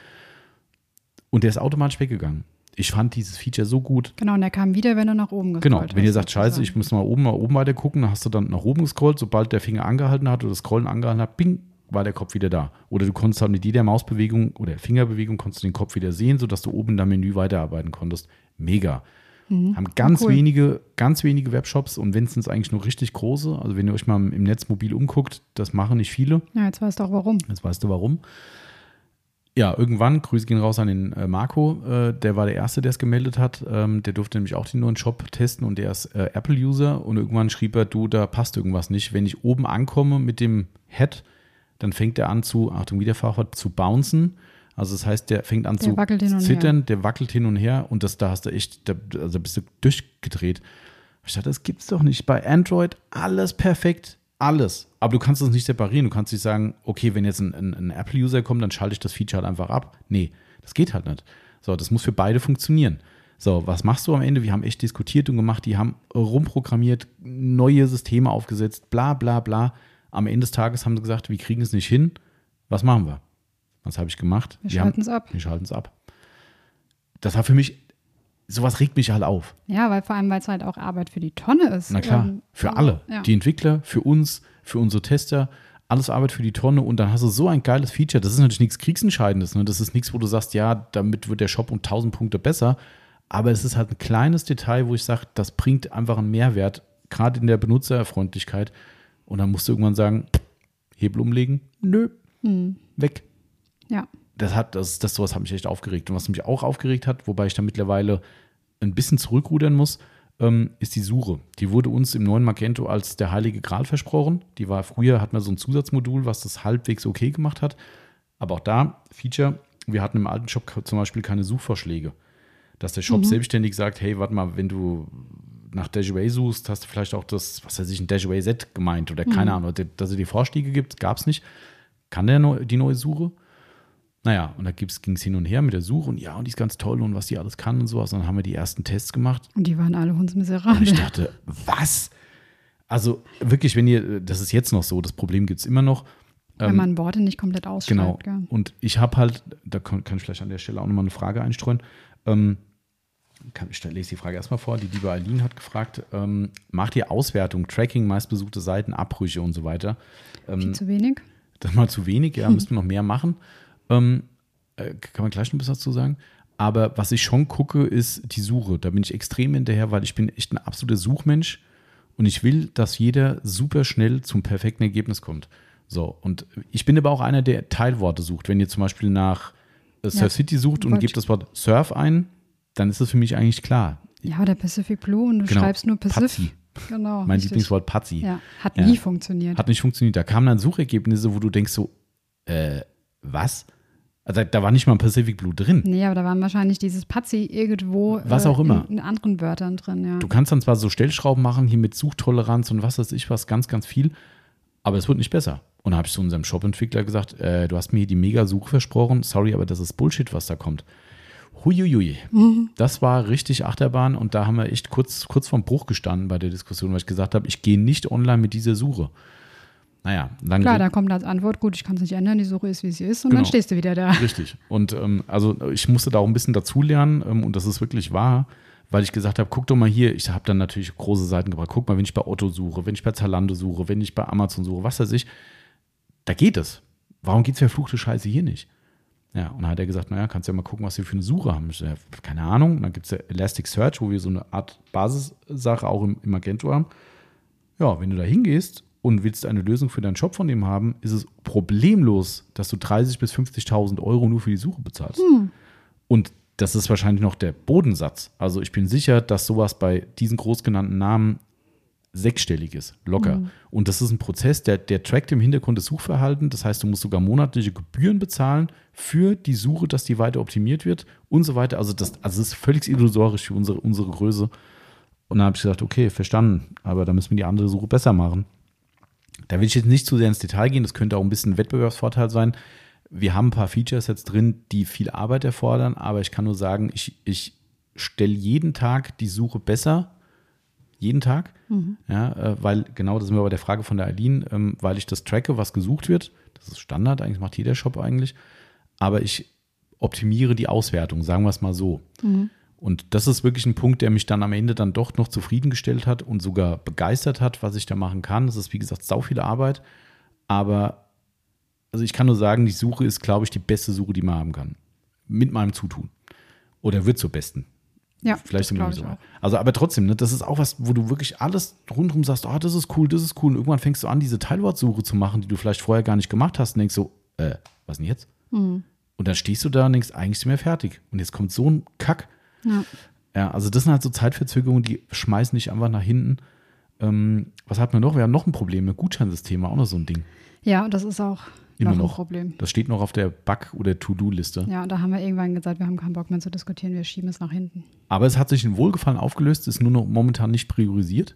Und der ist automatisch weggegangen. Ich fand dieses Feature so gut. Genau, und er kam wieder, wenn du nach oben Genau, gescrollt wenn ihr sagt, scheiße, ich muss mal oben, mal oben weiter gucken, dann hast du dann nach oben gescrollt, sobald der Finger angehalten hat oder das Scrollen angehalten hat, bing, war der Kopf wieder da. Oder du konntest halt mit jeder Mausbewegung oder Fingerbewegung konntest du den Kopf wieder sehen, sodass du oben in deinem Menü weiterarbeiten konntest. Mega. Haben ganz cool. wenige, ganz wenige Webshops und wenn es eigentlich nur richtig große. Also wenn ihr euch mal im Netz mobil umguckt, das machen nicht viele. Ja, jetzt weißt du auch warum. Jetzt weißt du warum. Ja, irgendwann, Grüße gehen raus an den äh, Marco, äh, der war der Erste, der es gemeldet hat. Ähm, der durfte nämlich auch den neuen Shop testen und der ist äh, Apple-User und irgendwann schrieb er, du, da passt irgendwas nicht. Wenn ich oben ankomme mit dem Head, dann fängt er an zu, Achtung, wieder Fachwort, zu bouncen. Also das heißt, der fängt an Der zu zittern, der wackelt hin und her und das, da hast du echt, da, also bist du durchgedreht. Ich dachte, das gibt's doch nicht. Bei Android alles perfekt, alles. Aber du kannst es nicht separieren. Du kannst nicht sagen, okay, wenn jetzt ein, ein, ein Apple-User kommt, dann schalte ich das Feature halt einfach ab. Nee, das geht halt nicht. So, das muss für beide funktionieren. So, was machst du am Ende? Wir haben echt diskutiert und gemacht, die haben rumprogrammiert, neue Systeme aufgesetzt, bla bla bla. Am Ende des Tages haben sie gesagt, wir kriegen es nicht hin. Was machen wir? Was habe ich gemacht? Wir haben- schalten es ab. Wir schalten es ab. Das war für mich, sowas regt mich halt auf. Ja, weil vor allem, weil es halt auch Arbeit für die Tonne ist. Na klar, Ähm, für alle. Ja. Die Entwickler, für uns, für unsere Tester, alles Arbeit für die Tonne und dann hast du so ein geiles Feature. Das ist natürlich nichts Kriegsentscheidendes. Ne? Das ist nichts, wo du sagst, ja, damit wird der Shop um 1000 Punkte besser. Aber es ist halt ein kleines Detail, wo ich sage, das bringt einfach einen Mehrwert, gerade in der Benutzerfreundlichkeit. Und dann musst du irgendwann sagen, Hebel umlegen, nö, Hm. weg. ja. Das hat, das, das sowas hat mich echt aufgeregt. Und was mich auch aufgeregt hat, wobei ich da mittlerweile ein bisschen zurückrudern muss, ähm, ist die Suche. Die wurde uns im neuen Magento als der heilige Gral versprochen. Die war früher, hat man so ein Zusatzmodul, was das halbwegs okay gemacht hat. Aber auch da, Feature, wir hatten im alten Shop zum Beispiel keine Suchvorschläge. Dass der Shop selbstständig sagt, hey, warte mal, wenn du nach Dashway suchst, hast du vielleicht auch das, was weiß ich, ein Dashway Z gemeint oder keine Ahnung, dass er dir Vorschläge gibt, gab es nicht. Kann der die neue Suche? Naja, und da ging es hin und her mit der Suche und ja, und die ist ganz toll und was die alles kann und sowas. Und dann haben wir die ersten Tests gemacht Und die waren alle und hundsmiserabel. ich dachte, was? Also wirklich, wenn ihr, das ist jetzt noch so, das Problem gibt es immer noch. Wenn man Worte nicht komplett Genau. ausschreibt. Gell? Und ich habe halt, da kann, kann ich vielleicht an der Stelle auch nochmal eine Frage einstreuen. Ähm, kann, ich lese die Frage erstmal vor. Die liebe Aline hat gefragt, ähm, macht ihr Auswertung, Tracking, meistbesuchte Seiten, Abbrüche und so weiter? Ähm, Viel zu wenig. das ist mal zu wenig, ja, müssen wir noch mehr machen. Ähm, äh, kann man gleich noch was dazu sagen. Aber was ich schon gucke, ist die Suche. Da bin ich extrem hinterher, weil ich bin echt ein absoluter Suchmensch und ich will, dass jeder super schnell zum perfekten Ergebnis kommt. So, und ich bin aber auch einer, der Teilworte sucht. Wenn ihr zum Beispiel nach äh, Surf Ja, City sucht und gebt das Wort Surf ein, dann ist das für mich eigentlich klar. Ja, oder Pacific Blue und du Genau. schreibst nur Pacific. Genau. Mein richtig. Lieblingswort Pazzi. Ja, hat Ja. nie funktioniert. Hat nicht funktioniert. Da kamen dann Suchergebnisse, wo du denkst so, äh, was? Also da war nicht mal ein Pacific Blue drin. Nee, aber da waren wahrscheinlich dieses Pazzi irgendwo Was auch immer. In, in anderen Wörtern drin, ja. Du kannst dann zwar so Stellschrauben machen, hier mit Suchtoleranz und was weiß ich was, ganz, ganz viel, aber es wird nicht besser. Und da habe ich zu unserem Shop-Entwickler gesagt, äh, du hast mir hier die Mega-Suche versprochen, sorry, aber das ist Bullshit, was da kommt. Huiuiui. Das war richtig Achterbahn und da haben wir echt kurz, kurz vorm Bruch gestanden bei der Diskussion, weil ich gesagt habe, ich gehe nicht online mit dieser Suche. Naja, dann Klar, da kommt als Antwort, gut, ich kann es nicht ändern, die Suche ist, wie sie ist, und dann Genau. stehst du wieder da. Richtig. Und ähm, also ich musste da auch ein bisschen dazulernen ähm, und das ist wirklich wahr, weil ich gesagt habe, guck doch mal hier, ich habe dann natürlich große Seiten gebracht. Guck mal, wenn ich bei Otto suche, wenn ich bei Zalando suche, wenn ich bei Amazon suche, was weiß ich. da geht es. Warum geht es verfluchte Scheiße hier nicht? Ja, und dann hat er gesagt, naja, kannst ja mal gucken, was wir für eine Suche haben. Ich so, ja, keine Ahnung. Und dann gibt es ja Elasticsearch, wo wir so eine Art Basissache auch im, im Magento haben. Ja, wenn du da hingehst und willst eine Lösung für deinen Shop von dem haben, ist es problemlos, dass du 30.000 bis 50.000 Euro nur für die Suche bezahlst. Und das ist wahrscheinlich noch der Bodensatz. Also ich bin sicher, dass sowas bei diesen großgenannten Namen sechsstellig ist, locker. Und das ist ein Prozess, der, der trackt im Hintergrund das Suchverhalten. Das heißt, du musst sogar monatliche Gebühren bezahlen für die Suche, dass die weiter optimiert wird und so weiter. Also das, also das ist völlig illusorisch für unsere, unsere Größe. Und dann habe ich gesagt, okay, verstanden, aber da müssen wir die andere Suche besser machen. Da will ich jetzt nicht zu sehr ins Detail gehen, das könnte auch ein bisschen ein Wettbewerbsvorteil sein. Wir haben ein paar Features jetzt drin, die viel Arbeit erfordern, aber ich kann nur sagen, ich, ich stelle jeden Tag die Suche besser. Jeden Tag. Ja, äh, weil genau das sind wir bei der Frage von der Aline, ähm, weil ich das tracke, was gesucht wird. Das ist Standard, eigentlich macht jeder Shop eigentlich. Aber ich optimiere die Auswertung, sagen wir es mal so. Und das ist wirklich ein Punkt, der mich dann am Ende dann doch noch zufriedengestellt hat und sogar begeistert hat, was ich da machen kann. Das ist, wie gesagt, sau viel Arbeit. Aber also ich kann nur sagen, die Suche ist, glaube ich, die beste Suche, die man haben kann. Mit meinem Zutun. Oder wird zur besten. Ja, Vielleicht sind wir so. auch. Also, aber trotzdem, ne, das ist auch was, wo du wirklich alles rundherum sagst, oh, das ist cool, das ist cool. Und irgendwann fängst du an, diese Teilwortsuche zu machen, die du vielleicht vorher gar nicht gemacht hast und denkst so, äh, was denn jetzt? Mhm. Und dann stehst du da und denkst, eigentlich sind wir fertig. Und jetzt kommt so ein Kack. Ja. Ja, also das sind halt so Zeitverzögerungen, die schmeißen dich einfach nach hinten. Ähm, was hatten wir noch? Wir haben noch ein Problem, ein Gutscheinsystem, auch noch so ein Ding. ja, das ist auch Immer noch ein noch. Problem. Das steht noch auf der Bug- oder To-Do-Liste. Ja, da haben wir irgendwann gesagt, wir haben keinen Bock mehr zu diskutieren, wir schieben es nach hinten. Aber es hat sich in Wohlgefallen aufgelöst, ist nur noch momentan nicht priorisiert,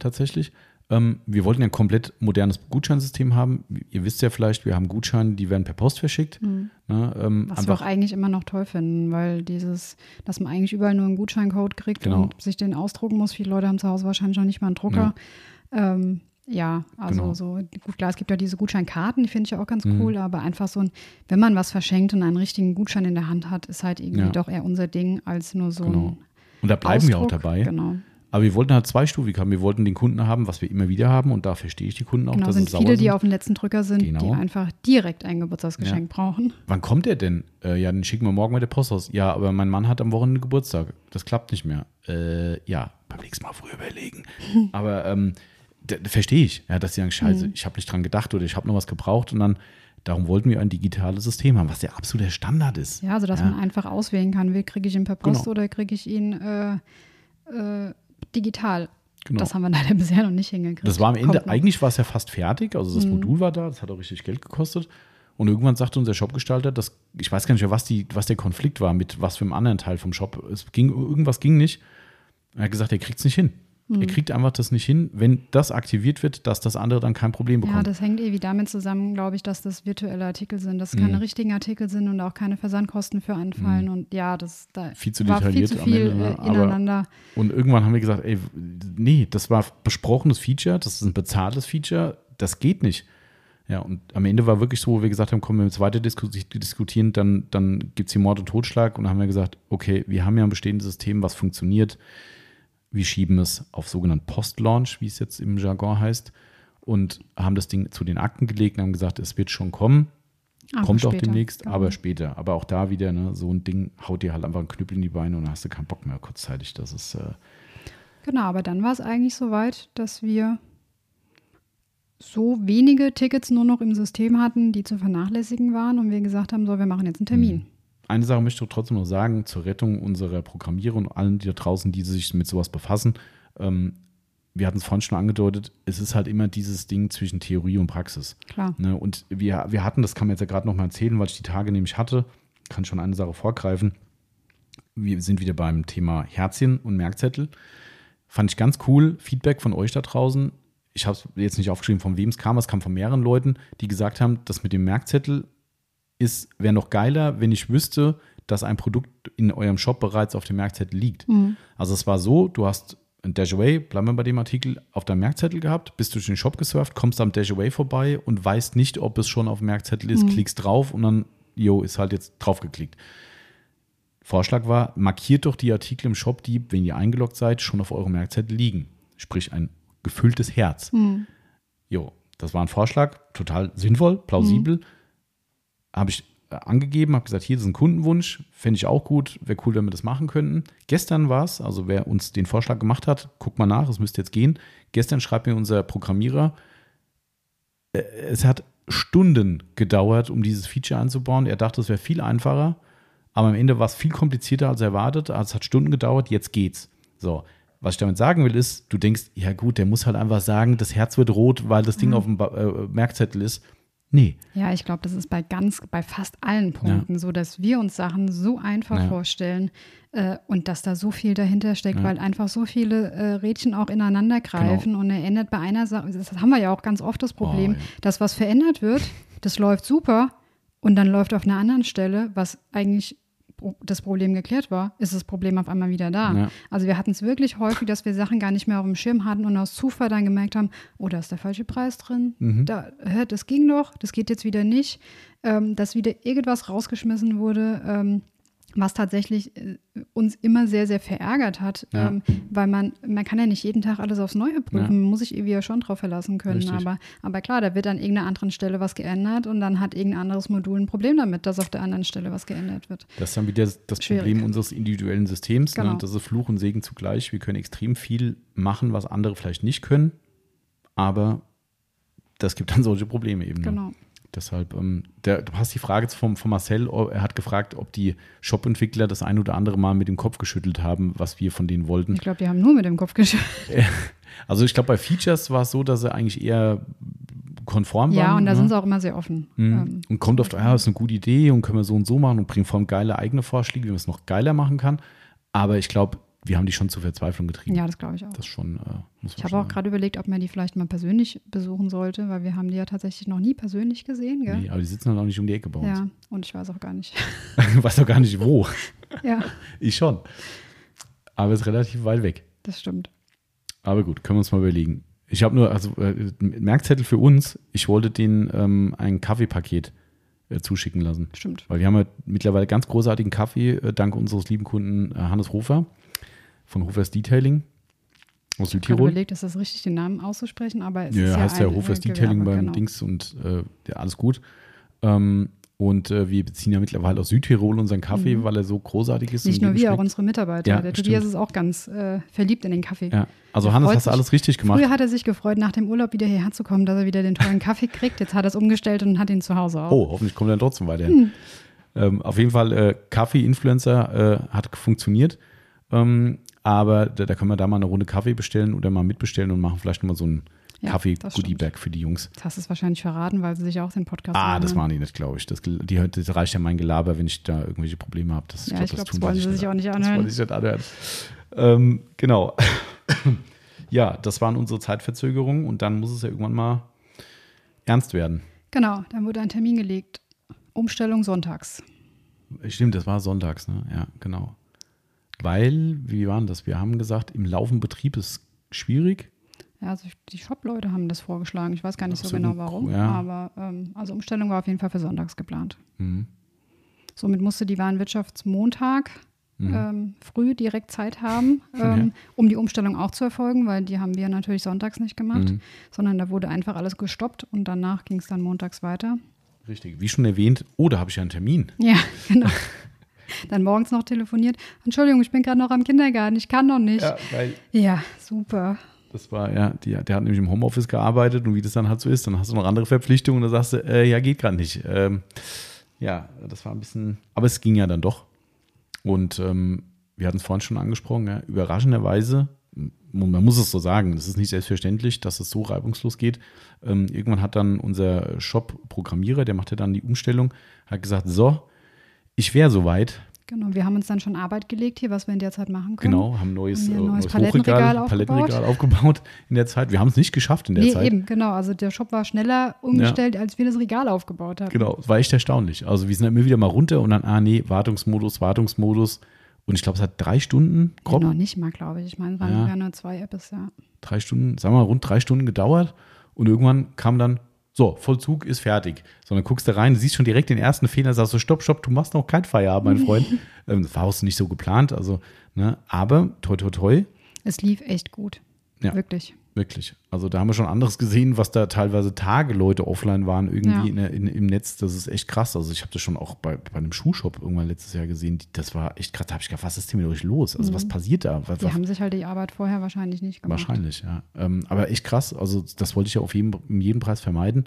tatsächlich. Ähm, wir wollten ja ein komplett modernes Gutscheinsystem haben. Ihr wisst ja vielleicht, wir haben Gutscheine, die werden per Post verschickt. Ne, ähm, Was wir auch eigentlich immer noch toll finden, weil dieses, dass man eigentlich überall nur einen Gutscheincode kriegt Genau. und sich den ausdrucken muss. Viele Leute haben zu Hause wahrscheinlich noch nicht mal einen Drucker. Ja, ähm, ja also Genau. so, gut, klar, es gibt ja diese Gutscheinkarten, die finde ich ja auch ganz Mhm. cool, aber einfach so ein, wenn man was verschenkt und einen richtigen Gutschein in der Hand hat, ist halt irgendwie Ja. doch eher unser Ding als nur so Genau. ein Und da bleiben wir auch Ausdruck. dabei. Genau. Aber wir wollten halt zweistufig haben. Wir wollten den Kunden haben, was wir immer wieder haben. Und da verstehe ich die Kunden auch, Genau, dass sind viele, die sind. auf den letzten Drücker sind, die Genau. einfach direkt ein Geburtstagsgeschenk brauchen. Wann kommt der denn? Äh, ja, den schicken wir morgen mit der Post aus. Ja, aber mein Mann hat am Wochenende Geburtstag. Das klappt nicht mehr. Äh, ja, beim nächsten Mal früh überlegen. aber ähm, verstehe ich, ja, dass sie sagen, scheiße, ich habe nicht dran gedacht oder ich habe noch was gebraucht. Und dann, darum wollten wir ein digitales System haben, was der absolute Standard ist. Ja, also dass Ja. man einfach auswählen kann, will kriege ich ihn per Post Genau. oder kriege ich ihn äh, äh, digital. Genau. Das haben wir leider bisher noch nicht hingekriegt. Das war am Ende, eigentlich war es ja fast fertig. Also das Mhm. Modul war da, das hat auch richtig Geld gekostet. Und irgendwann sagte unser Shopgestalter, dass, ich weiß gar nicht mehr, was, die, was der Konflikt war mit was für einem anderen Teil vom Shop. Es ging, irgendwas ging nicht. Er hat gesagt, er kriegt es nicht hin. Mhm. Er kriegt einfach das nicht hin, wenn das aktiviert wird, dass das andere dann kein Problem Ja, bekommt. das hängt irgendwie damit zusammen, glaube ich, dass das virtuelle Artikel sind, dass Mhm. keine richtigen Artikel sind und auch keine Versandkosten für anfallen. Und ja, das da Viel zu war viel detailliert zu am viel Ende, ne? äh, Aber- ineinander. Und irgendwann haben wir gesagt, ey, nee, das war besprochenes Feature, das ist ein bezahltes Feature, das geht nicht. Ja, und am Ende war wirklich so, wo wir gesagt haben, komm, wenn wir jetzt weiter disku diskutieren, dann, dann gibt es hier Mord und Totschlag. Und dann haben wir gesagt, okay, wir haben ja ein bestehendes System, was funktioniert. Wir schieben es auf sogenannten Post-Launch, wie es jetzt im Jargon heißt, und haben das Ding zu den Akten gelegt und haben gesagt, es wird schon kommen. Aber Kommt auch später, demnächst, genau. aber später. Aber auch da wieder, ne, so ein Ding haut dir halt einfach einen Knüppel in die Beine und dann hast du keinen Bock mehr kurzzeitig. Das ist, äh, Genau, aber dann war es eigentlich soweit, dass wir so wenige Tickets nur noch im System hatten, die zu vernachlässigen waren und wir gesagt haben, so, wir machen jetzt einen Termin. Eine Sache möchte ich trotzdem noch sagen, zur Rettung unserer Programmierer und allen, die da draußen, die sich mit sowas befassen. Ähm, wir hatten es vorhin schon angedeutet, es ist halt immer dieses Ding zwischen Theorie und Praxis. Klar. Ne? Und wir, wir hatten, das kann man jetzt ja gerade noch mal erzählen, weil ich die Tage nämlich hatte, kann schon eine Sache vorgreifen. Wir sind wieder beim Thema Herzchen und Merkzettel. Fand ich ganz cool. Feedback von euch da draußen. Ich habe es jetzt nicht aufgeschrieben, von wem es kam. Es kam von mehreren Leuten, die gesagt haben, das mit dem Merkzettel ist, wäre noch geiler, wenn ich wüsste, dass ein Produkt in eurem Shop bereits auf dem Merkzettel liegt. Also es war so, du hast ein Dashaway, bleiben wir bei dem Artikel, auf deinem Merkzettel gehabt, bist durch den Shop gesurft, kommst am Dashaway vorbei und weißt nicht, ob es schon auf dem Merkzettel ist, klickst drauf und dann, jo, ist halt jetzt drauf geklickt. Vorschlag war, markiert doch die Artikel im Shop, die, wenn ihr eingeloggt seid, schon auf eurem Merkzettel liegen. Sprich ein gefülltes Herz. Jo, Das war ein Vorschlag, total sinnvoll, plausibel. Mhm. Habe ich äh, angegeben, habe gesagt, hier ist ein Kundenwunsch, fände ich auch gut, wäre cool, wenn wir das machen könnten. Gestern war es, also wer uns den Vorschlag gemacht hat, guck mal nach, es müsste jetzt gehen. Gestern schreibt mir unser Programmierer, äh, es hat Stunden gedauert, um dieses Feature einzubauen. Er dachte, es wäre viel einfacher, aber am Ende war es viel komplizierter als erwartet. Also es hat Stunden gedauert, jetzt geht's. So, was ich damit sagen will, ist, du denkst, ja gut, der muss halt einfach sagen, das Herz wird rot, weil das Ding mhm. auf dem äh, Merkzettel ist. Nee. Ja, ich glaube, das ist bei ganz, bei fast allen Punkten ja. so, dass wir uns Sachen so einfach ja. vorstellen äh, und dass da so viel dahinter steckt, ja. weil einfach so viele äh, Rädchen auch ineinander greifen genau. und er ändert bei einer Sache, das haben wir ja auch ganz oft das Problem, oh, dass was verändert wird, das läuft super und dann läuft auf einer anderen Stelle, was eigentlich das Problem geklärt war, ist das Problem auf einmal wieder da. Ja. Also wir hatten es wirklich häufig, dass wir Sachen gar nicht mehr auf dem Schirm hatten und aus Zufall dann gemerkt haben, oh, da ist der falsche Preis drin. Mhm. Da, das ging doch, das geht jetzt wieder nicht. Ähm, dass wieder irgendwas rausgeschmissen wurde, ähm, was tatsächlich äh, uns immer sehr, sehr verärgert hat, ja. ähm, weil man, man kann ja nicht jeden Tag alles aufs Neue prüfen, ja. muss sich irgendwie ja schon drauf verlassen können. Aber, aber klar, da wird an irgendeiner anderen Stelle was geändert und dann hat irgendein anderes Modul ein Problem damit, dass auf der anderen Stelle was geändert wird. Das ist dann wieder das Schwierig. Problem unseres individuellen Systems. Ne? Genau. Ne? Das ist Fluch und Segen zugleich. Wir können extrem viel machen, was andere vielleicht nicht können, aber das gibt dann solche Probleme eben. Ne? Deshalb, ähm, der, du hast die Frage vom, von Marcel, oh, er hat gefragt, ob die Shop-Entwickler das ein oder andere Mal mit dem Kopf geschüttelt haben, was wir von denen wollten. Ich glaube, die haben nur mit dem Kopf geschüttelt. Also ich glaube, bei Features war es so, dass sie eigentlich eher konform ja, waren. Ja, und da ne? sind sie auch immer sehr offen. Mhm. Ähm, und kommt oft, ja, ist eine gute Idee und können wir so und so machen und bringen vor allem geile eigene Vorschläge, wie man es noch geiler machen kann. Aber ich glaube, wir haben die schon zur Verzweiflung getrieben. Ja, das glaube ich auch. Das schon, äh, ich habe auch gerade überlegt, ob man die vielleicht mal persönlich besuchen sollte, weil wir haben die ja tatsächlich noch nie persönlich gesehen. Gell? Nee, aber die sitzen dann auch nicht um die Ecke bei uns. Ja, und ich weiß auch gar nicht. du weißt auch gar nicht wo. ja. Ich schon. Aber es ist relativ weit weg. Das stimmt. Aber gut, können wir uns mal überlegen. Ich habe nur, also äh, Merkzettel für uns, ich wollte denen ähm, ein Kaffeepaket äh, zuschicken lassen. Stimmt. Weil wir haben ja mittlerweile ganz großartigen Kaffee, äh, dank unseres lieben Kunden äh, Hannes Hofer von Hofers Detailing aus Südtirol. Ich habe überlegt, ist das richtig, den Namen auszusprechen, aber es ja, ist ja heißt ja Hofers Detailing beim genau. Dings und äh, ja, alles gut. Ähm, und äh, wir beziehen ja mittlerweile aus Südtirol unseren Kaffee, mhm. weil er so großartig ist. Nicht nur wir, auch unsere Mitarbeiter. Ja, der stimmt. Tobias ist auch ganz äh, verliebt in den Kaffee. Ja. Also Hannes, hast du alles richtig gemacht. Früher hat er sich gefreut, nach dem Urlaub wieder hierher zu kommen, dass er wieder den tollen Kaffee kriegt. Jetzt hat er es umgestellt und hat ihn zu Hause auch. Oh, hoffentlich kommt er dann trotzdem weiterhin. Hm. Ähm, auf jeden Fall, äh, Kaffee-Influencer äh, hat funktioniert. Ähm, aber da, da können wir da mal eine Runde Kaffee bestellen oder mal mitbestellen und machen vielleicht nochmal so ein ja, Kaffee-Goodie-Bag für die Jungs. Das hast du es wahrscheinlich verraten, weil sie sich auch den Podcast Ah, das machen die nicht, glaube ich. Das, die, das reicht ja mein Gelaber, wenn ich da irgendwelche Probleme habe. Das, ja, ich glaube, glaub, das wollen sie sich auch nicht anhören. Das wollen sie sich nicht anhören. Ähm, genau. ja, das waren unsere Zeitverzögerungen und dann muss es ja irgendwann mal ernst werden. Genau, dann wurde ein Termin gelegt. Umstellung sonntags. Stimmt, das war sonntags, ne? Ja, genau. Weil, wie war das? Wir haben gesagt, im laufenden Betrieb ist schwierig. Ja, also die Shop-Leute haben das vorgeschlagen. Ich weiß gar nicht so, so, genau warum. Ja. Aber ähm, also Umstellung war auf jeden Fall für sonntags geplant. Mhm. Somit musste die Warenwirtschaftsmontag mhm. ähm, früh direkt Zeit haben, ähm, ja. um die Umstellung auch zu erfolgen, weil die haben wir natürlich sonntags nicht gemacht, mhm. sondern da wurde einfach alles gestoppt und danach ging es dann montags weiter. Richtig. Wie schon erwähnt, oh, da habe ich ja einen Termin. Ja, genau. Dann morgens noch telefoniert. Entschuldigung, ich bin gerade noch am Kindergarten, ich kann noch nicht. Ja, geil. ja super. Das war, ja, die, der hat nämlich im Homeoffice gearbeitet und wie das dann halt so ist, dann hast du noch andere Verpflichtungen und dann sagst du, äh, ja, geht gerade nicht. Ähm, ja, das war ein bisschen, aber es ging ja dann doch. Und ähm, wir hatten es vorhin schon angesprochen, ja, überraschenderweise, man muss es so sagen, es ist nicht selbstverständlich, dass es so reibungslos geht. Ähm, irgendwann hat dann unser Shop-Programmierer, der machte dann die Umstellung, hat gesagt, so, ich wäre soweit. Genau, wir haben uns dann schon Arbeit gelegt hier, was wir in der Zeit machen können. Genau, haben neues, haben ein neues, neues Palettenregal, aufgebaut. Palettenregal aufgebaut in der Zeit. Wir haben es nicht geschafft in der nee, Zeit. eben, genau. Also der Shop war schneller umgestellt, ja. als wir das Regal aufgebaut haben. Genau, war echt erstaunlich. Also wir sind immer wieder mal runter und dann, ah nee, Wartungsmodus, Wartungsmodus. Und ich glaube, es hat drei Stunden grob. Noch nicht mal, glaube ich. Ich meine, es waren ja. nur zwei Apps, ja. Drei Stunden, sagen wir mal, rund drei Stunden gedauert. Und irgendwann kam dann, so, Vollzug ist fertig. Sondern guckst da rein, siehst schon direkt den ersten Fehler, sagst so, stopp, stopp, du machst noch kein Feierabend, mein Freund. ähm, das war auch nicht so geplant, also, ne, aber toi, toi, toi. Es lief echt gut. Ja. Wirklich. Wirklich. Also da haben wir schon anderes gesehen, was da teilweise Tage Leute offline waren, irgendwie Ja. in, der- in, im Netz. Das ist echt krass. Also ich habe das schon auch bei, bei einem Schuhshop irgendwann letztes Jahr gesehen. Die- Das war echt krass. Da habe ich gedacht, was ist denn mit euch los? Also was passiert da? Was, Die was, haben sich halt die Arbeit vorher wahrscheinlich nicht gemacht. Wahrscheinlich, ja. Ähm, aber echt krass. Also, das wollte ich ja auf jeden, um jeden Preis vermeiden.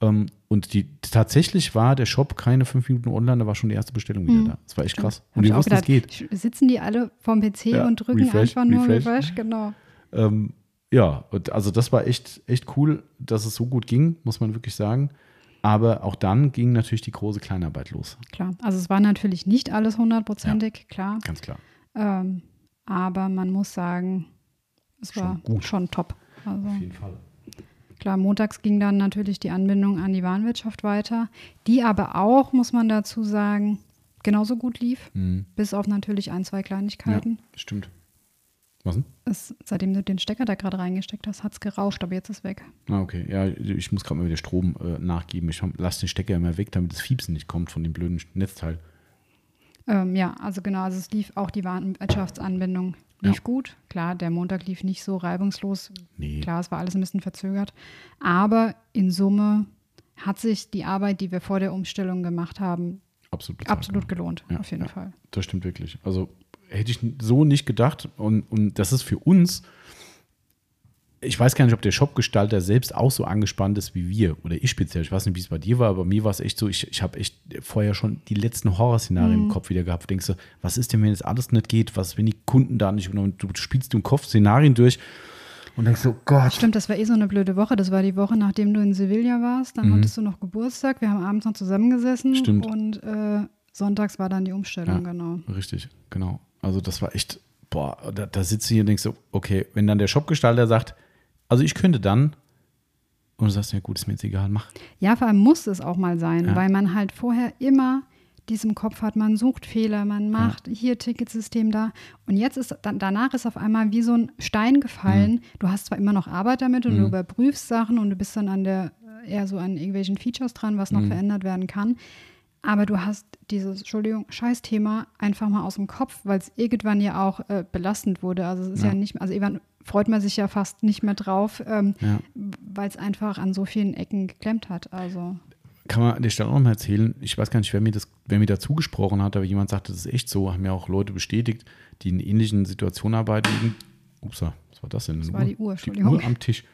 Ähm, und die, tatsächlich war der Shop keine fünf Minuten online, da war schon die erste Bestellung wieder da. Das war echt krass. Und auch wussten, es geht. Sitzen die alle vorm PC Ja, und drücken refresh, einfach nur refresh. Refresh? Genau. Ähm, ja, und also das war echt, echt cool, dass es so gut ging, muss man wirklich sagen. Aber auch dann ging natürlich die große Kleinarbeit los. Klar. Also es war natürlich nicht alles hundertprozentig, klar. Ganz klar. Ähm, aber man muss sagen, es Schon war gut. schon top. Also Auf jeden Fall. klar, montags ging dann natürlich die Anbindung an die Warenwirtschaft weiter, die aber auch, muss man dazu sagen, genauso gut lief, Mhm. bis auf natürlich ein, zwei Ja, Kleinigkeiten. stimmt. Was denn? Es, seitdem du den Stecker da gerade reingesteckt hast, hat es gerauscht, aber jetzt ist weg. Ah, okay. Ja, ich muss gerade mal wieder Strom äh, nachgeben. Ich lasse den Stecker immer weg, damit das Fiepsen nicht kommt von dem blöden Netzteil. Ähm, ja, also genau, also es lief auch die Warenwirtschaftsanbindung lief Ja. gut. Klar, der Montag lief nicht so reibungslos. Nee. Klar, es war alles ein bisschen verzögert. Aber in Summe hat sich die Arbeit, die wir vor der Umstellung gemacht haben, Absolut. absolut gelohnt, Ja, auf jeden ja. Fall. Das stimmt wirklich. Also hätte ich so nicht gedacht. Und, und das ist für uns, ich weiß gar nicht, ob der Shopgestalter selbst auch so angespannt ist wie wir oder ich speziell. Ich weiß nicht, wie es bei dir war, aber mir war es echt so, ich, ich habe echt vorher schon die letzten Horrorszenarien Mhm. im Kopf wieder gehabt. Du denkst so, was ist denn, wenn jetzt alles nicht geht? Was, wenn die Kunden da nicht, und du spielst im Kopf Szenarien durch und denkst so, Gott. Stimmt, das war eh so eine blöde Woche. Das war die Woche, nachdem du in Sevilla warst. Dann hattest du noch Geburtstag. Wir haben abends noch zusammengesessen. Mhm. Stimmt. Und äh, sonntags war dann die Umstellung, Ja. genau. Richtig, genau. Also das war echt, boah, da, da sitzt du hier und denkst so, okay, wenn dann der Shopgestalter sagt, also ich könnte dann, und du sagst, ja gut, ist mir jetzt egal, mach. Ja, vor allem muss es auch mal sein, Ja. weil man halt vorher immer dies im Kopf hat, man sucht Fehler, man macht hier Ticketsystem da und jetzt ist dann danach ist auf einmal wie so ein Stein gefallen. Mhm. Du hast zwar immer noch Arbeit damit und du überprüfst Sachen und du bist dann an der eher so an irgendwelchen Features dran, was noch Mhm. verändert werden kann. Aber du hast dieses, Entschuldigung, Scheißthema einfach mal aus dem Kopf, weil es irgendwann ja auch äh, belastend wurde. Also es ist ja, Ja. nicht, also irgendwann freut man sich ja fast nicht mehr drauf, ähm, Ja. weil es einfach an so vielen Ecken geklemmt hat. Also Kann man an der Stelle auch noch mal erzählen, ich weiß gar nicht, wer mir, das, wer mir dazu gesprochen hat, aber jemand sagte, das ist echt so, haben ja auch Leute bestätigt, die in ähnlichen Situationen arbeiten. Ups, was war das denn? Das war die Uhr, Entschuldigung. Die Uhr am Tisch.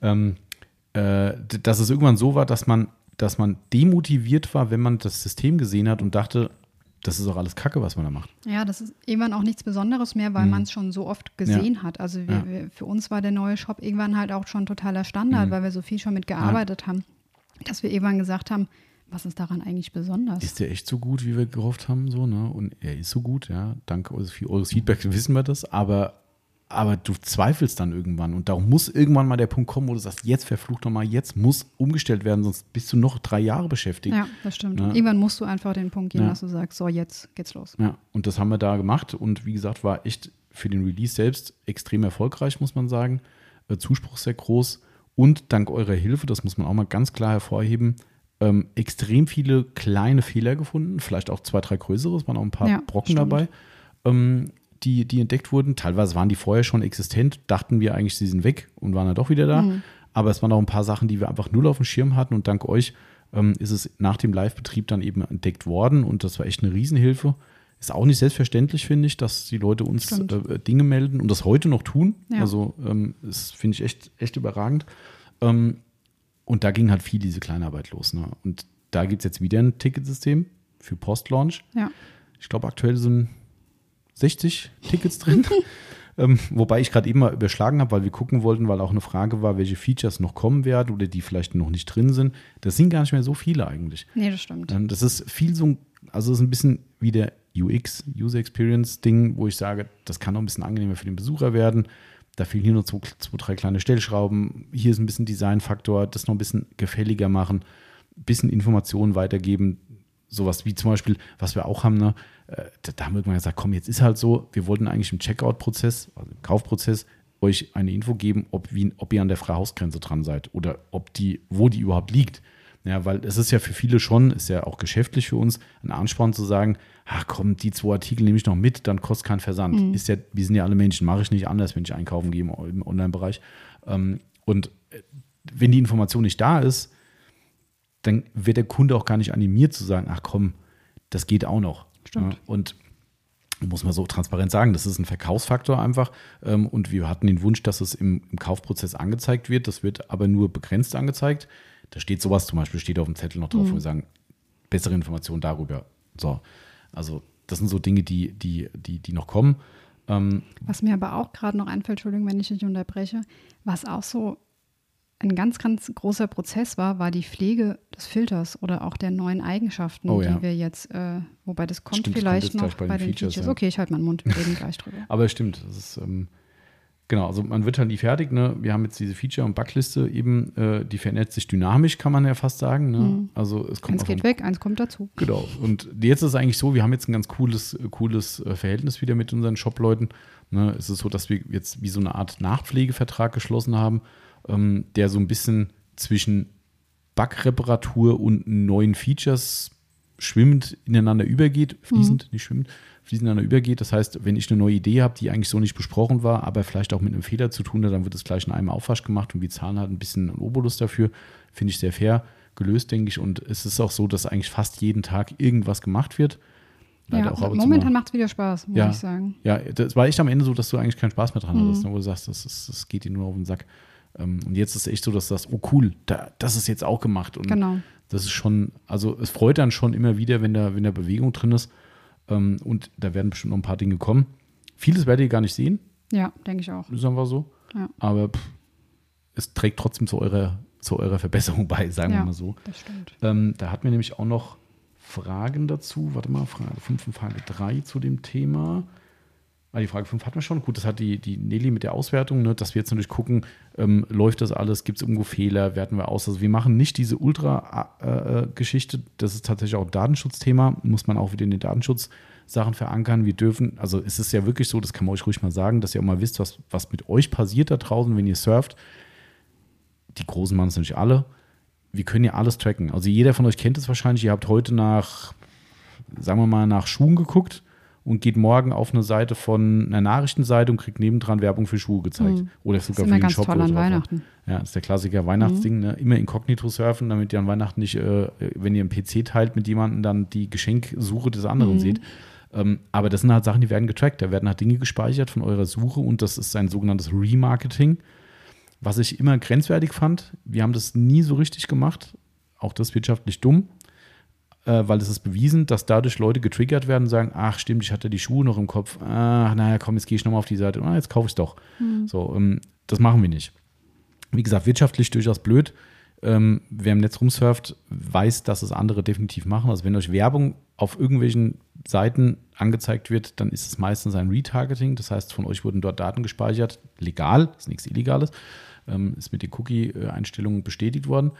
Ähm, äh, dass es irgendwann so war, dass man, dass man demotiviert war, wenn man das System gesehen hat und dachte, das ist auch alles Kacke, was man da macht. Ja, das ist irgendwann auch nichts Besonderes mehr, weil man es schon so oft gesehen hat. Also wir, Mhm. Ja. wir, für uns war der neue Shop irgendwann halt auch schon totaler Standard, Mhm. weil wir so viel schon mit gearbeitet haben, dass wir irgendwann gesagt haben, was ist daran eigentlich besonders? Ist der echt so gut, wie wir gehofft haben? So, ne? Und er ist so gut, ja. Dank eures, eures Feedbacks wissen wir das, aber, aber du zweifelst dann irgendwann. Und darum muss irgendwann mal der Punkt kommen, wo du sagst, jetzt verflucht nochmal, jetzt muss umgestellt werden, sonst bist du noch drei Jahre beschäftigt. ja, das stimmt. Ja. Irgendwann musst du einfach den Punkt gehen, Ja. dass du sagst, so jetzt geht's los. Ja, und das haben wir da gemacht und wie gesagt, war echt für den Release selbst extrem erfolgreich, muss man sagen. Äh, Zuspruch sehr groß und dank eurer Hilfe, das muss man auch mal ganz klar hervorheben, ähm, extrem viele kleine Fehler gefunden, vielleicht auch zwei, drei größere, es waren auch ein paar Ja, Brocken stimmt. dabei, ähm, die, die entdeckt wurden. Teilweise waren die vorher schon existent, dachten wir eigentlich, sie sind weg und waren dann doch wieder da. Mhm. Aber es waren auch ein paar Sachen, die wir einfach null auf dem Schirm hatten und dank euch ähm, ist es nach dem Live-Betrieb dann eben entdeckt worden und das war echt eine Riesenhilfe. Ist auch nicht selbstverständlich, finde ich, dass die Leute uns Stimmt. äh, Dinge melden und das heute noch tun. Ja. Also ähm, das finde ich echt, echt überragend. Ähm, und da ging halt viel diese Kleinarbeit los. Ne? Und da gibt es jetzt wieder ein Ticketsystem für Post-Launch. Ja. Ich glaube, aktuell sind 60 Tickets drin. ähm, wobei ich gerade eben mal überschlagen habe, weil wir gucken wollten, weil auch eine Frage war, welche Features noch kommen werden oder die vielleicht noch nicht drin sind. Das sind gar nicht mehr so viele eigentlich. Nee, das stimmt. Ähm, Das ist viel so, ein- also es ist ein bisschen wie der UX, User Experience Ding, wo ich sage, das kann noch ein bisschen angenehmer für den Besucher werden. Da fehlen hier nur zwei, zwei drei kleine Stellschrauben. Hier ist ein bisschen Designfaktor, das noch ein bisschen gefälliger machen, ein bisschen Informationen weitergeben. Sowas wie zum Beispiel, was wir auch haben, ne? äh, da, haben wir irgendwann gesagt, komm, jetzt ist halt so, wir wollten eigentlich im Checkout-Prozess, also im Kaufprozess, euch eine Info geben, ob, wie, ob ihr an der Freihausgrenze dran seid oder ob die, wo die überhaupt liegt. Ja, weil es ist ja für viele schon, ist ja auch geschäftlich für uns, ein Ansporn zu sagen, ach komm, die zwei Artikel nehme ich noch mit, dann kostet kein Versand. Ist ja, wir sind ja alle Menschen, mache ich nicht anders, wenn ich einkaufen gehe im, im Online-Bereich. Ähm, und äh, wenn die Information nicht da ist, dann wird der Kunde auch gar nicht animiert zu sagen, ach komm, das geht auch noch. Stimmt. Ja, und muss man so transparent sagen, das ist ein Verkaufsfaktor einfach. Ähm, und wir hatten den Wunsch, dass es im, im, Kaufprozess angezeigt wird. Das wird aber nur begrenzt angezeigt. Da steht sowas zum Beispiel, steht auf dem Zettel noch drauf, mhm. wo wir sagen, bessere Informationen darüber. So, also das sind so Dinge, die, die, die, die noch kommen. Ähm, was mir aber auch gerade noch einfällt, Entschuldigung, wenn ich dich unterbreche, was auch so ein ganz, ganz großer Prozess war, war die Pflege des Filters oder auch der neuen Eigenschaften, oh, ja. die wir jetzt, äh, wobei das kommt stimmt, vielleicht kommt noch bei, bei, den Features. Features. Ja. Okay, ich halte meinen Mund, wir reden gleich drüber. Aber es stimmt, das ist, ähm, genau, also man wird halt nie fertig, ne? Wir haben jetzt diese Feature- und Backliste eben, äh, die verändert sich dynamisch, kann man ja fast sagen, ne? Mhm. Also es kommt Eins geht weg, eins kommt dazu. Genau, und jetzt ist es eigentlich so, wir haben jetzt ein ganz cooles, cooles äh, Verhältnis wieder mit unseren Shop-Leuten. Ne? Es ist so, dass wir jetzt wie so eine Art Nachpflegevertrag geschlossen haben, ähm, der so ein bisschen zwischen Bug-Reparatur und neuen Features schwimmend ineinander übergeht, fließend, mhm. nicht schwimmend, fließend ineinander übergeht. Das heißt, wenn ich eine neue Idee habe, die eigentlich so nicht besprochen war, aber vielleicht auch mit einem Fehler zu tun hat, dann wird es gleich in einem Aufwasch gemacht und wir zahlen halt ein bisschen einen Obolus dafür. Finde ich sehr fair gelöst, denke ich. Und es ist auch so, dass eigentlich fast jeden Tag irgendwas gemacht wird. Leider ja, momentan macht es wieder Spaß, muss ja, ich sagen. Ja, das war echt am Ende so, dass du eigentlich keinen Spaß mehr dran mhm. hattest, ne, wo du sagst, das, ist, das geht dir nur auf den Sack. Ähm, und jetzt ist es echt so, dass du sagst, oh cool, da, das ist jetzt auch gemacht. Und genau. das ist schon, also es freut dann schon immer wieder, wenn da, wenn da Bewegung drin ist. Ähm, und da werden bestimmt noch ein paar Dinge kommen. Vieles werdet ihr gar nicht sehen. Ja, denke ich auch. Das ist einfach so. Ja. Aber pff, es trägt trotzdem zu eurer, zu eurer Verbesserung bei, sagen ja, wir mal so. Das stimmt. Ähm, da hatten wir nämlich auch noch Fragen dazu. Warte mal, Frage 5 und Frage 3 zu dem Thema. Ah, die Frage 5 hatten wir schon. Gut, das hat die, die Nelly mit der Auswertung, ne, dass wir jetzt natürlich gucken, ähm, läuft das alles, gibt es irgendwo Fehler, werten wir aus. Also wir machen nicht diese Ultra-Geschichte, das ist tatsächlich auch ein Datenschutzthema, muss man auch wieder in den Datenschutzsachen verankern. Wir dürfen, also es ist ja wirklich so, das kann man euch ruhig mal sagen, dass ihr auch mal wisst, was, was mit euch passiert da draußen, wenn ihr surft. Die Großen machen es natürlich alle. Wir können ja alles tracken. Also jeder von euch kennt es wahrscheinlich. Ihr habt heute nach, sagen wir mal, nach Schuhen geguckt und geht morgen auf eine Seite von einer Nachrichtenseite und kriegt nebendran Werbung für Schuhe gezeigt. Mhm. Oder sogar für den Shop. Toll an Weihnachten. Ja, das ist der Klassiker Weihnachtsding. Mhm. Ne? Immer inkognito surfen, damit ihr an Weihnachten nicht, äh, wenn ihr einen PC teilt mit jemandem, dann die Geschenksuche des anderen mhm. seht. Ähm, aber das sind halt Sachen, die werden getrackt. Da werden halt Dinge gespeichert von eurer Suche und das ist ein sogenanntes Remarketing. Was ich immer grenzwertig fand, wir haben das nie so richtig gemacht. Auch das wirtschaftlich dumm weil es ist bewiesen, dass dadurch Leute getriggert werden und sagen, ach stimmt, ich hatte die Schuhe noch im Kopf, ach naja, komm, jetzt gehe ich nochmal auf die Seite, ah, jetzt kaufe ich es doch. Mhm. So, ähm, das machen wir nicht. Wie gesagt, wirtschaftlich durchaus blöd. Ähm, wer im Netz rumsurft, weiß, dass es andere definitiv machen. Also wenn euch Werbung auf irgendwelchen Seiten angezeigt wird, dann ist es meistens ein Retargeting. Das heißt, von euch wurden dort Daten gespeichert, legal, ist nichts Illegales, ähm, ist mit den Cookie-Einstellungen bestätigt worden.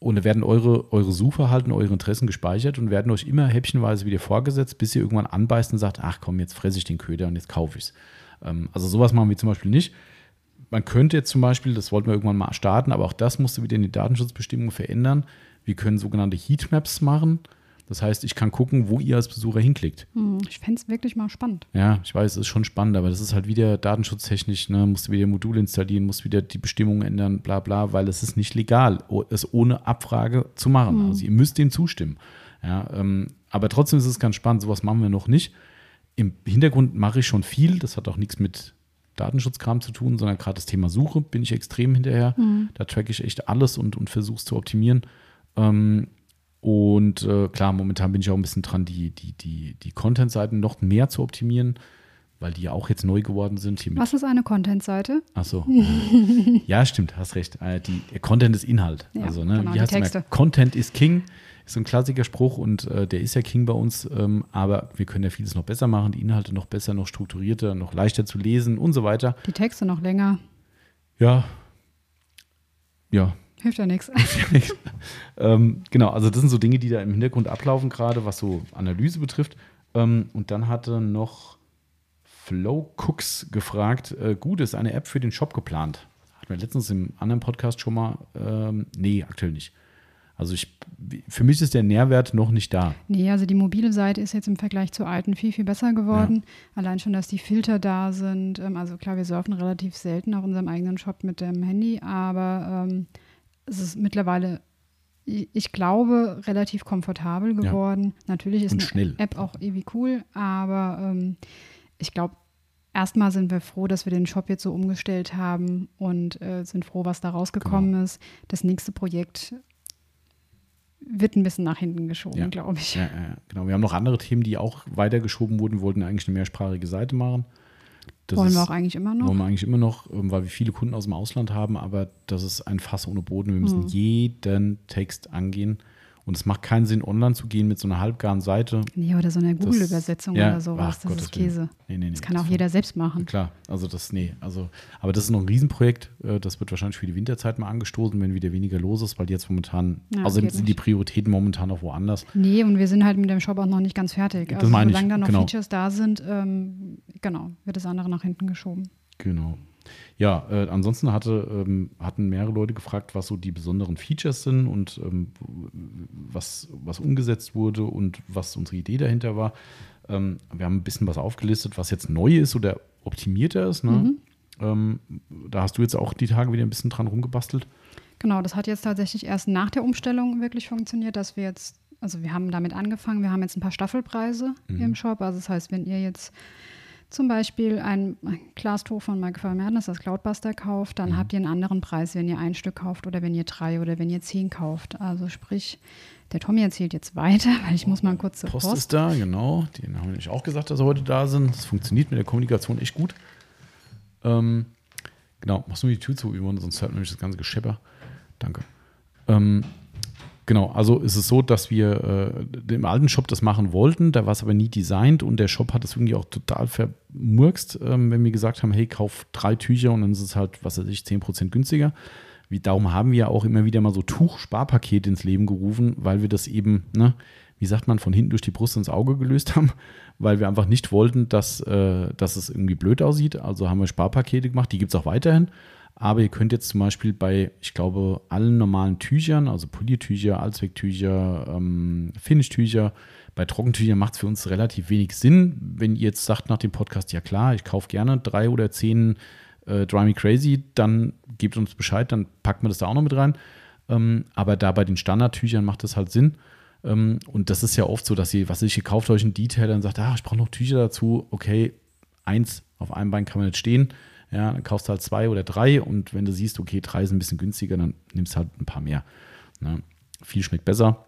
Und da werden eure, eure Suchverhalten, eure Interessen gespeichert und werden euch immer häppchenweise wieder vorgesetzt, bis ihr irgendwann anbeißt und sagt, ach komm, jetzt fresse ich den Köder und jetzt kaufe ich es. Ähm, also sowas machen wir zum Beispiel nicht. Man könnte jetzt zum Beispiel, das wollten wir irgendwann mal starten, aber auch das musste wieder in die Datenschutzbestimmungen verändern. Wir können sogenannte Heatmaps machen. Das heißt, ich kann gucken, wo ihr als Besucher hinklickt. Hm, ich fände es wirklich mal spannend. Ja, ich weiß, es ist schon spannend, aber das ist halt wieder datenschutztechnisch, ne? musst du wieder Module installieren, musst wieder die Bestimmungen ändern, bla bla, weil es ist nicht legal, es ohne Abfrage zu machen. Hm. Also ihr müsst dem zustimmen. Ja, ähm, aber trotzdem ist es ganz spannend, sowas machen wir noch nicht. Im Hintergrund mache ich schon viel, das hat auch nichts mit Datenschutzkram zu tun, sondern gerade das Thema Suche bin ich extrem hinterher. Hm. Da tracke ich echt alles und, und versuche es zu optimieren. Ähm, und äh, klar, momentan bin ich auch ein bisschen dran, die, die, die, die Content-Seiten noch mehr zu optimieren, weil die ja auch jetzt neu geworden sind. Was ist eine Content-Seite? Achso. ja, stimmt, hast recht. Äh, die, Content ist Inhalt. Ja, also, ne, genau, heißt Texte. Content ist King. Ist so ein klassischer Spruch und äh, der ist ja King bei uns. Ähm, aber wir können ja vieles noch besser machen, die Inhalte noch besser, noch strukturierter, noch leichter zu lesen und so weiter. Die Texte noch länger. Ja. Ja, Hilft ja nichts. ähm, genau, also das sind so Dinge, die da im Hintergrund ablaufen, gerade was so Analyse betrifft. Ähm, und dann hatte noch Flow Cooks gefragt, äh, gut, ist eine App für den Shop geplant? Hatten wir letztens im anderen Podcast schon mal, ähm, nee, aktuell nicht. Also ich, für mich ist der Nährwert noch nicht da. Nee, also die mobile Seite ist jetzt im Vergleich zur alten viel, viel besser geworden. Ja. Allein schon, dass die Filter da sind. Ähm, also klar, wir surfen relativ selten auf unserem eigenen Shop mit dem Handy, aber ähm, es ist mittlerweile, ich glaube, relativ komfortabel geworden. Ja. Natürlich ist Und eine App auch ewig cool, aber ähm, ich glaube, erstmal sind wir froh, dass wir den Shop jetzt so umgestellt haben und äh, sind froh, was da rausgekommen genau. ist. Das nächste Projekt wird ein bisschen nach hinten geschoben, ja. glaube ich. Ja, ja, genau. Wir haben noch andere Themen, die auch weitergeschoben wurden. Wir wollten eigentlich eine mehrsprachige Seite machen. Das wollen wir auch eigentlich immer noch. Wollen wir eigentlich immer noch, ähm, weil wir viele Kunden aus dem Ausland haben, aber das ist ein Fass ohne Boden. Wir müssen mhm. jeden Text angehen. Und es macht keinen Sinn, online zu gehen mit so einer halbgaren Seite. Nee, oder so einer Google-Übersetzung ja, oder sowas. Ach, das Gott, ist Käse. Nee, nee, nee, das kann das auch jeder selbst machen. Klar, also das, nee. Also, aber das ist noch ein Riesenprojekt. Äh, das wird wahrscheinlich für die Winterzeit mal angestoßen, wenn wieder weniger los ist, weil jetzt momentan, ja, also sind die Prioritäten momentan noch woanders. Nee, und wir sind halt mit dem Shop auch noch nicht ganz fertig. Also, das meine solange ich, da noch genau. Features da sind, ähm, genau, wird das andere nach hinten geschoben. Genau. Ja, äh, ansonsten hatte, ähm, hatten mehrere Leute gefragt, was so die besonderen Features sind und ähm, was, was umgesetzt wurde und was unsere Idee dahinter war. Ähm, wir haben ein bisschen was aufgelistet, was jetzt neu ist oder optimierter ist. Ne? Mhm. Ähm, da hast du jetzt auch die Tage wieder ein bisschen dran rumgebastelt. Genau, das hat jetzt tatsächlich erst nach der Umstellung wirklich funktioniert, dass wir jetzt, also wir haben damit angefangen, wir haben jetzt ein paar Staffelpreise mhm. im Shop. Also das heißt, wenn ihr jetzt zum Beispiel ein Glastuch von Michael Madness, das Cloudbuster kauft, dann mhm. habt ihr einen anderen Preis, wenn ihr ein Stück kauft oder wenn ihr drei oder wenn ihr zehn kauft. Also sprich, der Tommy erzählt jetzt weiter, weil ich muss mal kurz zur Post. Post ist da, genau. Den haben wir nämlich auch gesagt, dass sie heute da sind. Das funktioniert mit der Kommunikation echt gut. Ähm, genau, machst du die Tür zu, Yvonne, sonst hört nämlich das ganze Geschepper. Danke. Ähm, Genau, also ist es so, dass wir äh, im alten Shop das machen wollten, da war es aber nie designt und der Shop hat es irgendwie auch total vermurkst, ähm, wenn wir gesagt haben, hey, kauf drei Tücher und dann ist es halt, was weiß ich, 10% günstiger. Wie, darum haben wir auch immer wieder mal so Tuchsparpakete ins Leben gerufen, weil wir das eben, ne, wie sagt man, von hinten durch die Brust ins Auge gelöst haben, weil wir einfach nicht wollten, dass, äh, dass es irgendwie blöd aussieht. Also haben wir Sparpakete gemacht, die gibt es auch weiterhin. Aber ihr könnt jetzt zum Beispiel bei, ich glaube, allen normalen Tüchern, also Poliertücher, Allzwecktücher, ähm, Finishtücher, bei Trockentüchern macht es für uns relativ wenig Sinn. Wenn ihr jetzt sagt nach dem Podcast, ja klar, ich kaufe gerne drei oder zehn äh, Dry Me Crazy, dann gebt uns Bescheid, dann packt man das da auch noch mit rein. Ähm, aber da bei den Standardtüchern macht das halt Sinn. Ähm, und das ist ja oft so, dass ihr, was ich, kauft euch ein Detailer und sagt, ah, ich brauche noch Tücher dazu. Okay, eins auf einem Bein kann man nicht stehen. Ja, dann kaufst du halt zwei oder drei und wenn du siehst, okay, drei sind ein bisschen günstiger, dann nimmst du halt ein paar mehr. Ne? Viel schmeckt besser.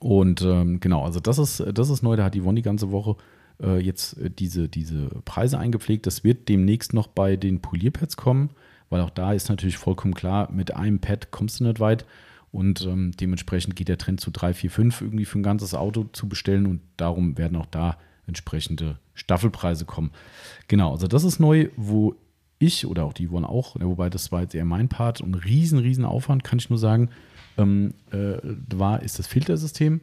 Und ähm, genau, also das ist, das ist neu, da hat Yvonne die ganze Woche äh, jetzt äh, diese, diese Preise eingepflegt. Das wird demnächst noch bei den Polierpads kommen, weil auch da ist natürlich vollkommen klar, mit einem Pad kommst du nicht weit. Und ähm, dementsprechend geht der Trend zu 3, 4, 5 irgendwie für ein ganzes Auto zu bestellen. Und darum werden auch da entsprechende Staffelpreise kommen. Genau, also das ist neu, wo ich oder auch die Yvonne auch, wobei das war jetzt eher mein Part und riesen, riesen Aufwand, kann ich nur sagen, ähm, äh, war, ist das Filtersystem.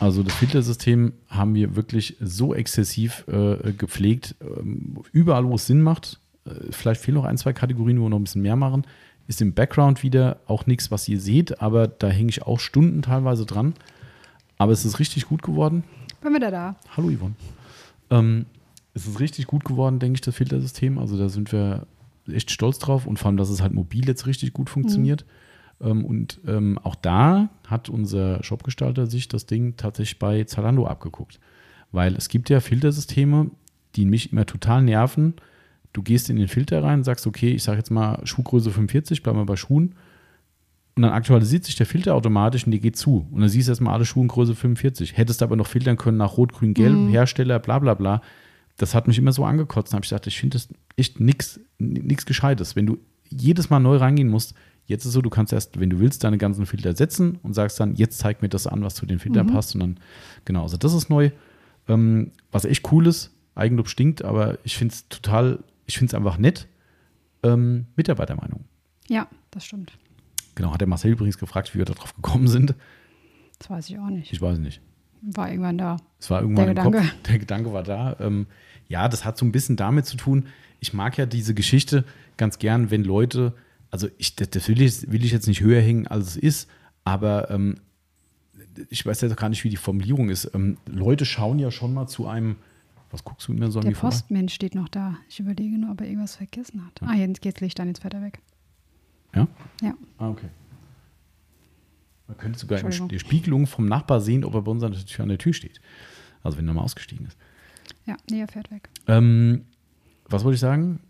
Also das Filtersystem haben wir wirklich so exzessiv äh, gepflegt, ähm, überall, wo es Sinn macht. Äh, vielleicht fehlen noch ein, zwei Kategorien, wo wir noch ein bisschen mehr machen. Ist im Background wieder auch nichts, was ihr seht, aber da hänge ich auch Stunden teilweise dran. Aber es ist richtig gut geworden. Bin wieder da. Hallo Yvonne. Ähm, es ist richtig gut geworden, denke ich, das Filtersystem. Also da sind wir echt stolz drauf und vor allem, dass es halt mobil jetzt richtig gut funktioniert. Mhm. Ähm, und ähm, auch da hat unser Shopgestalter sich das Ding tatsächlich bei Zalando abgeguckt. Weil es gibt ja Filtersysteme, die mich immer total nerven. Du gehst in den Filter rein, sagst, okay, ich sage jetzt mal Schuhgröße 45, bleiben wir bei Schuhen. Und dann aktualisiert sich der Filter automatisch und die geht zu. Und dann siehst du erstmal alle Schuhe in Größe 45. Hättest aber noch filtern können nach Rot, Grün, Gelb, mhm. Hersteller, bla bla bla. Das hat mich immer so angekotzt. Da habe ich gesagt, ich finde das echt nichts Gescheites. Wenn du jedes Mal neu reingehen musst, jetzt ist es so, du kannst erst, wenn du willst, deine ganzen Filter setzen und sagst dann, jetzt zeig mir das an, was zu den Filtern mhm. passt. Und dann, genau, also das ist neu. Ähm, was echt cool ist, Eigenlob stinkt, aber ich finde es total, ich finde es einfach nett. Ähm, Mitarbeitermeinung. Ja, das stimmt. Genau, hat der Marcel übrigens gefragt, wie wir darauf gekommen sind. Das weiß ich auch nicht. Ich weiß nicht. War irgendwann da. Es war irgendwann der Gedanke. Kopf. Der Gedanke war da. Ähm, ja, das hat so ein bisschen damit zu tun. Ich mag ja diese Geschichte ganz gern, wenn Leute, also ich, das will ich, will ich jetzt nicht höher hängen, als es ist, Aber ähm, ich weiß ja gar nicht, wie die Formulierung ist. Ähm, Leute schauen ja schon mal zu einem, was guckst du immer so an Der mir vorbei? Postmensch steht noch da. Ich überlege nur, ob er irgendwas vergessen hat. Ah, jetzt geht's Licht an, jetzt fährt er weg. Ja? Ja. Ah, okay. Man könnte sogar in der Spiegelung vom Nachbar sehen, ob er bei uns an der Tür, an der Tür steht. Also wenn er mal ausgestiegen ist. Ja, nee, er fährt weg. Ähm, was wollte ich sagen?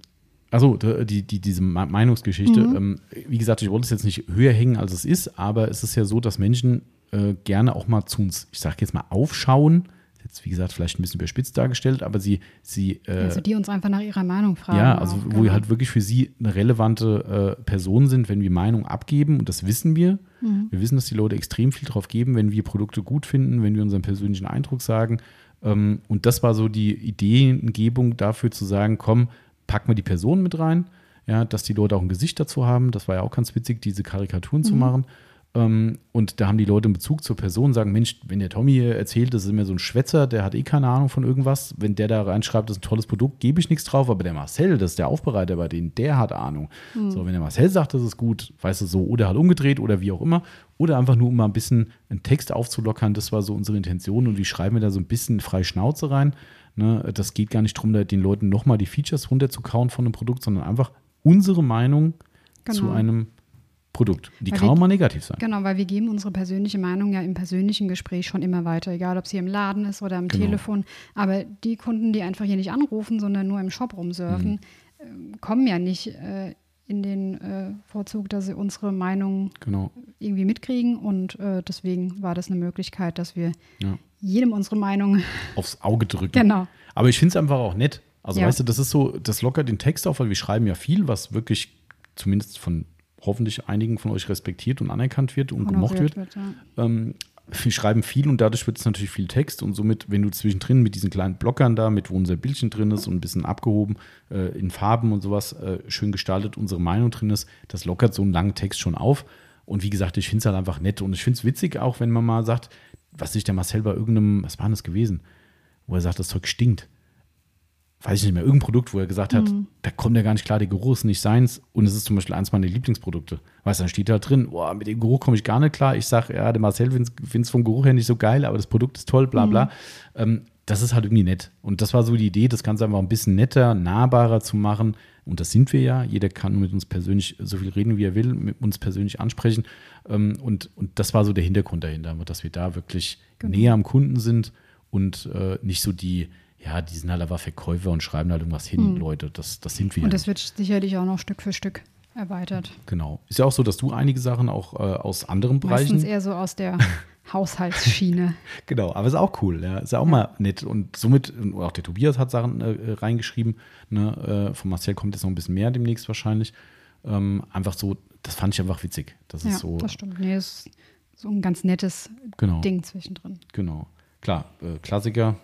Also die, die, diese Me- Meinungsgeschichte. Mhm. Ähm, wie gesagt, ich wollte es jetzt nicht höher hängen, als es ist, aber es ist ja so, dass Menschen äh, gerne auch mal zu uns, ich sage jetzt mal, aufschauen. Jetzt, wie gesagt, vielleicht ein bisschen überspitzt dargestellt, aber sie, sie äh, also die uns einfach nach ihrer Meinung fragen. ja, also auch, wo genau. wir halt wirklich für sie eine relevante äh, Person sind, wenn wir Meinung abgeben und das wissen wir. Mhm. Wir wissen, dass die Leute extrem viel drauf geben, wenn wir Produkte gut finden, wenn wir unseren persönlichen Eindruck sagen. Ähm, und das war so die Ideengebung dafür zu sagen, komm, packen wir die Person mit rein, ja, dass die Leute auch ein Gesicht dazu haben. Das war ja auch ganz witzig, diese Karikaturen zu machen. Ähm, und da haben die Leute einen Bezug zur Person, sagen, Mensch, wenn der Tommy hier erzählt, das ist immer so ein Schwätzer, der hat eh keine Ahnung von irgendwas. Wenn der da reinschreibt, das ist ein tolles Produkt, gebe ich nichts drauf. Aber der Marcel, das ist der Aufbereiter bei denen, der hat Ahnung. So, wenn der Marcel sagt, das ist gut, weißt du so, oder halt umgedreht oder wie auch immer. Oder einfach nur, um mal ein bisschen einen Text aufzulockern, das war so unsere Intention. Und wie schreiben wir da so ein bisschen frei Schnauze rein? Ne, das geht gar nicht darum, da den Leuten nochmal die Features runterzukauen von einem Produkt, sondern einfach unsere Meinung zu Genau. einem Produkt. Die Weil kann wir- auch mal negativ sein. Genau, weil wir geben unsere persönliche Meinung ja im persönlichen Gespräch schon immer weiter, egal ob es hier im Laden ist oder am Genau. Telefon. Aber die Kunden, die einfach hier nicht anrufen, sondern nur im Shop rumsurfen, Mhm. äh, kommen ja nicht äh, in den äh, Vorzug, dass sie unsere Meinung Genau. irgendwie mitkriegen. Und äh, deswegen war das eine Möglichkeit, dass wir Ja. jedem unsere Meinung, Aufs Auge drücken. genau, Aber ich finde es einfach auch nett. Also Ja. weißt du, das ist so, das lockert den Text auf, weil wir schreiben ja viel, was wirklich zumindest von hoffentlich einigen von euch respektiert und anerkannt wird und gemocht wird. wird. Ja. Ähm, wir schreiben viel und dadurch wird es natürlich viel Text und somit, wenn du zwischendrin mit diesen kleinen Blockern da, mit wo unser Bildchen drin ist und ein bisschen abgehoben äh, in Farben und sowas, äh, schön gestaltet, unsere Meinung drin ist, das lockert so einen langen Text schon auf. Und wie gesagt, ich finde es halt einfach nett und ich finde es witzig auch, wenn man mal sagt, was sich der Marcel bei irgendeinem, was war denn das gewesen, wo er sagt, das Zeug stinkt. Weiß ich nicht mehr, irgendein Produkt, wo er gesagt hat, da kommt er gar nicht klar, der Geruch ist nicht seins und es ist zum Beispiel eins meiner Lieblingsprodukte. Weißt du, dann steht da drin, boah, mit dem Geruch komme ich gar nicht klar. Ich sage, ja, der Marcel findet es vom Geruch her nicht so geil, aber das Produkt ist toll, bla bla. Ähm, das ist halt irgendwie nett. Und das war so die Idee, das Ganze einfach ein bisschen netter, nahbarer zu machen. Und das sind wir ja. Jeder kann mit uns persönlich so viel reden, wie er will, mit uns persönlich ansprechen. Ähm, und, und das war so der Hintergrund dahinter, dass wir da wirklich Genau. näher am Kunden sind und äh, nicht so die, ja, die sind halt einfach Verkäufer und schreiben halt irgendwas hin, Leute. Das, das sind wir. Und ja das wird sicherlich auch noch Stück für Stück erweitert. Genau. Ist ja auch so, dass du einige Sachen auch äh, aus anderen Bereichen. Meistens eher so aus der Haushaltsschiene. Genau, aber ist auch cool, ja. Ist ja auch mal nett. Und somit, auch der Tobias hat Sachen äh, reingeschrieben. Ne? Äh, von Marcel kommt jetzt noch ein bisschen mehr demnächst wahrscheinlich. Ähm, einfach so, das fand ich einfach witzig. Das ja, ist so. das stimmt. Nee, ist so ein ganz nettes Genau. Ding zwischendrin. Genau. Klar, äh, Klassiker,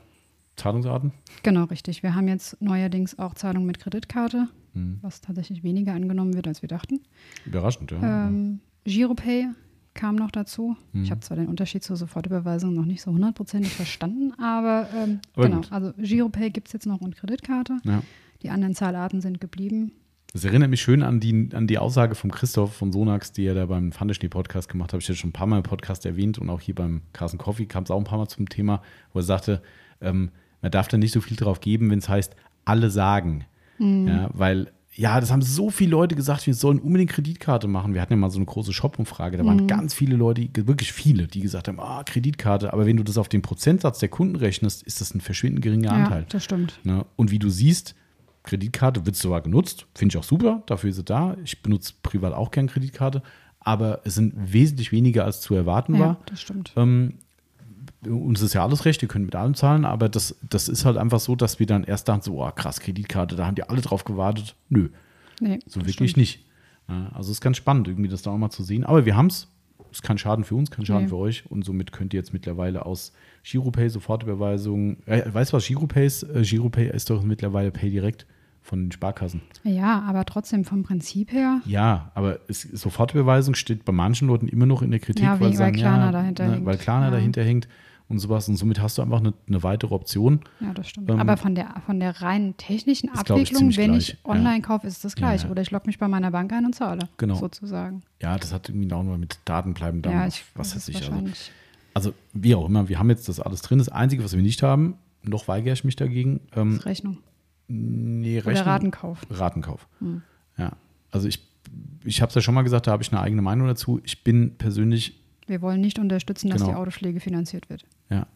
Zahlungsarten. Genau, richtig. Wir haben jetzt neuerdings auch Zahlung mit Kreditkarte, Hm. was tatsächlich weniger angenommen wird, als wir dachten. Überraschend, ja. Ähm, Giropay kam noch dazu. Hm. Ich habe zwar den Unterschied zur Sofortüberweisung noch nicht so hundertprozentig verstanden, aber, ähm, Aber genau. gut. Also Giropay gibt es jetzt noch und Kreditkarte. ja. Die anderen Zahlarten sind geblieben. Das erinnert mich schön an die, an die Aussage von Christoph von Sonax, die er da beim Pfandeschnee-Podcast gemacht hat. Habe ich jetzt schon ein paar Mal im Podcast erwähnt und auch hier beim Carsten Coffee kam es auch ein paar Mal zum Thema, wo er sagte, ähm, man darf da nicht so viel drauf geben, wenn es heißt, alle sagen. Ja, weil, ja, das haben so viele Leute gesagt, wir sollen unbedingt Kreditkarte machen. Wir hatten ja mal so eine große Shop-Umfrage. Da waren ganz viele Leute, wirklich viele, die gesagt haben, ah, Kreditkarte. Aber wenn du das auf den Prozentsatz der Kunden rechnest, ist das ein verschwindend geringer Anteil. Ja, das stimmt. Ne? Und wie du siehst, Kreditkarte wird sogar genutzt, finde ich auch super, dafür ist sie da. Ich benutze privat auch gern Kreditkarte, aber es sind wesentlich weniger als zu erwarten Ja, war. das stimmt. Ähm, uns ist ja alles recht, wir können mit allem zahlen, aber das, das ist halt einfach so, dass wir dann erst dachten, so, oh, krass, Kreditkarte, da haben die alle drauf gewartet. Nö, Nee, so wirklich stimmt. nicht. Also es ist ganz spannend, irgendwie das da auch mal zu sehen. Aber wir haben es. Ist kein Schaden für uns, kein Schaden Nee. für euch. Und somit könnt ihr jetzt mittlerweile aus Giropay, Sofortüberweisung, äh, weißt du was Giropay ist? Äh, Giropay ist doch mittlerweile Pay direkt von den Sparkassen. Ja, aber trotzdem vom Prinzip her. Ja, aber es, Sofortüberweisung steht bei manchen Leuten immer noch in der Kritik, Ja, weil, sie sagen, weil Klarna ja, dahinter ne. Weil Klarna Ja. dahinter hängt. Und sowas. Und somit hast du einfach eine, eine weitere Option. Ja, das stimmt. Ähm, Aber von der, von der rein technischen ist, ich, Abwicklung, ziemlich wenn gleich, ich online ja. kaufe, ist das gleich. ja. Oder ich logge mich bei meiner Bank ein und zahle. Genau. Sozusagen. Ja, das hat irgendwie auch noch mit Daten bleiben. Dann ja, ich was weiß ich. Also, also, wie auch immer, wir haben jetzt das alles drin. Das Einzige, was wir nicht haben, noch weigere ich mich dagegen. Ähm, Das Rechnung. nee, Oder Rechnung- Ratenkauf. Ratenkauf. Hm. Ja. Also ich, ich habe es ja schon mal gesagt, da habe ich eine eigene Meinung dazu. Ich bin persönlich Wir wollen nicht unterstützen, dass Genau. die Autopflege finanziert wird. Ja.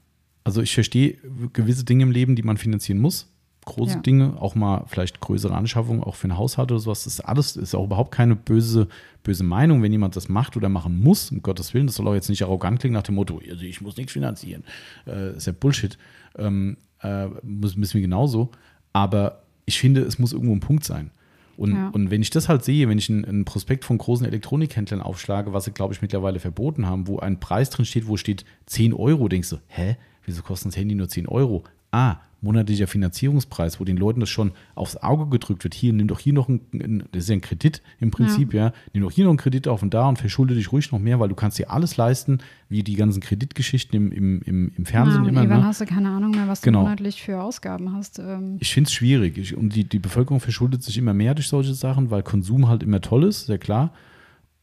Also ich verstehe gewisse Dinge im Leben, die man finanzieren muss. Große Ja. Dinge, auch mal vielleicht größere Anschaffungen, auch für einen Haushalt oder sowas. Das ist alles, ist auch überhaupt keine böse, böse Meinung, wenn jemand das macht oder machen muss, um Gottes Willen. Das soll auch jetzt nicht arrogant klingen nach dem Motto, also ich muss nichts finanzieren. Äh, ist ja Bullshit. Ähm, äh, müssen wir genauso. Aber ich finde, es muss irgendwo ein Punkt sein. Und, Ja. und wenn ich das halt sehe, wenn ich einen, Prospekt von großen Elektronikhändlern aufschlage, was sie, glaube ich, mittlerweile verboten haben, wo ein Preis drin steht, wo steht 10 Euro, denkst du, hä, wieso kostet das Handy nur 10 Euro? Ah, monatlicher Finanzierungspreis, wo den Leuten das schon aufs Auge gedrückt wird. Hier, nimm doch hier noch einen, das ist ja ein Kredit im Prinzip, ja. Nimm doch hier noch einen Kredit auf und da und verschulde dich ruhig noch mehr, weil du kannst dir alles leisten, wie die ganzen Kreditgeschichten im, im, im, im Fernsehen Ja, und immer. irgendwann Ne? hast du keine Ahnung mehr, was Genau. du monatlich für Ausgaben hast. Ähm, Ich finde es schwierig. Ich, und die, die Bevölkerung verschuldet sich immer mehr durch solche Sachen, weil Konsum halt immer toll ist, sehr klar.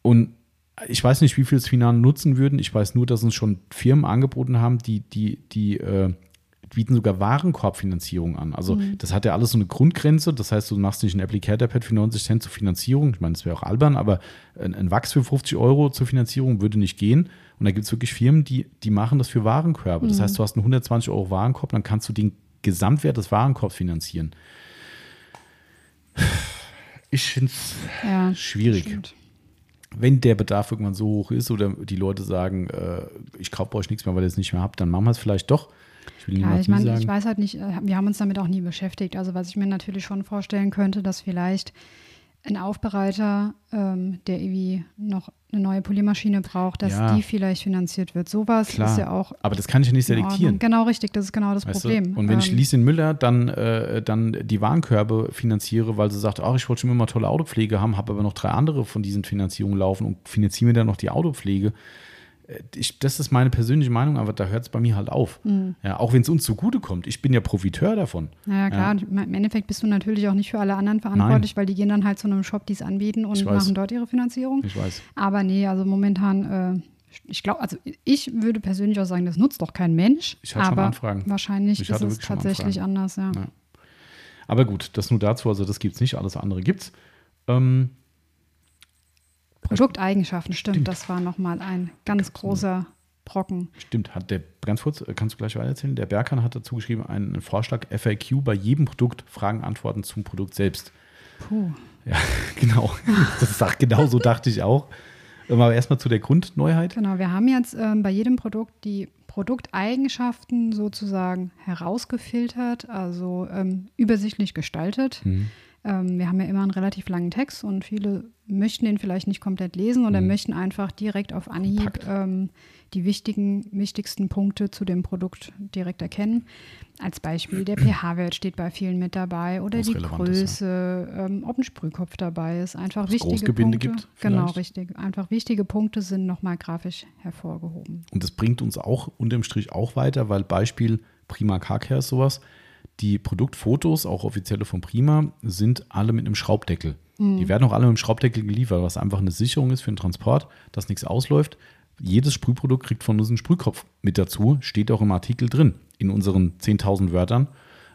Und ich weiß nicht, wie viel es Finan nutzen würden. Ich weiß nur, dass uns schon Firmen angeboten haben, die, die, die äh, bieten sogar Warenkorbfinanzierung an. Also das hat ja alles so eine Grundgrenze. Das heißt, du machst nicht ein Applicator-Pad für 90 Cent zur Finanzierung. Ich meine, das wäre auch albern, aber ein, ein Wachs für 50 Euro zur Finanzierung würde nicht gehen. Und da gibt es wirklich Firmen, die, die machen das für Warenkörbe. Das heißt, du hast einen 120 Euro Warenkorb, dann kannst du den Gesamtwert des Warenkorbs finanzieren. Ich finde es ja, schwierig. stimmt. Wenn der Bedarf irgendwann so hoch ist oder die Leute sagen, äh, ich kaufe bei euch nichts mehr, weil ihr es nicht mehr habt, dann machen wir es vielleicht doch. Ich Ja, ich meine, ich weiß halt nicht, äh, wir haben uns damit auch nie beschäftigt. Also was ich mir natürlich schon vorstellen könnte, dass vielleicht ein Aufbereiter, ähm, der irgendwie noch eine neue Poliermaschine braucht, dass Ja. die vielleicht finanziert wird. Sowas Klar, ist ja auch aber das kann ich ja nicht selektieren. Genau richtig, das ist genau das Weißt Problem. Du? Und wenn ich Ähm, Lieschen Müller dann, äh, dann die Warenkörbe finanziere, weil sie sagt, ach, ich wollte schon immer tolle Autopflege haben, habe aber noch drei andere von diesen Finanzierungen laufen und finanziere mir dann noch die Autopflege. Äh, Ich, das ist meine persönliche Meinung, aber da hört es bei mir halt auf. Mhm. Ja, auch wenn es uns zugutekommt. Ich bin ja Profiteur davon. Naja, klar, im Endeffekt bist du natürlich auch nicht für alle anderen verantwortlich, weil die gehen dann halt zu einem Shop, die es anbieten und machen dort ihre Finanzierung. Ich weiß. Aber nee, also momentan, äh, ich glaube, also ich würde persönlich auch sagen, das nutzt doch kein Mensch. Ich hatte schon aber Anfragen. wahrscheinlich Ich ist es schon tatsächlich anders, ja. Ja. Aber gut, das nur dazu. Also, das gibt es nicht. Alles andere gibt es. Ähm, Produkteigenschaften, stimmt, Stimmt. das war nochmal ein ganz großer Brocken. Stimmt, hat der, ganz kurz, kannst du gleich weitererzählen? Der Berkan hat dazu geschrieben, einen Vorschlag FAQ bei jedem Produkt, Fragen, Antworten zum Produkt selbst. Puh. Ja, genau. Das sagt, genau so dachte ich auch. Aber erstmal zu der Grundneuheit. Genau, wir haben jetzt ähm, bei jedem Produkt die Produkteigenschaften sozusagen herausgefiltert, also ähm, übersichtlich gestaltet. Mhm. Ähm, wir haben ja immer einen relativ langen Text und viele möchten den vielleicht nicht komplett lesen oder Mhm. möchten einfach direkt auf Anhieb ähm, die wichtigen, wichtigsten Punkte zu dem Produkt direkt erkennen. Als Beispiel, der pH-Wert steht bei vielen mit dabei oder Was die ist, Größe, ähm, ob ein Sprühkopf dabei ist. Einfach Ob's wichtige Großgebinde Punkte. gibt, genau, richtig. Einfach wichtige Punkte sind nochmal grafisch hervorgehoben. Und das bringt uns auch unterm Strich auch weiter, weil Beispiel Prima Car Care ist sowas. Die Produktfotos, auch offizielle von Prima, sind alle mit einem Schraubdeckel. Die werden auch alle mit einem Schraubdeckel geliefert, was einfach eine Sicherung ist für den Transport, dass nichts ausläuft. Jedes Sprühprodukt kriegt von uns einen Sprühkopf mit dazu, steht auch im Artikel drin, in unseren 10.000 Wörtern.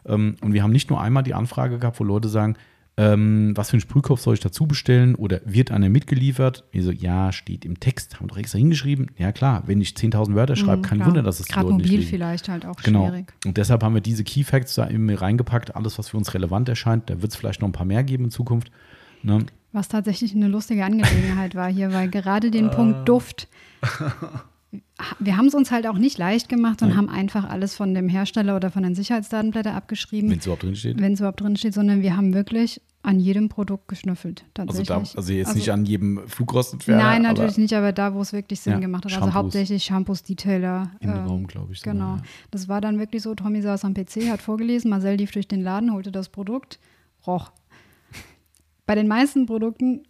Ähm, Und wir haben nicht nur einmal die Anfrage gehabt, wo Leute sagen, ähm, was für einen Sprühkopf soll ich dazu bestellen oder wird einer mitgeliefert? Wir so, ja, steht im Text, haben wir doch extra hingeschrieben. Ja klar, wenn ich 10.000 Wörter schreibe, kein Mhm, Klar. Wunder, dass es die Gerade Leute nicht mobil lesen. vielleicht halt auch Genau. schwierig. Und deshalb haben wir diese Key Facts da eben reingepackt, alles, was für uns relevant erscheint. Da wird es vielleicht noch ein paar mehr geben in Zukunft. Ne? Was tatsächlich eine lustige Angelegenheit war hier, weil gerade den. Punkt Duft, wir haben es uns halt auch nicht leicht gemacht und Nein. haben einfach alles von dem Hersteller oder von den Sicherheitsdatenblättern abgeschrieben, Wenn es überhaupt drin steht. wenn es überhaupt drin steht, sondern wir haben wirklich an jedem Produkt geschnüffelt. Also, Tatsächlich. da, also jetzt nicht an jedem Flugrostentferner. Nein, natürlich aber nicht, aber da, wo es wirklich Sinn Ja, gemacht hat. Also Shampoos. hauptsächlich Shampoos, Detailer. Im ähm, Raum, glaube ich. Genau. sogar, ja. Das war dann wirklich so, Tommy saß am PC, hat vorgelesen, Marcel lief durch den Laden, holte das Produkt, roch. Bei den meisten Produkten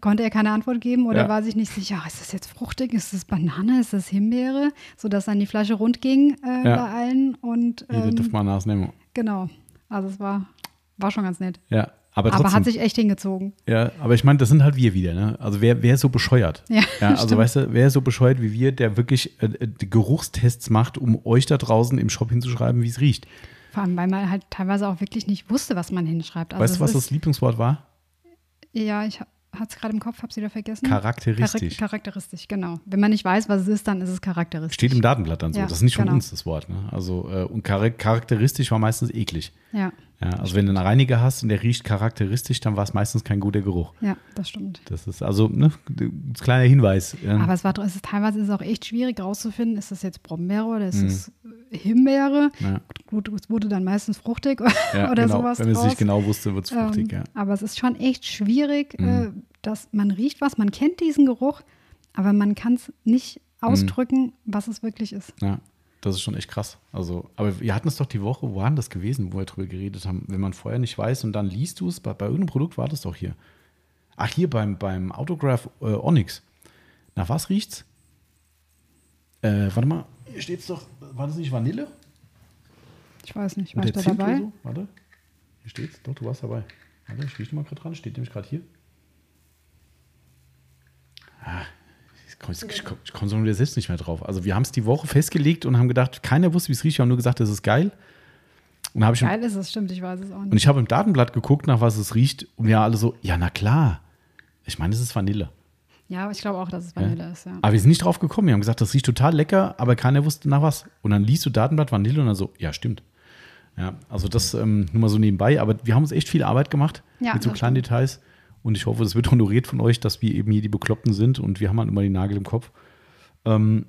konnte er keine Antwort geben oder Ja. war sich nicht sicher, ist das jetzt fruchtig, ist das Banane, ist das Himbeere, sodass dann die Flasche rund ging äh, Ja. bei allen und Jeder ähm, darf mal nachnehmen. genau, also es war, war schon ganz nett. Ja, aber Aber trotzdem. hat sich echt hingezogen. ja, aber ich meine, das sind halt wir wieder, ne? Also wer, wer ist so bescheuert? Ja, Ja, also stimmt. weißt du, wer ist so bescheuert wie wir, der wirklich äh, äh, Geruchstests macht, um euch da draußen im Shop hinzuschreiben, wie es riecht. Vor allem, weil man halt teilweise auch wirklich nicht wusste, was man hinschreibt. Also weißt du, was ist, das Lieblingswort war? Ja, ich hatte es gerade im Kopf, habe es wieder vergessen. Charakteristisch. Charak- charakteristisch, genau. Wenn man nicht weiß, was es ist, dann ist es charakteristisch. Steht im Datenblatt dann so. Ja, das ist nicht von genau. uns das Wort. Ne? Also, äh, und char charakteristisch war meistens eklig. Ja, Ja, also wenn du einen Reiniger hast und der riecht charakteristisch, dann war es meistens kein guter Geruch. ja, das stimmt. Das ist also ne, ein kleiner Hinweis. Aber es war es ist, teilweise ist es auch echt schwierig rauszufinden, ist das jetzt Brombeere oder ist Mhm. es Himbeere? ja, Gut, es wurde dann meistens fruchtig ja, oder genau. sowas Wenn man es nicht genau wusste, wird es fruchtig. Ähm, ja. Aber es ist schon echt schwierig, Mhm. äh, dass man riecht was, man kennt diesen Geruch, aber man kann es nicht Mhm. ausdrücken, was es wirklich ist. ja, das ist schon echt krass. Also, aber wir hatten es doch die Woche, wo war denn das gewesen, wo wir drüber geredet haben? Wenn man vorher nicht weiß und dann liest du es, bei, bei irgendeinem Produkt war das doch hier. Ach, hier beim, beim Autograph äh, Onyx. Nach was riecht's? Äh, warte mal, hier steht's doch, war das nicht Vanille? Ich weiß nicht, war ich da dabei? So? Warte, hier steht's. Doch, du warst dabei. Warte, ich rieche mal gerade dran. Steht nämlich gerade hier. Ah, ich komme konzentriere selbst nicht mehr drauf. Also wir haben es die Woche festgelegt und haben gedacht, keiner wusste, wie es riecht. Wir haben nur gesagt, das ist geil. Und habe ich Geil ist es, stimmt, ich weiß es auch und nicht. ich habe im Datenblatt geguckt, nach was es riecht. Und wir alle so, ja, na klar. Ich meine, es ist Vanille. Ja, aber ich glaube auch, dass es Vanille ist, ja. Aber wir sind nicht drauf gekommen. Wir haben gesagt, das riecht total lecker, aber keiner wusste nach was. Und dann liest du Datenblatt Vanille und dann so, ja, stimmt. Ja, also das ähm, nur mal so nebenbei. Aber wir haben uns echt viel Arbeit gemacht Ja, mit so kleinen Details. Und ich hoffe, das wird honoriert von euch, dass wir eben hier die Bekloppten sind und wir haben halt immer die Nagel im Kopf. Ähm,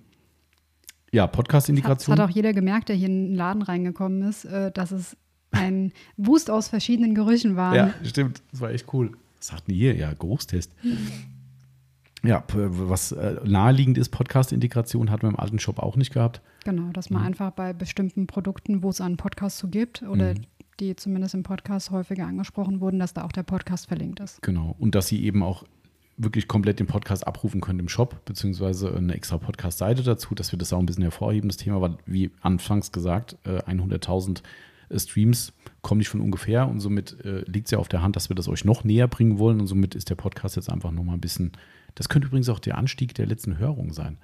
ja, Das Podcast-Integration. hat auch jeder gemerkt, der hier in den Laden reingekommen ist, äh, dass es ein Wust aus verschiedenen Gerüchen war. Ja, stimmt. Das war echt cool. Was sagten die hier? Ja, Geruchstest. Ja, was äh, naheliegend ist, Podcast-Integration hatten wir im alten Shop auch nicht gehabt. Genau, dass man einfach bei bestimmten Produkten, wo es einen Podcast zu gibt oder Mhm. Die zumindest im Podcast häufiger angesprochen wurden, dass da auch der Podcast verlinkt ist. Genau. Und dass sie eben auch wirklich komplett den Podcast abrufen können im Shop, beziehungsweise eine extra Podcast-Seite dazu, dass wir das auch ein bisschen hervorheben. Das Thema war, wie anfangs gesagt, äh, 100.000 äh, Streams kommen nicht von ungefähr und somit äh, liegt es ja auf der Hand, dass wir das euch noch näher bringen wollen und somit ist der Podcast jetzt einfach nochmal ein bisschen, das könnte übrigens auch der Anstieg der letzten Hörung sein,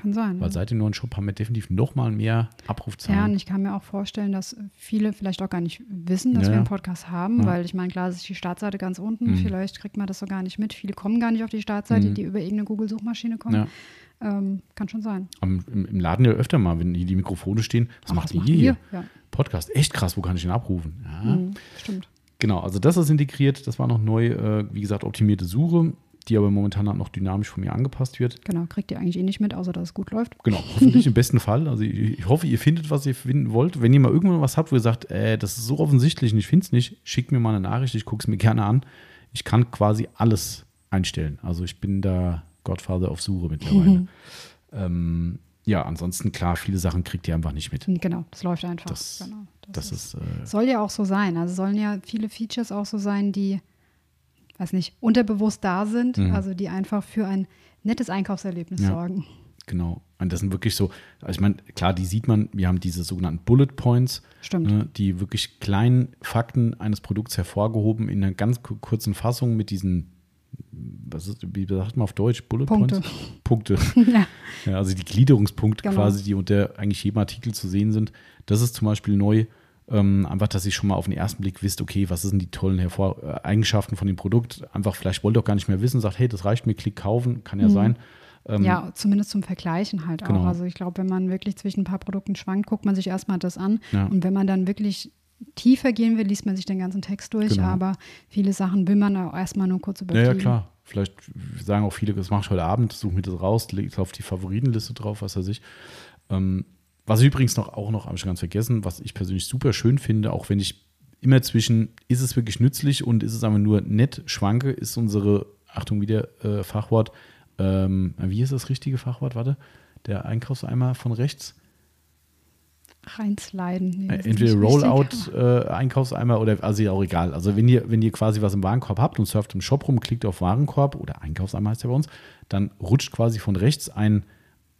Kann sein. weil ja. seit dem neuen Shop haben wir definitiv nochmal mehr Abrufzahlen. Ja, und ich kann mir auch vorstellen, dass viele vielleicht auch gar nicht wissen, dass Ja, wir einen Podcast haben, Ja. weil ich meine, klar ist die Startseite ganz unten, Mhm. vielleicht kriegt man das so gar nicht mit. Viele kommen gar nicht auf die Startseite, Mhm. die über irgendeine Google-Suchmaschine kommen. Ähm, kann schon sein. Im, Im Laden ja öfter mal, wenn hier die Mikrofone stehen, was Ach, macht ihr hier? Ja, Podcast, echt krass, wo kann ich den abrufen? Ja. mhm, stimmt. Genau, also das ist integriert, das war noch neu, äh, wie gesagt, optimierte Suche, die aber momentan halt noch dynamisch von mir angepasst wird. Genau, kriegt ihr eigentlich eh nicht mit, außer dass es gut läuft. Genau, hoffentlich im besten Fall. Also ich, ich hoffe, ihr findet, was ihr finden wollt. Wenn ihr mal irgendwann was habt, wo ihr sagt, äh, das ist so offensichtlich und ich finde es nicht, schickt mir mal eine Nachricht, ich gucke es mir gerne an. Ich kann quasi alles einstellen. Also ich bin da Godfather auf Suche mittlerweile. ähm, ja, ansonsten klar, viele Sachen kriegt ihr einfach nicht mit. Genau, das läuft einfach. Das- genau, Das ist, äh, Soll ja auch so sein. Also sollen ja viele Features auch so sein, die, weiß nicht, unterbewusst da sind, Mhm. also die einfach für ein nettes Einkaufserlebnis Ja. sorgen. Genau. Und das sind wirklich so, also ich meine, klar, die sieht man, wir haben diese sogenannten Bullet Points, Stimmt. ne, die wirklich kleinen Fakten eines Produkts hervorgehoben in einer ganz ku- kurzen Fassung mit diesen, was ist, wie sagt man auf Deutsch, Bullet Punkte. Points? Punkte. ja. Ja, also die Gliederungspunkte Genau. quasi, die unter eigentlich jedem Artikel zu sehen sind. Das ist zum Beispiel neu. Ähm, einfach, dass ihr schon mal auf den ersten Blick wisst, okay, was sind die tollen Hervor äh, Eigenschaften von dem Produkt. Einfach, vielleicht wollt ihr auch gar nicht mehr wissen, sagt, hey, das reicht mir, klick kaufen, kann ja Mhm. sein. Ähm, ja, zumindest zum Vergleichen halt Genau. auch. Also ich glaube, wenn man wirklich zwischen ein paar Produkten schwankt, guckt man sich erstmal das an. Ja. Und wenn man dann wirklich tiefer gehen will, liest man sich den ganzen Text durch. Genau. Aber viele Sachen will man auch erstmal nur kurz Ja, überfliegen. ja, klar. Vielleicht sagen auch viele, das mache ich heute Abend, suche mir das raus, lege es auf die Favoritenliste drauf, was weiß ich. Ähm, was ich übrigens noch auch noch, habe ich ganz vergessen, was ich persönlich super schön finde, auch wenn ich immer zwischen, ist es wirklich nützlich und ist es aber nur nett schwanke, ist unsere, Achtung wieder, äh, Fachwort, ähm, wie ist das richtige Fachwort, warte, der Einkaufseimer von rechts? reinsliden. Nee, äh, Entweder Rollout-Einkaufseimer äh, oder also auch egal. Also wenn ihr, wenn ihr quasi was im Warenkorb habt und surft im Shop rum, klickt auf Warenkorb oder Einkaufseimer heißt ja bei uns, dann rutscht quasi von rechts ein,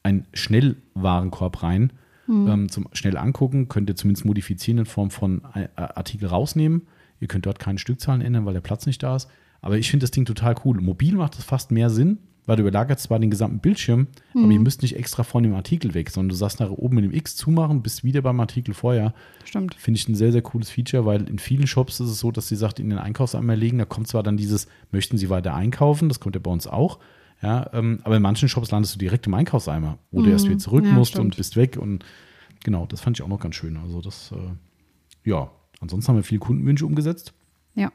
ein Schnellwarenkorb rein. Mhm. Ähm, zum schnell angucken, könnt ihr zumindest modifizieren in Form von äh, Artikel rausnehmen. Ihr könnt dort keine Stückzahlen ändern, weil der Platz nicht da ist. Aber ich finde das Ding total cool. Mobil macht es fast mehr Sinn, weil du überlagerst zwar den gesamten Bildschirm, mhm. aber ihr müsst nicht extra von dem Artikel weg, sondern du sagst nachher oben mit dem X zumachen, bist wieder beim Artikel vorher. Stimmt. Finde ich ein sehr, sehr cooles Feature, weil in vielen Shops ist es so, dass sie sagt, in den Einkaufseimer legen, da kommt zwar dann dieses, möchten sie weiter einkaufen, das kommt ja bei uns auch. Ja, ähm, aber in manchen Shops landest du direkt im Einkaufseimer, wo mhm. du erst wieder zurück ja, musst stimmt. und bist weg. Und genau, das fand ich auch noch ganz schön. Also das, äh, ja, ansonsten haben wir viele Kundenwünsche umgesetzt. Ja.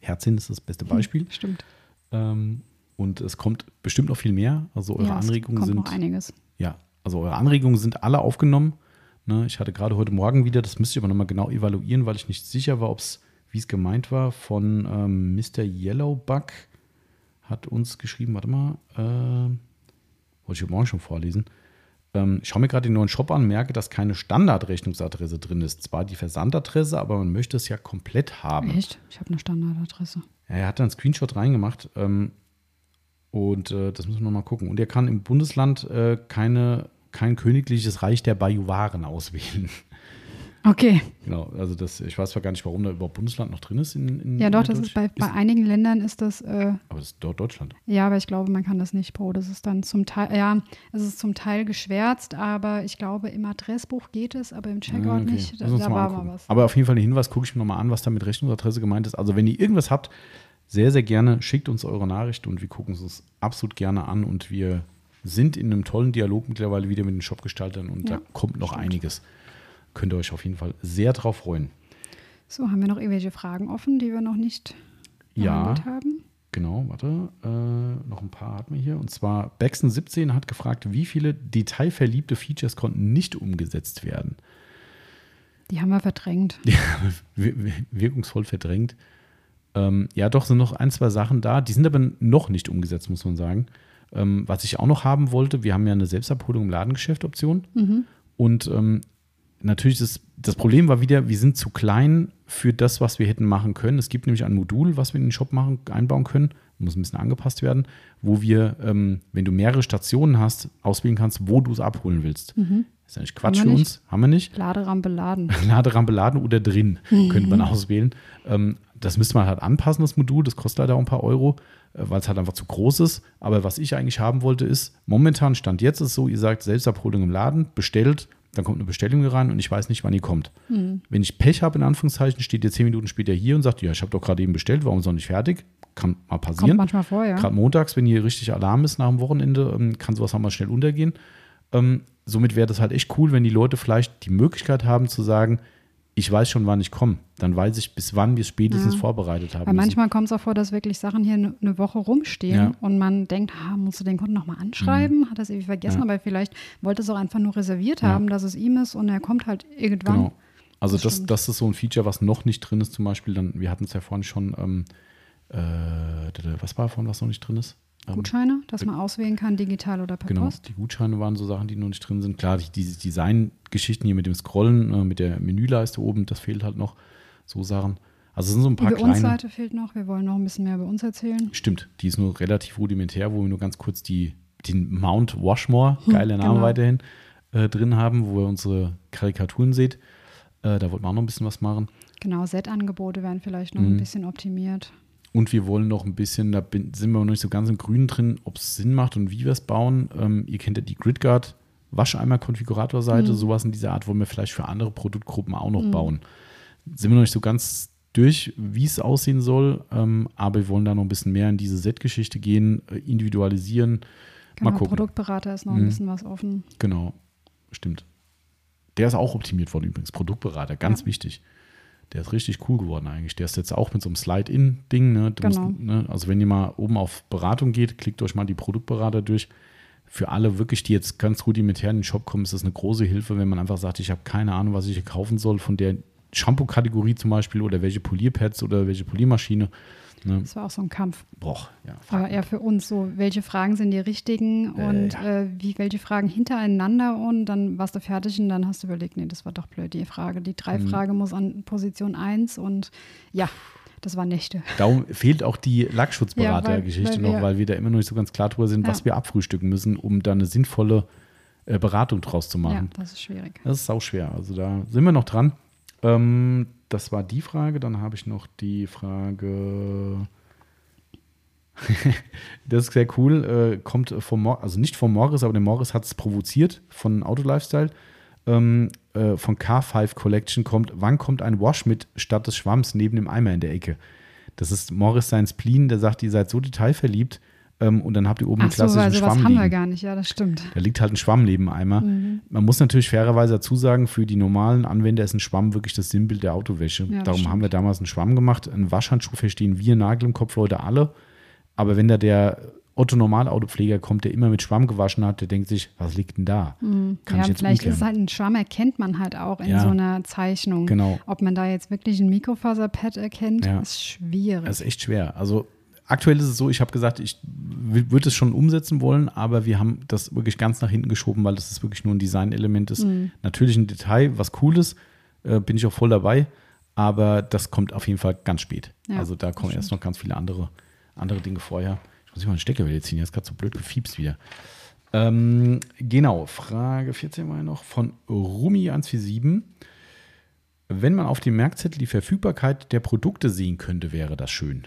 Herzchen ist das beste Beispiel. Hm, stimmt. Ähm, und es kommt bestimmt noch viel mehr. Also eure ja, Anregungen kommt sind. Noch einiges. Ja, also eure Anregungen sind alle aufgenommen. Ne, ich hatte gerade heute Morgen wieder, das müsste ich aber nochmal genau evaluieren, weil ich nicht sicher war, ob es, wie es gemeint war, von ähm, Mr. Yellowbug hat uns geschrieben, warte mal, äh, wollte ich Morgen schon vorlesen. Ähm, ich schaue mir gerade den neuen Shop an, merke, dass keine Standardrechnungsadresse drin ist. Zwar die Versandadresse, aber man möchte es ja komplett haben. Echt? Ich habe eine Standardadresse. Ja, er hat da einen Screenshot reingemacht. Ähm, und äh, das müssen wir nochmal gucken. Und er kann im Bundesland äh, keine, kein königliches Reich der Bajuwaren auswählen. Okay. Genau, also das, ich weiß zwar gar nicht, warum da überhaupt Bundesland noch drin ist. In, in ja, doch, das ist bei, bei einigen Ländern ist das. Äh, aber das ist dort Deutschland. Ja, aber ich glaube, man kann das nicht pro. Das ist dann zum Teil, ja, es ist zum Teil geschwärzt, aber ich glaube, im Adressbuch geht es, aber im Checkout ah, okay. nicht. Da, da war mal was. Aber auf jeden Fall ein Hinweis, gucke ich mir nochmal an, was da mit Rechnungsadresse gemeint ist. Also, wenn ihr irgendwas habt, sehr, sehr gerne schickt uns eure Nachricht und wir gucken es uns absolut gerne an und wir sind in einem tollen Dialog mittlerweile wieder mit den Shopgestaltern und ja, da kommt noch stimmt. einiges könnt ihr euch auf jeden Fall sehr drauf freuen. So, haben wir noch irgendwelche Fragen offen, die wir noch nicht ja, haben? Genau, warte, äh, noch ein paar hatten wir hier. Und zwar Baxen17 hat gefragt, wie viele detailverliebte Features konnten nicht umgesetzt werden? Die haben wir verdrängt. Ja, wirkungsvoll verdrängt. Ähm, ja, doch, sind noch ein, zwei Sachen da. Die sind aber noch nicht umgesetzt, muss man sagen. Ähm, was ich auch noch haben wollte, wir haben ja eine Selbstabholung im Ladengeschäft-Option. Mhm. Und ähm, natürlich ist das Problem war wieder, wir sind zu klein für das, was wir hätten machen können. Es gibt nämlich ein Modul, was wir in den Shop machen, einbauen können, muss ein bisschen angepasst werden, wo wir, ähm, wenn du mehrere Stationen hast, auswählen kannst, wo du es abholen willst. Mhm. Ist ja nicht Quatsch für uns, haben wir nicht. Laderampe laden. Laderampe laden oder drin mhm. könnte man auswählen. Ähm, das müsste man halt anpassen, das Modul. Das kostet leider auch ein paar Euro, äh, weil es halt einfach zu groß ist. Aber was ich eigentlich haben wollte, ist, momentan Stand jetzt ist so, ihr sagt Selbstabholung im Laden, bestellt, dann kommt eine Bestellung rein und ich weiß nicht, wann die kommt. Mhm. Wenn ich Pech habe, in Anführungszeichen, steht ihr zehn Minuten später hier und sagt, ja, ich habe doch gerade eben bestellt, warum ist noch nicht fertig? Kann mal passieren. Kommt manchmal vor, ja. Gerade montags, wenn hier richtig Alarm ist nach dem Wochenende, ähm, kann sowas auch mal schnell untergehen. Ähm, somit wäre das halt echt cool, wenn die Leute vielleicht die Möglichkeit haben zu sagen, ich weiß schon, wann ich komme. Dann weiß ich, bis wann wir es spätestens ja. vorbereitet haben. Weil manchmal kommt es auch vor, dass wirklich Sachen hier eine ne Woche rumstehen ja. und man denkt, ah, musst du den Kunden nochmal anschreiben? Mhm. Hat das irgendwie vergessen, ja. aber vielleicht wollte es auch einfach nur reserviert haben, dass es ihm ist und er kommt halt irgendwann. Genau. Also das, das, das, ist so ein Feature, was noch nicht drin ist, zum Beispiel. Dann, wir hatten es ja vorhin schon, ähm, äh, was war vorhin, was noch nicht drin ist? Ähm, Gutscheine, dass man auswählen kann, digital oder per genau, Post. Die Gutscheine waren so Sachen, die noch nicht drin sind. Klar, die, diese Design-Geschichten hier mit dem Scrollen, äh, mit der Menüleiste oben, das fehlt halt noch. So Sachen. Also es sind so ein paar die kleine. Die Seite fehlt noch. Wir wollen noch ein bisschen mehr über uns erzählen. Stimmt, die ist nur relativ rudimentär, wo wir nur ganz kurz die, den Mount Washmore, hm, geiler Name genau. weiterhin, äh, drin haben, wo ihr unsere Karikaturen seht. Äh, da wollten wir auch noch ein bisschen was machen. Genau, Set-Angebote werden vielleicht noch mhm. ein bisschen optimiert. Und wir wollen noch ein bisschen, da sind wir noch nicht so ganz im Grünen drin, ob es Sinn macht und wie wir es bauen. Ähm, ihr kennt ja die GridGuard Wascheimer-Konfigurator-Seite. Mhm. Sowas in dieser Art wollen wir vielleicht für andere Produktgruppen auch noch mhm. bauen. Sind wir noch nicht so ganz durch, wie es aussehen soll, ähm, aber wir wollen da noch ein bisschen mehr in diese Set-Geschichte gehen, äh, individualisieren. Genau, Mal gucken. Produktberater ist noch ein mhm. bisschen was offen. Genau, stimmt. Der ist auch optimiert worden übrigens. Produktberater, ganz ja. wichtig. Der ist richtig cool geworden eigentlich. Der ist jetzt auch mit so einem Slide-In-Ding. Ne? Genau. ne? Also wenn ihr mal oben auf Beratung geht, klickt euch mal die Produktberater durch. Für alle wirklich, die jetzt ganz rudimentär in den Shop kommen, ist das eine große Hilfe, wenn man einfach sagt, ich habe keine Ahnung, was ich hier kaufen soll von der Shampoo-Kategorie zum Beispiel oder welche Polierpads oder welche Poliermaschine. Ne? Das war auch so ein Kampf. Boah, ja. Aber eher für uns so, welche Fragen sind die richtigen Äh, und ja. äh, wie, welche Fragen hintereinander und dann warst du fertig und dann hast du überlegt, nee, das war doch blöd, die Frage. Die drei Mhm. Frage muss an Position 1 und ja, das war Nächte. Darum fehlt auch die Lackschutzberatergeschichte Ja, noch, weil wir da immer noch nicht so ganz klar drüber sind, Ja. was wir abfrühstücken müssen, um da eine sinnvolle äh, Beratung draus zu Ja, machen. das ist schwierig. Das ist sau schwer. Also da sind wir noch dran. Ähm, das war die Frage. Dann habe ich noch die Frage. das ist sehr cool. Äh, kommt vom Mor also nicht von Morris, aber der Morris hat es provoziert von Auto Lifestyle. Ähm, äh, von K5 Collection kommt, wann kommt ein Wash mit statt des Schwamms neben dem Eimer in der Ecke? Das ist Morris sein Spleen, der sagt, ihr seid so detailverliebt ähm, und dann habt ihr oben einen Ach so, klassischen also was Schwamm haben wir liegen. gar nicht, ja, das stimmt. Da liegt halt ein Schwamm neben Eimer. Mhm. Man muss natürlich fairerweise dazu sagen, für die normalen Anwender ist ein Schwamm wirklich das Sinnbild der Autowäsche. Ja, Darum stimmt. haben wir damals einen Schwamm gemacht. Einen Waschhandschuh verstehen wir Nagel im Kopf, Leute, alle. Aber wenn da der Otto-Normal-Autopfleger kommt, der immer mit Schwamm gewaschen hat, der denkt sich, was liegt denn da? Kann ja, ich jetzt vielleicht ist umkehren? halt ein Schwamm, erkennt man halt auch in Ja. so einer Zeichnung. Genau. Ob man da jetzt wirklich ein Mikrofaserpad erkennt, Ja. ist schwierig. Das ist echt schwer. Also aktuell ist es so, ich habe gesagt, ich würde es schon umsetzen wollen, aber wir haben das wirklich ganz nach hinten geschoben, weil das ist wirklich nur ein Designelement ist. Mhm. Natürlich ein Detail, was cool ist, äh, bin ich auch voll dabei, aber das kommt auf jeden Fall ganz spät. Ja, also da kommen erst noch ganz viele andere, andere Dinge vorher. Ich muss mich mal einen Stecker wieder ziehen, jetzt gerade so blöd gefiebst wieder. Ähm, genau, Frage 14 war ja noch von Rumi147. Wenn man auf dem Merkzettel die Verfügbarkeit der Produkte sehen könnte, wäre das schön.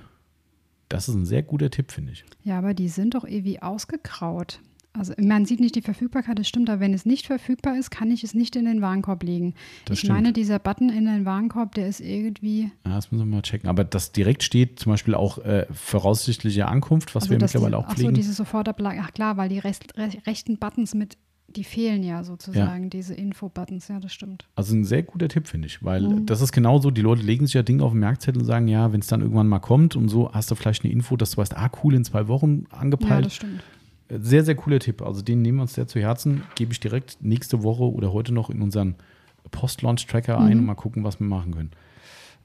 Das ist ein sehr guter Tipp, finde ich. Ja, aber die sind doch irgendwie ausgekraut. Also man sieht nicht die Verfügbarkeit, das stimmt, aber wenn es nicht verfügbar ist, kann ich es nicht in den Warenkorb legen. Das ich stimmt. meine, dieser Button in den Warenkorb, der ist irgendwie. Ja, das müssen wir mal checken. Aber das direkt steht zum Beispiel auch äh, voraussichtliche Ankunft, was also wir mittlerweile auch Ach so, pflegen. diese Sofortablage. Ach klar, weil die rest, re, rechten Buttons mit, die fehlen ja sozusagen, diese Info-Buttons. Ja, das stimmt. Also ein sehr guter Tipp, finde ich, weil Mhm. das ist genauso, die Leute legen sich ja Dinge auf den Merkzettel und sagen, ja, wenn es dann irgendwann mal kommt und so, hast du vielleicht eine Info, dass du weißt, ah, cool, in zwei Wochen Ja, angepeilt. das stimmt. Sehr, sehr cooler Tipp. Also den nehmen wir uns sehr zu Herzen. Gebe ich direkt nächste Woche oder heute noch in unseren Post-Launch-Tracker ein und mal gucken, was wir machen können.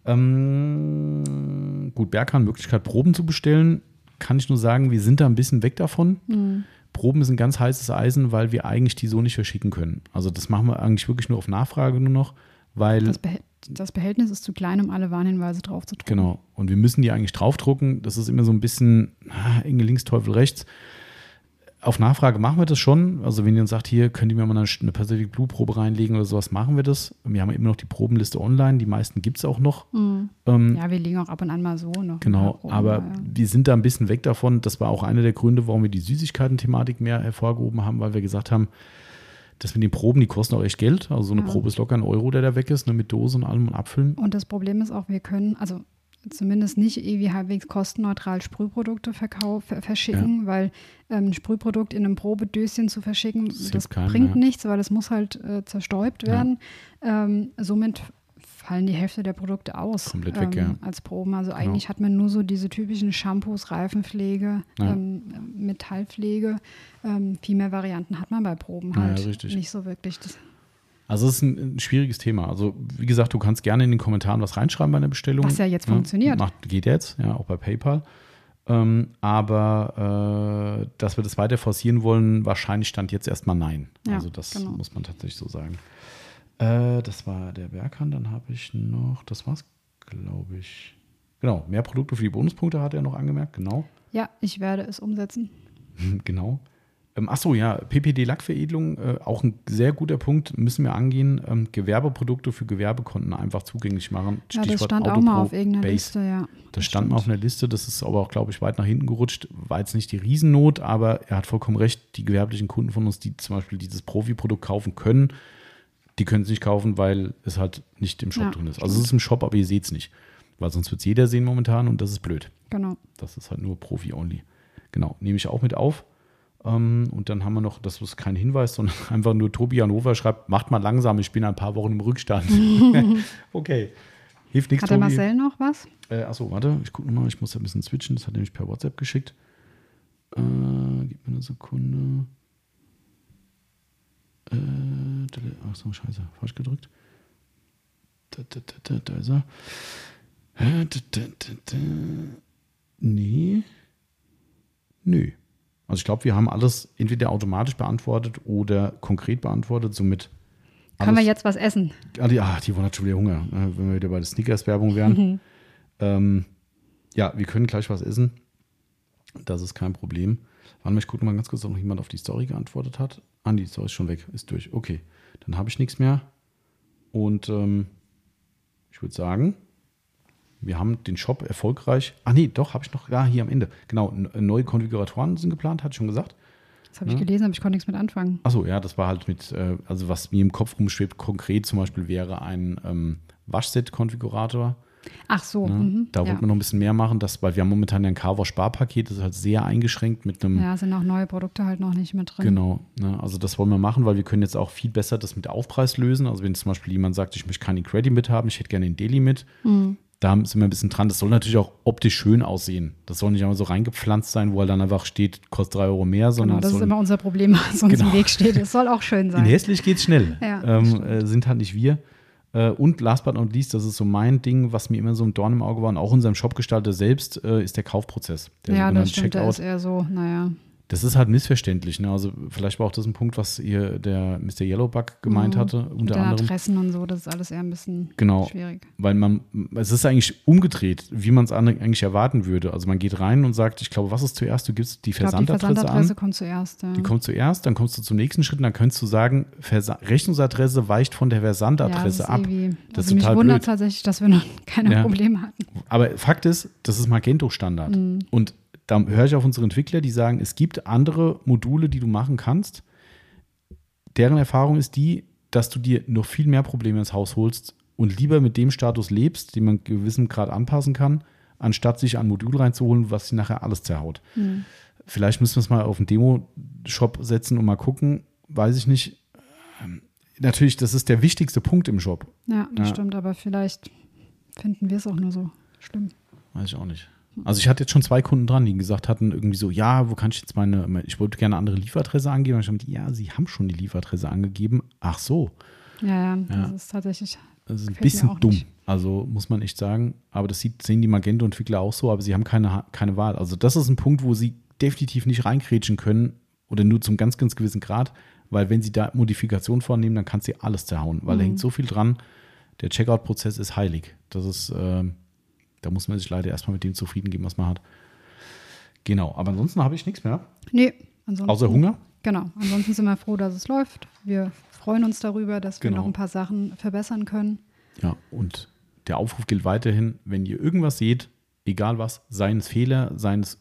Ähm, gut, Berghahn, Möglichkeit, Proben zu bestellen. Kann ich nur sagen, wir sind da ein bisschen weg davon. Proben ein ganz heißes Eisen, weil wir eigentlich die so nicht verschicken können. Also das machen wir eigentlich wirklich nur auf Nachfrage nur noch, weil Das, Behält das Behältnis ist zu klein, um alle Warnhinweise drauf zu drucken. Genau. Und wir müssen die eigentlich draufdrucken. Das ist immer so ein bisschen ah, enge links, Teufel rechts. Auf Nachfrage machen wir das schon. Also wenn ihr uns sagt, hier könnt ihr mir mal eine, Pacific Blue Probe reinlegen oder sowas, machen wir das. Wir haben immer noch die Probenliste online. Die meisten gibt es auch noch. Ähm, Ja, wir liegen auch ab und an mal so noch. Genau, aber ja. wir sind da ein bisschen weg davon. Das war auch einer der Gründe, warum wir die Süßigkeiten-Thematik mehr hervorgehoben haben, weil wir gesagt haben, das mit den Proben, die kosten auch echt Geld. Also so eine Ja. Probe ist locker ein Euro, der da weg ist, ne, mit Dose und allem und Abfüllen. Und das Problem ist auch, wir können, also zumindest nicht irgendwie halbwegs kostenneutral Sprühprodukte verkau- ver verschicken, weil ähm, ein Sprühprodukt in einem Probedöschen zu verschicken, Das das, bringt ja. nichts, weil es muss halt äh, zerstäubt Ja. werden. Ähm, somit fallen die Hälfte der Produkte aus Komplett weg, ja. als Proben. Also eigentlich hat man nur so diese typischen Shampoos, Reifenpflege, Ja. ähm, Metallpflege. Ähm, viel mehr Varianten hat man bei Proben Ja, halt nicht so wirklich. Das, Also es ist ein, ein schwieriges Thema. Also wie gesagt, du kannst gerne in den Kommentaren was reinschreiben bei einer Bestellung. Was ja jetzt funktioniert. Macht, geht jetzt, ja, auch bei PayPal. Ähm, aber äh, dass wir das weiter forcieren wollen, wahrscheinlich stand jetzt erstmal nein. Ja, also das genau. muss man tatsächlich so sagen. Äh, das war der Berghahn, dann habe ich noch, das war's, glaube ich. Genau, mehr Produkte für die Bonuspunkte hat er noch angemerkt, genau. ja, ich werde es umsetzen. Genau. Ähm, achso, ja, PPD-Lackveredelung, äh, auch ein sehr guter Punkt, müssen wir angehen. Ähm, Gewerbeprodukte für Gewerbekonten einfach zugänglich machen. Ja, das Stichwort stand auch mal Autopro auf irgendeiner Base. Liste, ja. Das stand mal auf einer Liste, das ist aber auch, glaube ich, weit nach hinten gerutscht. War jetzt nicht die Riesennot, aber er hat vollkommen recht. Die gewerblichen Kunden von uns, die zum Beispiel dieses Profi-Produkt kaufen können, die können es nicht kaufen, weil es halt nicht im Shop Ja, drin ist. Also es ist im Shop, aber ihr seht es nicht. Weil sonst wird es jeder sehen momentan und das ist blöd. Genau. Das ist halt nur Profi-only. Genau, nehme ich auch mit auf. Ähm, und dann haben wir noch, das ist kein Hinweis, sondern einfach nur Tobi Hannover schreibt, macht mal langsam, ich bin ein paar Wochen im Rückstand. okay. Hilft nichts, Hat der Tobi. Marcel noch was? Äh, achso, warte, ich gucke nochmal, ich muss ja ein bisschen switchen, das hat er nämlich per WhatsApp geschickt. Äh, gib mir eine Sekunde. Äh, achso, scheiße, falsch gedrückt. Da, da, da, da, ist er. Da, da, da, da. Nee. Nö. Also ich glaube, wir haben alles entweder automatisch beantwortet oder konkret beantwortet, somit. Können wir jetzt was essen? Ah, die, ah, die wollen schon wieder Hunger, ne, wenn wir wieder bei der Snickers-Werbung wären. Mhm. Ähm, ja, wir können gleich was essen. Das ist kein Problem. Warte mal, ich gucke mal ganz kurz, ob noch jemand auf die Story geantwortet hat. Ah, die Story ist schon weg, ist durch. Okay, dann habe ich nichts mehr. Und ähm, ich würde sagen, wir haben den Shop erfolgreich. Ah, nee, doch, habe ich noch. Ja, hier am Ende. Genau, neue Konfiguratoren sind geplant, hatte ich schon gesagt. Das habe ich ja. gelesen, aber ich konnte nichts mit anfangen. Achso, ja, das war halt mit, äh, also was mir im Kopf rumschwebt, konkret zum Beispiel wäre ein ähm, Waschset-Konfigurator. Ach so. Ne? Mhm, da ja. wollten wir noch ein bisschen mehr machen, das, weil wir haben momentan ja ein Carver-Sparpaket, das ist halt sehr eingeschränkt mit einem. Ja, sind auch neue Produkte halt noch nicht mit drin. Genau. Ne? Also das wollen wir machen, weil wir können jetzt auch viel besser das mit Aufpreis lösen. Also wenn zum Beispiel jemand sagt, ich möchte keinen Credit mit haben, ich hätte gerne den Daily mit, mhm da sind wir ein bisschen dran. Das soll natürlich auch optisch schön aussehen. Das soll nicht immer so reingepflanzt sein, wo er dann einfach steht, kostet drei Euro mehr, sondern. Genau, das ist immer unser Problem, was uns genau. im Weg steht. Es soll auch schön sein. In hässlich geht es schnell. Ja, ähm, äh, sind halt nicht wir. Äh, und last but not least, das ist so mein Ding, was mir immer so ein Dorn im Auge war, und auch unserem Shopgestalter selbst, äh, ist der Kaufprozess. Der ja, das stimmt, Checkout. der ist eher so, naja. Das ist halt missverständlich. Ne? Also vielleicht war auch das ein Punkt, was hier der Mr. Yellowbug gemeint mhm. hatte. Unter Mit anderem. Adressen und so, das ist alles eher ein bisschen genau, schwierig. Weil man, es ist eigentlich umgedreht, wie man es eigentlich erwarten würde. Also man geht rein und sagt, ich glaube, was ist zuerst? Du gibst die Versandadresse, glaub, die Versandadresse an. kommt zuerst. Ja. Die kommt zuerst, dann kommst du zum nächsten Schritt und dann könntest du sagen, Versa Rechnungsadresse weicht von der Versandadresse ja, das ab. Irgendwie, das also ist mich wundert blöd. tatsächlich, dass wir noch keine ja. Probleme hatten. Aber Fakt ist, das ist Magento-Standard. Mhm. Und da höre ich auf unsere Entwickler, die sagen, es gibt andere Module, die du machen kannst. Deren Erfahrung ist die, dass du dir noch viel mehr Probleme ins Haus holst und lieber mit dem Status lebst, den man gewissem Grad anpassen kann, anstatt sich ein Modul reinzuholen, was sie nachher alles zerhaut. Mhm. Vielleicht müssen wir es mal auf einen Demo-Shop setzen und mal gucken. Weiß ich nicht. Ähm, natürlich, das ist der wichtigste Punkt im Shop. Ja, das ja. stimmt, aber vielleicht finden wir es auch nur so schlimm. Weiß ich auch nicht. Also ich hatte jetzt schon zwei Kunden dran, die gesagt hatten, irgendwie so, ja, wo kann ich jetzt meine, ich wollte gerne eine andere Lieferadresse angeben. Und ich habe ja, sie haben schon die Lieferadresse angegeben. Ach so. Ja, ja, das ist tatsächlich. Das ist ein bisschen dumm. Nicht. Also muss man echt sagen. Aber das sieht, sehen die Magento-Entwickler auch so, aber sie haben keine, keine Wahl. Also das ist ein Punkt, wo sie definitiv nicht reinkrätschen können oder nur zum ganz, ganz gewissen Grad, weil wenn sie da Modifikationen vornehmen, dann kann sie alles zerhauen, weil mhm. da hängt so viel dran. Der Checkout-Prozess ist heilig. Das ist, äh, da muss man sich leider erstmal mit dem zufrieden geben, was man hat. Genau, aber ansonsten habe ich nichts mehr. Nee, ansonsten. Außer Hunger? Genau, ansonsten sind wir froh, dass es läuft. Wir freuen uns darüber, dass genau. wir noch ein paar Sachen verbessern können. Ja, und der Aufruf gilt weiterhin, wenn ihr irgendwas seht, egal was, seien es Fehler, seien es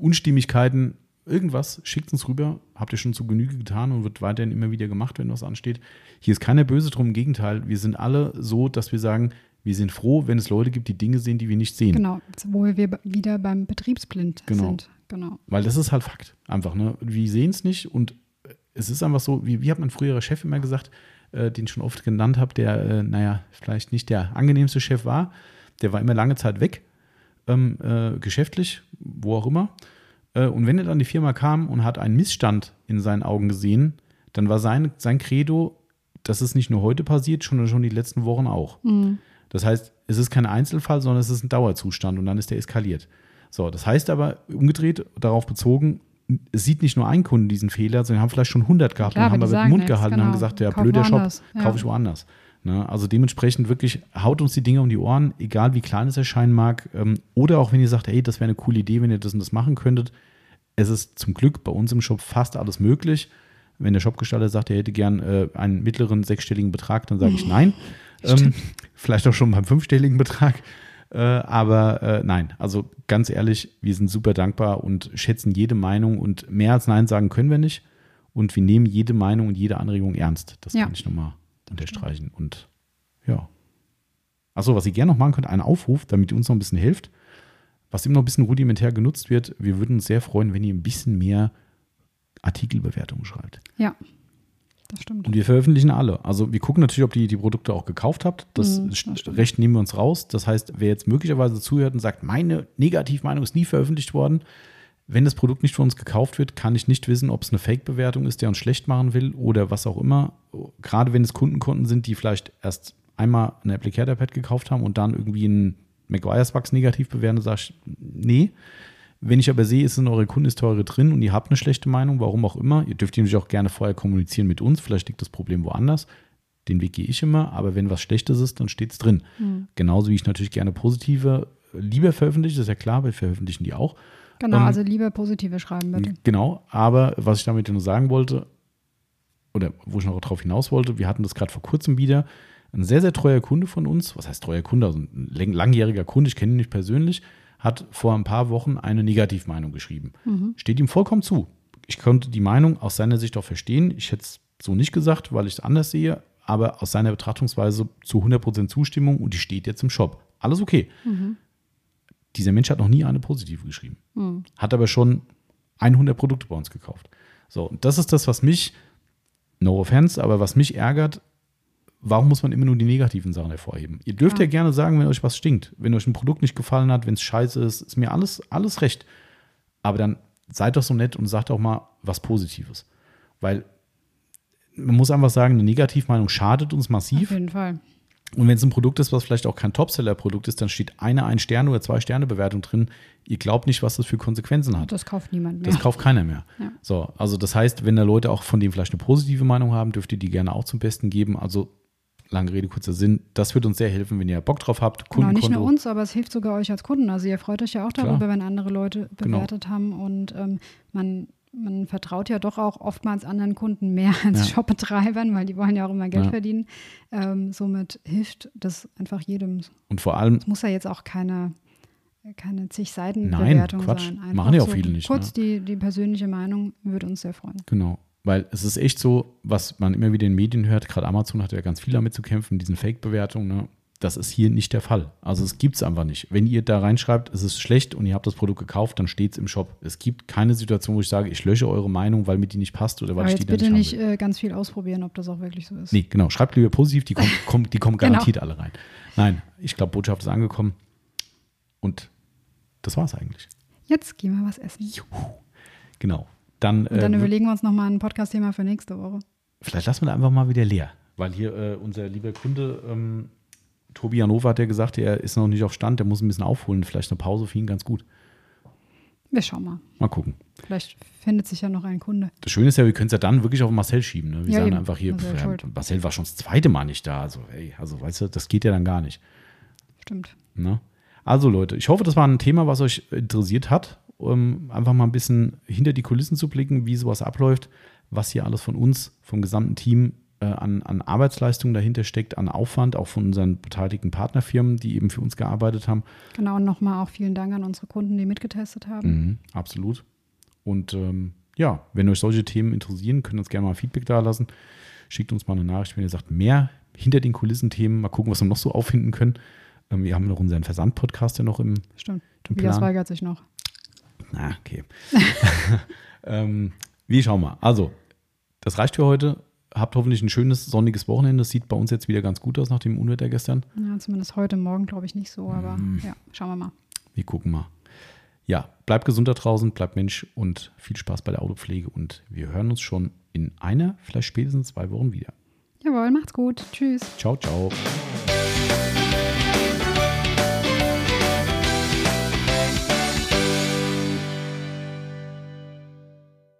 Unstimmigkeiten, irgendwas, schickt uns rüber. Habt ihr schon zu Genüge getan und wird weiterhin immer wieder gemacht, wenn was ansteht. Hier ist keiner böse drum, im Gegenteil. Wir sind alle so, dass wir sagen, wir sind froh, wenn es Leute gibt, die Dinge sehen, die wir nicht sehen. Genau, wo wir wieder beim Betriebsblind genau. sind. Genau. Weil das ist halt Fakt. Einfach, ne? Wir sehen es nicht und es ist einfach so, wie, wie hat mein früherer Chef immer gesagt, äh, den ich schon oft genannt habe, der, äh, naja, vielleicht nicht der angenehmste Chef war. Der war immer lange Zeit weg, ähm, äh, geschäftlich, wo auch immer. Äh, und wenn er dann die Firma kam und hat einen Missstand in seinen Augen gesehen, dann war sein, sein Credo, das ist nicht nur heute passiert, sondern schon die letzten Wochen auch. Mhm. Das heißt, es ist kein Einzelfall, sondern es ist ein Dauerzustand und dann ist der eskaliert. So, das heißt aber umgedreht, darauf bezogen, es sieht nicht nur ein Kunde diesen Fehler, sondern haben vielleicht schon 100 gehabt Klar, und haben aber den Mund gehalten genau. und haben gesagt, der Kauf blöde Shop, ja. kaufe ich woanders. Ne? Also dementsprechend wirklich haut uns die Dinge um die Ohren, egal wie klein es erscheinen mag. Ähm, oder auch wenn ihr sagt, hey, das wäre eine coole Idee, wenn ihr das und das machen könntet. Es ist zum Glück bei uns im Shop fast alles möglich. Wenn der Shopgestalter sagt, er hätte gern äh, einen mittleren sechsstelligen Betrag, dann sage ich nein. Ähm, vielleicht auch schon beim fünfstelligen Betrag. Äh, aber äh, nein, also ganz ehrlich, wir sind super dankbar und schätzen jede Meinung und mehr als Nein sagen können wir nicht. Und wir nehmen jede Meinung und jede Anregung ernst. Das ja. kann ich nochmal unterstreichen. Und ja. Achso, was ihr gerne noch machen könnt, ein Aufruf, damit ihr uns noch ein bisschen hilft. Was immer noch ein bisschen rudimentär genutzt wird, wir würden uns sehr freuen, wenn ihr ein bisschen mehr Artikelbewertungen schreibt. Ja, das stimmt. Und wir veröffentlichen alle. Also wir gucken natürlich, ob ihr die Produkte auch gekauft habt. Das, mhm, das Recht nehmen wir uns raus. Das heißt, wer jetzt möglicherweise zuhört und sagt, meine Negativmeinung ist nie veröffentlicht worden, wenn das Produkt nicht von uns gekauft wird, kann ich nicht wissen, ob es eine Fake-Bewertung ist, der uns schlecht machen will oder was auch immer. Gerade wenn es Kundenkunden sind, die vielleicht erst einmal ein Applicator-Pad gekauft haben und dann irgendwie ein McGuire's Wachs negativ bewerten, sage ich, nee. Wenn ich aber sehe, ist in eure Kundenhistorie drin und ihr habt eine schlechte Meinung, warum auch immer, ihr dürft natürlich auch gerne vorher kommunizieren mit uns, vielleicht liegt das Problem woanders. Den Weg gehe ich immer, aber wenn was Schlechtes ist, dann steht es drin. Mhm. Genauso wie ich natürlich gerne positive lieber veröffentliche, das ist ja klar, wir veröffentlichen die auch. Genau, ähm, also lieber positive schreiben, bitte. Genau, aber was ich damit nur sagen wollte, oder wo ich noch darauf hinaus wollte, wir hatten das gerade vor kurzem wieder, ein sehr, sehr treuer Kunde von uns, was heißt treuer Kunde, also ein langjähriger Kunde, ich kenne ihn nicht persönlich, hat vor ein paar Wochen eine Negativmeinung geschrieben. Mhm. Steht ihm vollkommen zu. Ich konnte die Meinung aus seiner Sicht auch verstehen. Ich hätte es so nicht gesagt, weil ich es anders sehe, aber aus seiner Betrachtungsweise zu 100% Zustimmung und die steht jetzt im Shop. Alles okay. Mhm. Dieser Mensch hat noch nie eine positive geschrieben. Mhm. Hat aber schon 100 Produkte bei uns gekauft. So, und das ist das, was mich, no offense, aber was mich ärgert, warum muss man immer nur die negativen Sachen hervorheben? Ihr dürft ja. ja gerne sagen, wenn euch was stinkt. Wenn euch ein Produkt nicht gefallen hat, wenn es scheiße ist, ist mir alles, alles recht. Aber dann seid doch so nett und sagt auch mal was Positives. Weil man muss einfach sagen, eine Negativmeinung schadet uns massiv. Auf jeden Fall. Und wenn es ein Produkt ist, was vielleicht auch kein Topseller-Produkt ist, dann steht eine Ein-Sterne- oder Zwei-Sterne-Bewertung drin. Ihr glaubt nicht, was das für Konsequenzen hat. Das kauft niemand mehr. Das kauft keiner mehr. Ja. So, also das heißt, wenn da Leute auch von dem vielleicht eine positive Meinung haben, dürft ihr die gerne auch zum Besten geben. Also lange Rede, kurzer Sinn. Das wird uns sehr helfen, wenn ihr Bock drauf habt. Genau, nicht nur uns, aber es hilft sogar euch als Kunden. Also ihr freut euch ja auch darüber, Klar. wenn andere Leute genau. bewertet genau. haben und ähm, man man vertraut ja doch auch oftmals anderen Kunden mehr als ja. Shopbetreibern, weil die wollen ja auch immer Geld ja. verdienen. Ähm, somit hilft das einfach jedem. Und vor allem. Es muss ja jetzt auch keine, keine zig Seiten Bewertung Nein, Quatsch. sein. Einfach Machen ja auch so viele nicht. Kurz ne? die, die persönliche Meinung würde uns sehr freuen. Genau. Weil es ist echt so, was man immer wieder in den Medien hört, gerade Amazon hat ja ganz viel damit zu kämpfen, diesen Fake-Bewertungen. Ne? Das ist hier nicht der Fall. Also es gibt es einfach nicht. Wenn ihr da reinschreibt, es ist schlecht und ihr habt das Produkt gekauft, dann steht es im Shop. Es gibt keine Situation, wo ich sage, ich lösche eure Meinung, weil mir die nicht passt oder weil Aber ich die dann nicht bitte nicht äh, ganz viel ausprobieren, ob das auch wirklich so ist. Nee, genau. Schreibt lieber positiv, die kommen, kommen, die kommen genau. garantiert genau. alle rein. Nein, ich glaube, Botschaft ist angekommen. Und das war es eigentlich. Jetzt gehen wir was essen. Juhu. Genau. Dann, und dann äh, überlegen wir uns nochmal ein Podcast-Thema für nächste Woche. Vielleicht lassen wir da einfach mal wieder leer, weil hier äh, unser lieber Kunde ähm, Tobi Hannover hat ja gesagt, er ist noch nicht auf Stand, der muss ein bisschen aufholen. Vielleicht eine Pause für ihn ganz gut. Wir schauen mal. Mal gucken. Vielleicht findet sich ja noch ein Kunde. Das Schöne ist ja, wir können es ja dann wirklich auf Marcel schieben. Ne? Wir ja, sagen eben. einfach hier, Marcel, ja, Marcel, war schon das zweite Mal nicht da. Also, ey, also weißt du, das geht ja dann gar nicht. Stimmt. Ne? Also Leute, ich hoffe, das war ein Thema, was euch interessiert hat, um einfach mal ein bisschen hinter die Kulissen zu blicken, wie sowas abläuft, was hier alles von uns, vom gesamten Team äh, an, an Arbeitsleistung dahinter steckt, an Aufwand, auch von unseren beteiligten Partnerfirmen, die eben für uns gearbeitet haben. Genau, und nochmal auch vielen Dank an unsere Kunden, die mitgetestet haben. Mhm, absolut. Und ähm, ja, wenn euch solche Themen interessieren, könnt ihr uns gerne mal Feedback da lassen. Schickt uns mal eine Nachricht, wenn ihr sagt, mehr hinter den Kulissen-Themen, mal gucken, was wir noch so auffinden können. Ähm, wir haben noch unseren Versand-Podcast ja noch im, Stimmt. im Tobias Plan. weigert sich noch. Na, okay. ähm, wir schauen mal. Also, das reicht für heute habt hoffentlich ein schönes sonniges Wochenende. Das sieht bei uns jetzt wieder ganz gut aus nach dem Unwetter gestern. Ja, zumindest heute Morgen glaube ich nicht so, aber mm. ja, schauen wir mal. Wir gucken mal. Ja, bleibt gesund da draußen, bleibt Mensch und viel Spaß bei der Autopflege und wir hören uns schon in einer, vielleicht spätestens zwei Wochen wieder. Jawohl, macht's gut. Tschüss. Ciao, ciao.